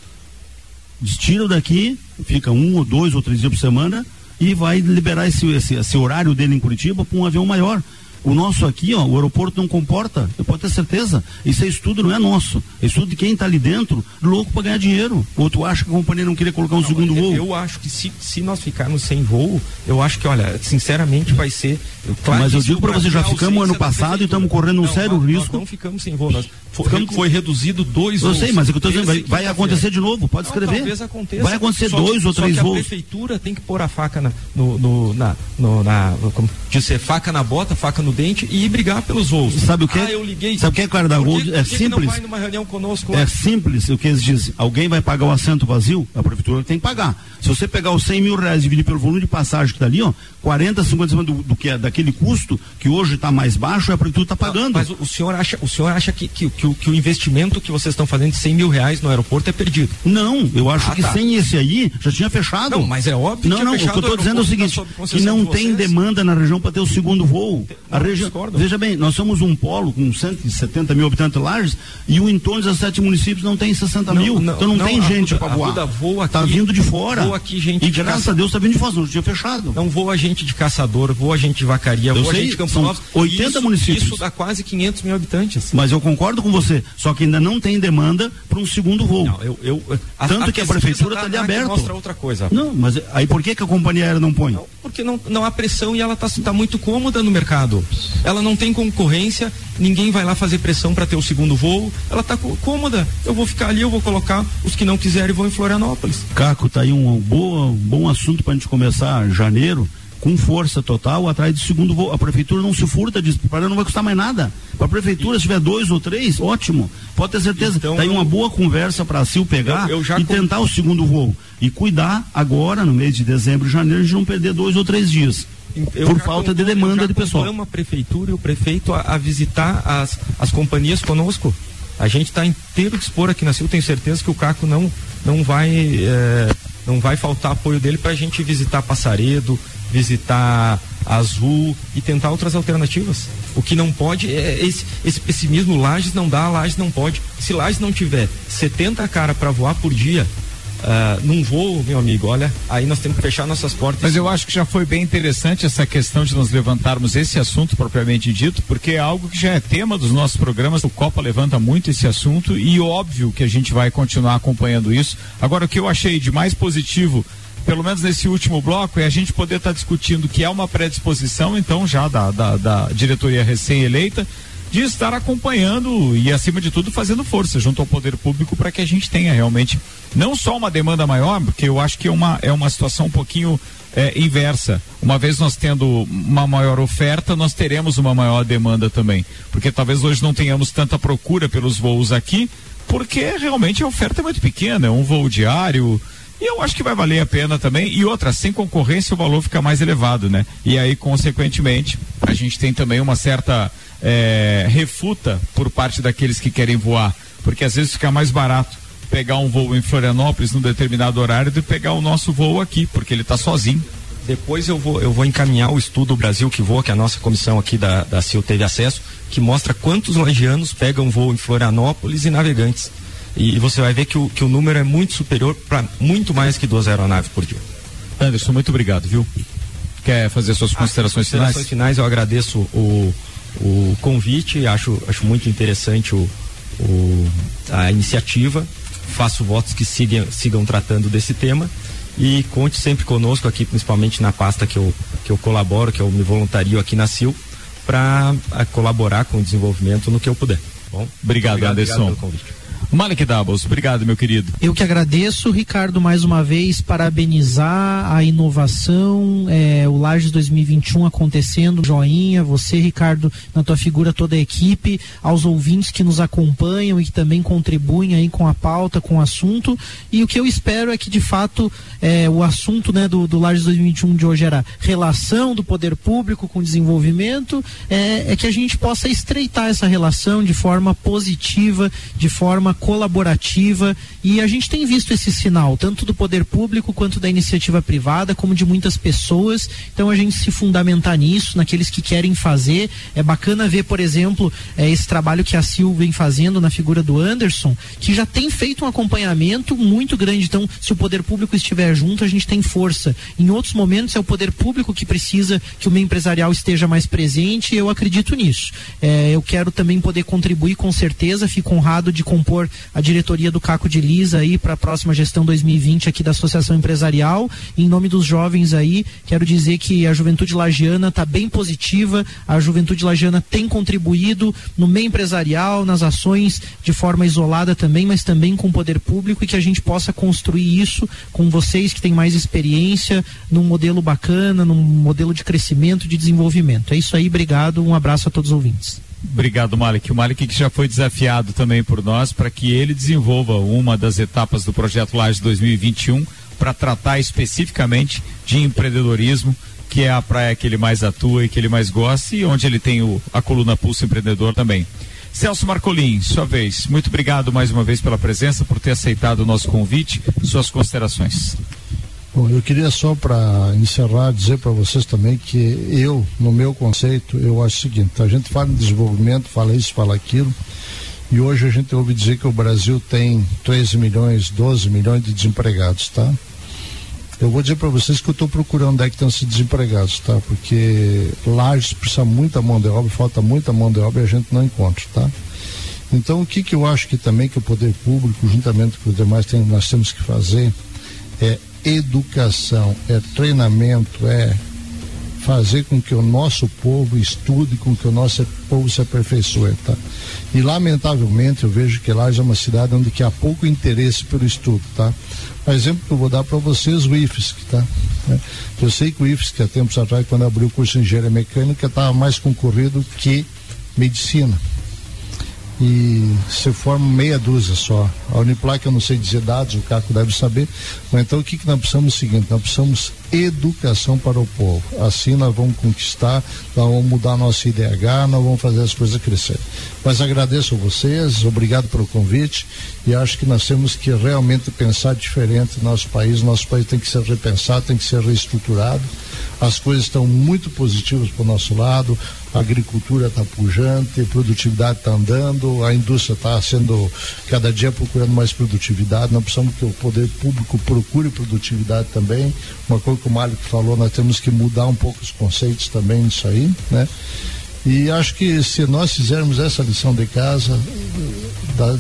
Tiram daqui, fica um ou dois ou três dias por semana e vai liberar esse, esse, esse horário dele em Curitiba para um avião maior. O nosso aqui, ó, o aeroporto não comporta, eu posso ter certeza. Isso é estudo, não é nosso. É estudo de quem está ali dentro, louco para ganhar dinheiro. Ou tu acha que a companhia não queria colocar um não, segundo eu, voo? Eu acho que se, se nós ficarmos sem voo, eu acho que, olha, sinceramente vai ser. Claro Mas eu digo para você, já ficamos ano passado e estamos correndo um não, sério nós, risco. Nós não ficamos sem voo. Nós foi, foi reduzido dois voos. Eu sei, mas é que eu estou dizendo, vai, vai acontecer de novo, pode não, escrever. Talvez aconteça. Vai acontecer só, dois ou três voos. A prefeitura tem que pôr a faca na, no, no, na, no, na como dizer, faca na bota, faca no dente e brigar pelos voos. Sabe o que? Ah, eu liguei. Sabe o que é, cara da Gold? É simples. vai numa reunião conosco? É simples o que eles dizem. Alguém vai pagar o assento vazio? A prefeitura tem que pagar. Se você pegar os 100 mil reais e dividir pelo volume de passagem que está ali, ó, 40, 50 do, do que é daquele custo que hoje está mais baixo, a prefeitura está pagando. Mas o, o, senhor acha, o senhor acha que, que, que, que o investimento que vocês estão fazendo de 100 mil reais no aeroporto é perdido. Não, eu acho ah, que tá. sem esse aí já tinha fechado. Não, mas é óbvio não, não, o que eu estou dizendo é o seguinte, que não tem demanda na região para ter o segundo voo. A, região. Veja bem, nós somos um polo com 170 mil habitantes Lages e o entorno dos sete municípios não tem 60 Não, mil. não, então não, não, tem a gente para a voar. Ruda voa Tá aqui- vindo de fora. voa aqui gente e de graças caça- a Deus tá vindo de fora, não tinha fechado. Não voa gente de caçador, voa gente de vacaria, Eu voa sei, gente de Campos são Novos. 80 isso, municípios. Isso dá quase 500 mil habitantes. Mas eu concordo com você, só que ainda não tem demanda para um segundo voo. Não, eu, eu, a- Tanto a que a prefeitura está de ANAC aberto. mostra outra coisa. Não, mas aí por que, que a companhia aérea não põe? Porque não, não há pressão e ela está muito cômoda no mercado. Ela não tem concorrência, ninguém vai lá fazer pressão para ter o segundo voo. Ela está cômoda. Eu vou ficar ali, eu vou colocar os que não quiserem vão em Florianópolis. Caco, tá aí um boa, um bom assunto para a gente começar janeiro com força total atrás do segundo voo. A prefeitura não se furta disso, para não vai custar mais nada. Para a prefeitura, se tiver dois ou três, ótimo. Pode ter certeza. Então, tá aí uma boa conversa para a CIL pegar Eu- eu e com- tentar o segundo voo. E cuidar agora, no mês de dezembro e janeiro, de não perder dois ou três dias. Eu por falta de demanda de pessoal. conclamo a prefeitura e o prefeito a, a visitar as, as companhias conosco. A gente está inteiro dispor aqui na CIL, tenho certeza que o Caco não, não vai eh, não vai faltar apoio dele para a gente visitar Passaredo, visitar Azul e tentar outras alternativas. O que não pode é esse, esse pessimismo, Lages não dá, Lages não pode. Se Lages não tiver 70 cara para voar por dia, ah, num voo, meu amigo, olha, aí nós temos que fechar nossas portas. Mas eu acho que já foi bem interessante essa questão de nós levantarmos esse assunto propriamente dito, porque é algo que já é tema dos nossos programas. O Copa levanta muito esse assunto e óbvio que a gente vai continuar acompanhando isso. Agora, o que eu achei de mais positivo, pelo menos nesse último bloco, é a gente poder estar discutindo que é uma predisposição, então, já da, da, da diretoria recém-eleita, de estar acompanhando e, acima de tudo, fazendo força junto ao poder público para que a gente tenha realmente não só uma demanda maior, porque eu acho que é uma, é uma situação um pouquinho é, inversa. Uma vez nós tendo uma maior oferta, nós teremos uma maior demanda também. Porque talvez hoje não tenhamos tanta procura pelos voos aqui, porque realmente a oferta é muito pequena, é um voo diário. E eu acho que vai valer a pena também. E outra, sem concorrência o valor fica mais elevado, né? E aí, consequentemente, a gente tem também uma certa é, refuta por parte daqueles que querem voar. Porque às vezes fica mais barato pegar um voo em Florianópolis num determinado horário do que pegar o nosso voo aqui, porque ele está sozinho. Depois eu vou, eu vou encaminhar o estudo Brasil que voa, que a nossa comissão aqui da, da CIL teve acesso, que mostra quantos lagianos pegam voo em Florianópolis e navegantes. E, você vai ver que o, que o número é muito superior para muito mais que duas aeronaves por dia. Anderson, muito obrigado, viu? Quer fazer suas considerações finais? Considerações finais, eu agradeço o, o convite, acho, acho muito interessante o, o, a iniciativa. Faço votos que sigam, sigam tratando desse tema e conte sempre conosco aqui, principalmente na pasta que eu, que eu colaboro, que eu me voluntario aqui na CIL, para colaborar com o desenvolvimento no que eu puder. Bom, Obrigado, obrigado Anderson. pelo convite. Malik Dabos, obrigado, meu querido. Eu que agradeço, Ricardo, mais uma vez, parabenizar a inovação, é, o Lages 2021 acontecendo, joinha, você, Ricardo, na tua figura, toda a equipe, aos ouvintes que nos acompanham e que também contribuem aí com a pauta, com o assunto. E o que eu espero é que, de fato, é, o assunto né, do, do Lages 2021 de hoje era relação do poder público com desenvolvimento, é, é que a gente possa estreitar essa relação de forma positiva, de forma colaborativa e a gente tem visto esse sinal tanto do poder público quanto da iniciativa privada como de muitas pessoas. Então a gente se fundamentar nisso naqueles que querem fazer. É bacana ver por exemplo é, esse trabalho que a Sil vem fazendo na figura do Anderson que já tem feito um acompanhamento muito grande. Então se o poder público estiver junto a gente tem força. Em outros momentos é o poder público que precisa que o meio empresarial esteja mais presente eu acredito nisso. É, eu quero também poder contribuir com certeza fico honrado de compor a diretoria do Caco de Lisa aí para a próxima gestão 2020 aqui da Associação Empresarial. Em nome dos jovens aí, quero dizer que a juventude lagiana está bem positiva, a juventude lagiana tem contribuído no meio empresarial, nas ações de forma isolada também, mas também com o poder público e que a gente possa construir isso com vocês que têm mais experiência num modelo bacana, num modelo de crescimento, de desenvolvimento. É isso aí, obrigado, um abraço a todos os ouvintes. Obrigado, Malik. O Malik que já foi desafiado também por nós para que ele desenvolva uma das etapas do projeto Laje 2021 para tratar especificamente de empreendedorismo, que é a praia que ele mais atua e que ele mais gosta e onde ele tem o, a coluna Pulso Empreendedor também. Celso Marcolin, sua vez. Muito obrigado mais uma vez pela presença, por ter aceitado o nosso convite. Suas considerações. Bom, eu queria só para encerrar dizer para vocês também que eu, no meu conceito, eu acho o seguinte: a gente fala em desenvolvimento, fala isso, fala aquilo, e hoje a gente ouve dizer que o Brasil tem 13 milhões, 12 milhões de desempregados, tá? Eu vou dizer para vocês que eu estou procurando onde é que estão esses desempregados, tá? Porque Lages precisa muita mão de obra, falta muita mão de obra e a gente não encontra, tá? Então, o que que eu acho que também que o poder público, juntamente com os demais, tem, nós temos que fazer é educação, é treinamento, é fazer com que o nosso povo estude, com que o nosso povo se aperfeiçoe, tá? E lamentavelmente eu vejo que lá é uma cidade onde que há pouco interesse pelo estudo, tá? O exemplo que eu vou dar para vocês, o IFSC, tá? Eu sei que o IFSC, há tempos atrás, quando abriu o curso de engenharia mecânica, estava mais concorrido que medicina e se forma meia dúzia só. A Uniplac eu não sei dizer dados, o Caco deve saber, mas então o que, que nós precisamos é o seguinte, nós precisamos educação para o povo. Assim nós vamos conquistar, nós vamos mudar nosso IDH, nós vamos fazer as coisas crescerem. Mas agradeço a vocês, obrigado pelo convite e acho que nós temos que realmente pensar diferente no nosso país. Nosso país tem que ser repensado, tem que ser reestruturado. As coisas estão muito positivas para o nosso lado, a agricultura está pujante, a produtividade está andando, a indústria está sendo cada dia procurando mais produtividade. Nós precisamos que o poder público procure produtividade também. Uma coisa que o Mário falou, nós temos que mudar um pouco os conceitos também nisso aí, né? E acho que se nós fizermos essa lição de casa,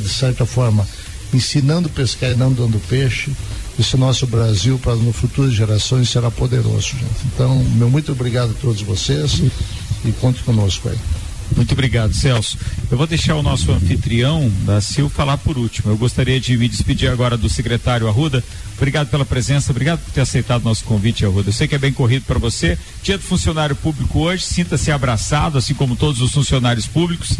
de certa forma, ensinando a pescar e não dando peixe, esse nosso Brasil para no futuras gerações será poderoso, gente. Então, meu muito obrigado a todos vocês e conte conosco aí. Muito obrigado, Celso. Eu vou deixar o nosso anfitrião da CIL falar por último. Eu gostaria de me despedir agora do secretário Arruda. Obrigado pela presença, obrigado por ter aceitado nosso convite, Arruda. Eu sei que é bem corrido para você. Dia do funcionário público hoje, sinta-se abraçado, assim como todos os funcionários públicos.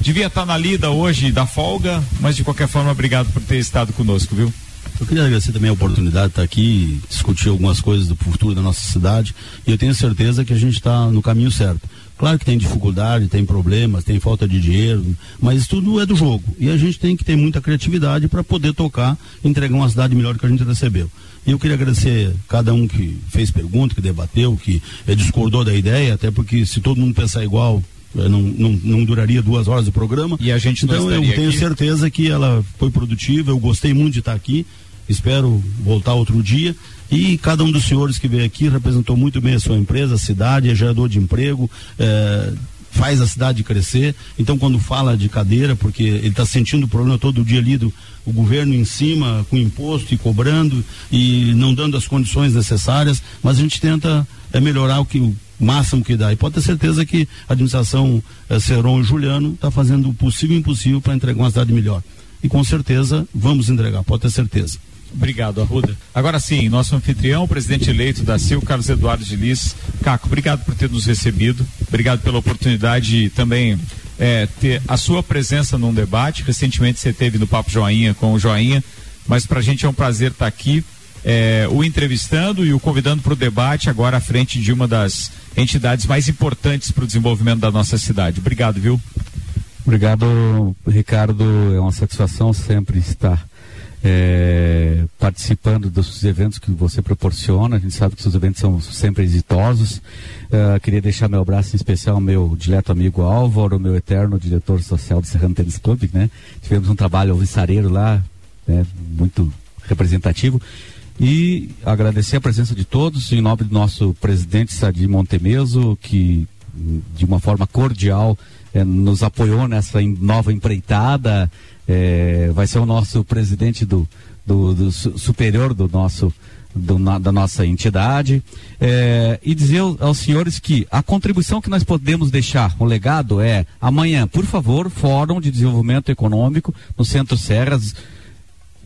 Devia estar na lida hoje da folga, mas de qualquer forma, obrigado por ter estado conosco, viu? Eu queria agradecer também a oportunidade de estar aqui, discutir algumas coisas do futuro da nossa cidade e eu tenho certeza que a gente está no caminho certo. Claro que tem dificuldade, tem problemas, tem falta de dinheiro, mas tudo é do jogo. E a gente tem que ter muita criatividade para poder tocar e entregar uma cidade melhor que a gente recebeu. E eu queria agradecer cada um que fez pergunta, que debateu, que eh, discordou da ideia, até porque se todo mundo pensar igual, eh, não, não, não, duraria duas horas o programa. E a gente Então eu tenho aqui. certeza que ela foi produtiva, eu gostei muito de estar aqui, espero voltar outro dia. E cada um dos senhores que veio aqui representou muito bem a sua empresa, a cidade, é gerador de emprego, é, faz a cidade crescer. Então, quando fala de cadeira, porque ele está sentindo o problema todo dia ali do o governo em cima, com imposto e cobrando e não dando as condições necessárias, mas a gente tenta é, melhorar o que o máximo que dá. E pode ter certeza que a administração é, Seron e Juliano está fazendo o possível e impossível para entregar uma cidade melhor. E com certeza vamos entregar, pode ter certeza. Obrigado, Arruda. Agora sim, nosso anfitrião, o presidente eleito da CIL, Carlos Eduardo de Liz. Caco, obrigado por ter nos recebido. Obrigado pela oportunidade de também é, ter a sua presença num debate. Recentemente você teve no Papo Joinha com o Joinha, mas para a gente é um prazer estar aqui. É, o entrevistando e o convidando para o debate agora à frente de uma das entidades mais importantes para o desenvolvimento da nossa cidade. Obrigado, viu? Obrigado, Ricardo. É uma satisfação sempre estar é, participando dos eventos que você proporciona. A gente sabe que seus eventos são sempre exitosos. Uh, queria deixar meu abraço em especial ao meu dileto amigo Álvaro, meu eterno diretor social do Serrano Tênis Clube. Né? Tivemos um trabalho alvissareiro lá, né? muito representativo. E agradecer a presença de todos, em nome do nosso presidente Sadi Montemeso, que de uma forma cordial eh, nos apoiou nessa nova empreitada é, vai ser o nosso presidente do, do, do superior do nosso do, na, da nossa entidade é, e dizer aos senhores que a contribuição que nós podemos deixar, o legado é amanhã, por favor, Fórum de Desenvolvimento Econômico no Centro Serras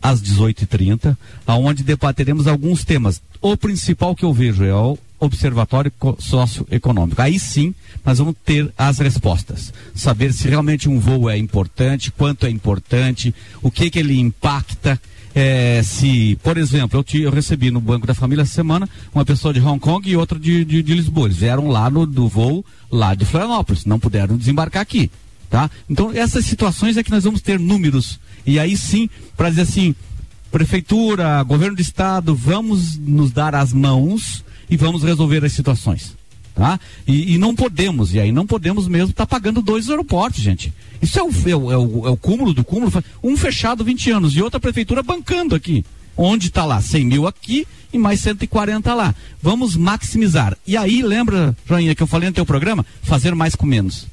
às 18h30, aonde debateremos alguns temas. O principal que eu vejo é o Observatório Socioeconômico. Aí sim, nós vamos ter as respostas. Saber se realmente um voo é importante, quanto é importante, o que que ele impacta. É, se, por exemplo, eu, te, eu, recebi no Banco da Família essa semana uma pessoa de Hong Kong e outra de, de, de Lisboa. Eles vieram lá no do voo lá de Florianópolis, não puderam desembarcar aqui. Tá? Então, essas situações é que nós vamos ter números. E aí sim, para dizer assim, prefeitura, governo do estado, vamos nos dar as mãos e vamos resolver as situações. Tá? E, e não podemos, e aí não podemos mesmo estar tá pagando dois aeroportos, gente. Isso é o, é, o, é, o, é o cúmulo do cúmulo. Um fechado 20 anos e outra prefeitura bancando aqui. Onde está lá? 100 mil aqui e mais 140 lá. Vamos maximizar. E aí, lembra, Joinha, que eu falei no teu programa? Fazer mais com menos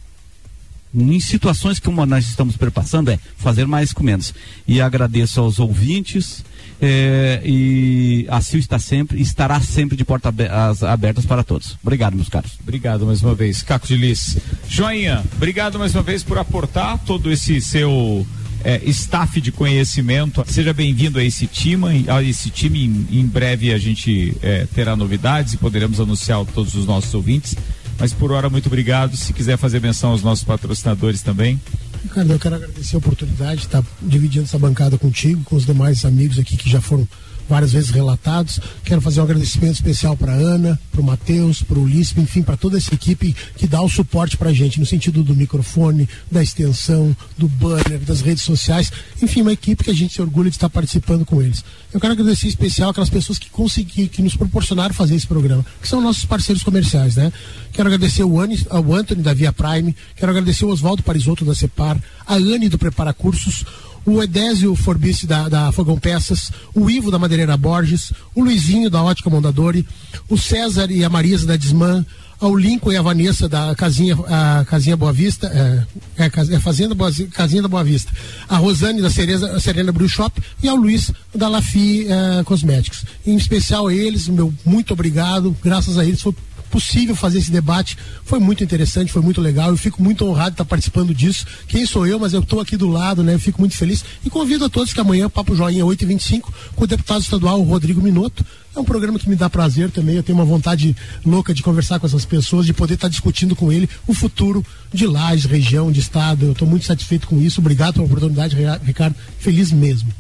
em situações como nós estamos perpassando, é fazer mais com menos. E agradeço aos ouvintes. É, e a CIL está sempre, estará sempre de portas abertas para todos. Obrigado, meus caros. Obrigado mais uma vez, Caco de Liz. Joinha, obrigado mais uma vez por aportar todo esse seu é, staff de conhecimento. Seja bem-vindo a esse time. A esse time, em, em breve a gente é, terá novidades e poderemos anunciar a todos os nossos ouvintes. Mas por hora, muito obrigado. Se quiser fazer menção aos nossos patrocinadores também. Ricardo, eu quero agradecer a oportunidade de estar dividindo essa bancada contigo, com os demais amigos aqui que já foram várias vezes relatados. Quero fazer um agradecimento especial para Ana, para o Matheus, para o Ulisses, enfim, para toda essa equipe que dá o suporte para a gente, no sentido do microfone, da extensão, do banner, das redes sociais. Enfim, uma equipe que a gente se orgulha de estar participando com eles. Eu quero agradecer em especial aquelas pessoas que conseguiram, que nos proporcionaram fazer esse programa, que são nossos parceiros comerciais, né? Quero agradecer o, Anny, ao Anthony da Via Prime, quero agradecer o Oswaldo Parisotto da Cepar, a Anne do Prepara Cursos, o Edésio Forbice da, da Fogão Peças, o Ivo da Madeireira Borges, o Luizinho da Ótica Mondadori, o César e a Marisa da Desmã, ao Lincoln e a Vanessa da Casinha, a Casinha Boa Vista, é, é, é Fazenda Boa, Casinha da Boa Vista, a Rosane da Cereza, Serena Brew Shop e ao Luiz da Lafi é, Cosméticos. Em especial a eles, meu muito obrigado, graças a eles foi possível fazer esse debate. Foi muito interessante, foi muito legal. Eu fico muito honrado de estar participando disso. Quem sou eu, mas eu estou aqui do lado, né? Eu fico muito feliz. E convido a todos que amanhã, Papo Joinha 8h25, com o deputado estadual Rodrigo Minotto. É um programa que me dá prazer também. Eu tenho uma vontade louca de conversar com essas pessoas, de poder estar discutindo com ele o futuro de Lages, região, de estado. Eu estou muito satisfeito com isso. Obrigado pela oportunidade, Ricardo. Feliz mesmo.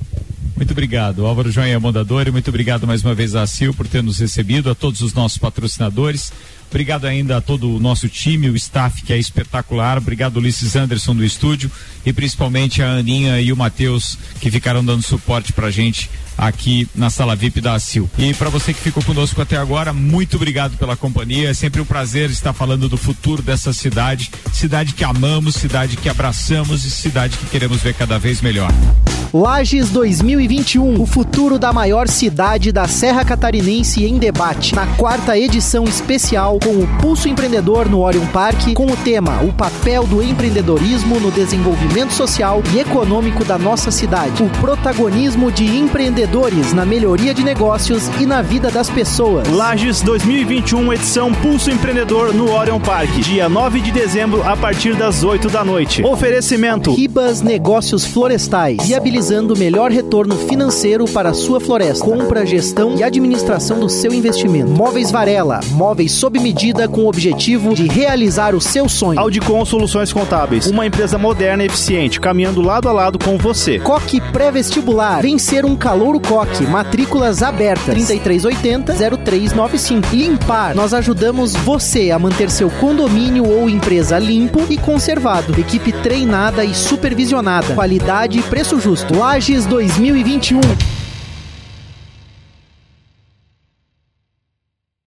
Muito obrigado, Álvaro Joinha Mondadori. Muito obrigado mais uma vez a Sil por ter nos recebido, a todos os nossos patrocinadores. Obrigado ainda a todo o nosso time, o staff que é espetacular. Obrigado, Ulisses Anderson do estúdio e principalmente a Aninha e o Matheus que ficaram dando suporte pra gente aqui na sala VIP da ACIL. E para você que ficou conosco até agora, muito obrigado pela companhia. É sempre um prazer estar falando do futuro dessa cidade, cidade que amamos, cidade que abraçamos e cidade que queremos ver cada vez melhor. Lages 2021, o futuro da maior cidade da Serra Catarinense em debate. Na quarta edição especial com o Pulso Empreendedor no Orion Park, com o tema O papel do empreendedorismo no desenvolvimento social e econômico da nossa cidade. O protagonismo de empreendedores empreendedores na melhoria de negócios e na vida das pessoas. Lages 2021, edição Pulso Empreendedor no Orion Park, dia 9 de dezembro, a partir das 8 da noite. Oferecimento: Ribas Negócios Florestais, viabilizando o melhor retorno financeiro para a sua floresta. Compra, gestão e administração do seu investimento. Móveis Varela, móveis sob medida com o objetivo de realizar o seu sonho. Audicom Soluções Contábeis, uma empresa moderna e eficiente, caminhando lado a lado com você. Coque Pré-Vestibular, vencer um calor Coque, matrículas abertas 3380 0395. Limpar, nós ajudamos você a manter seu condomínio ou empresa limpo e conservado. Equipe treinada e supervisionada. Qualidade e preço justo. Lages 2021.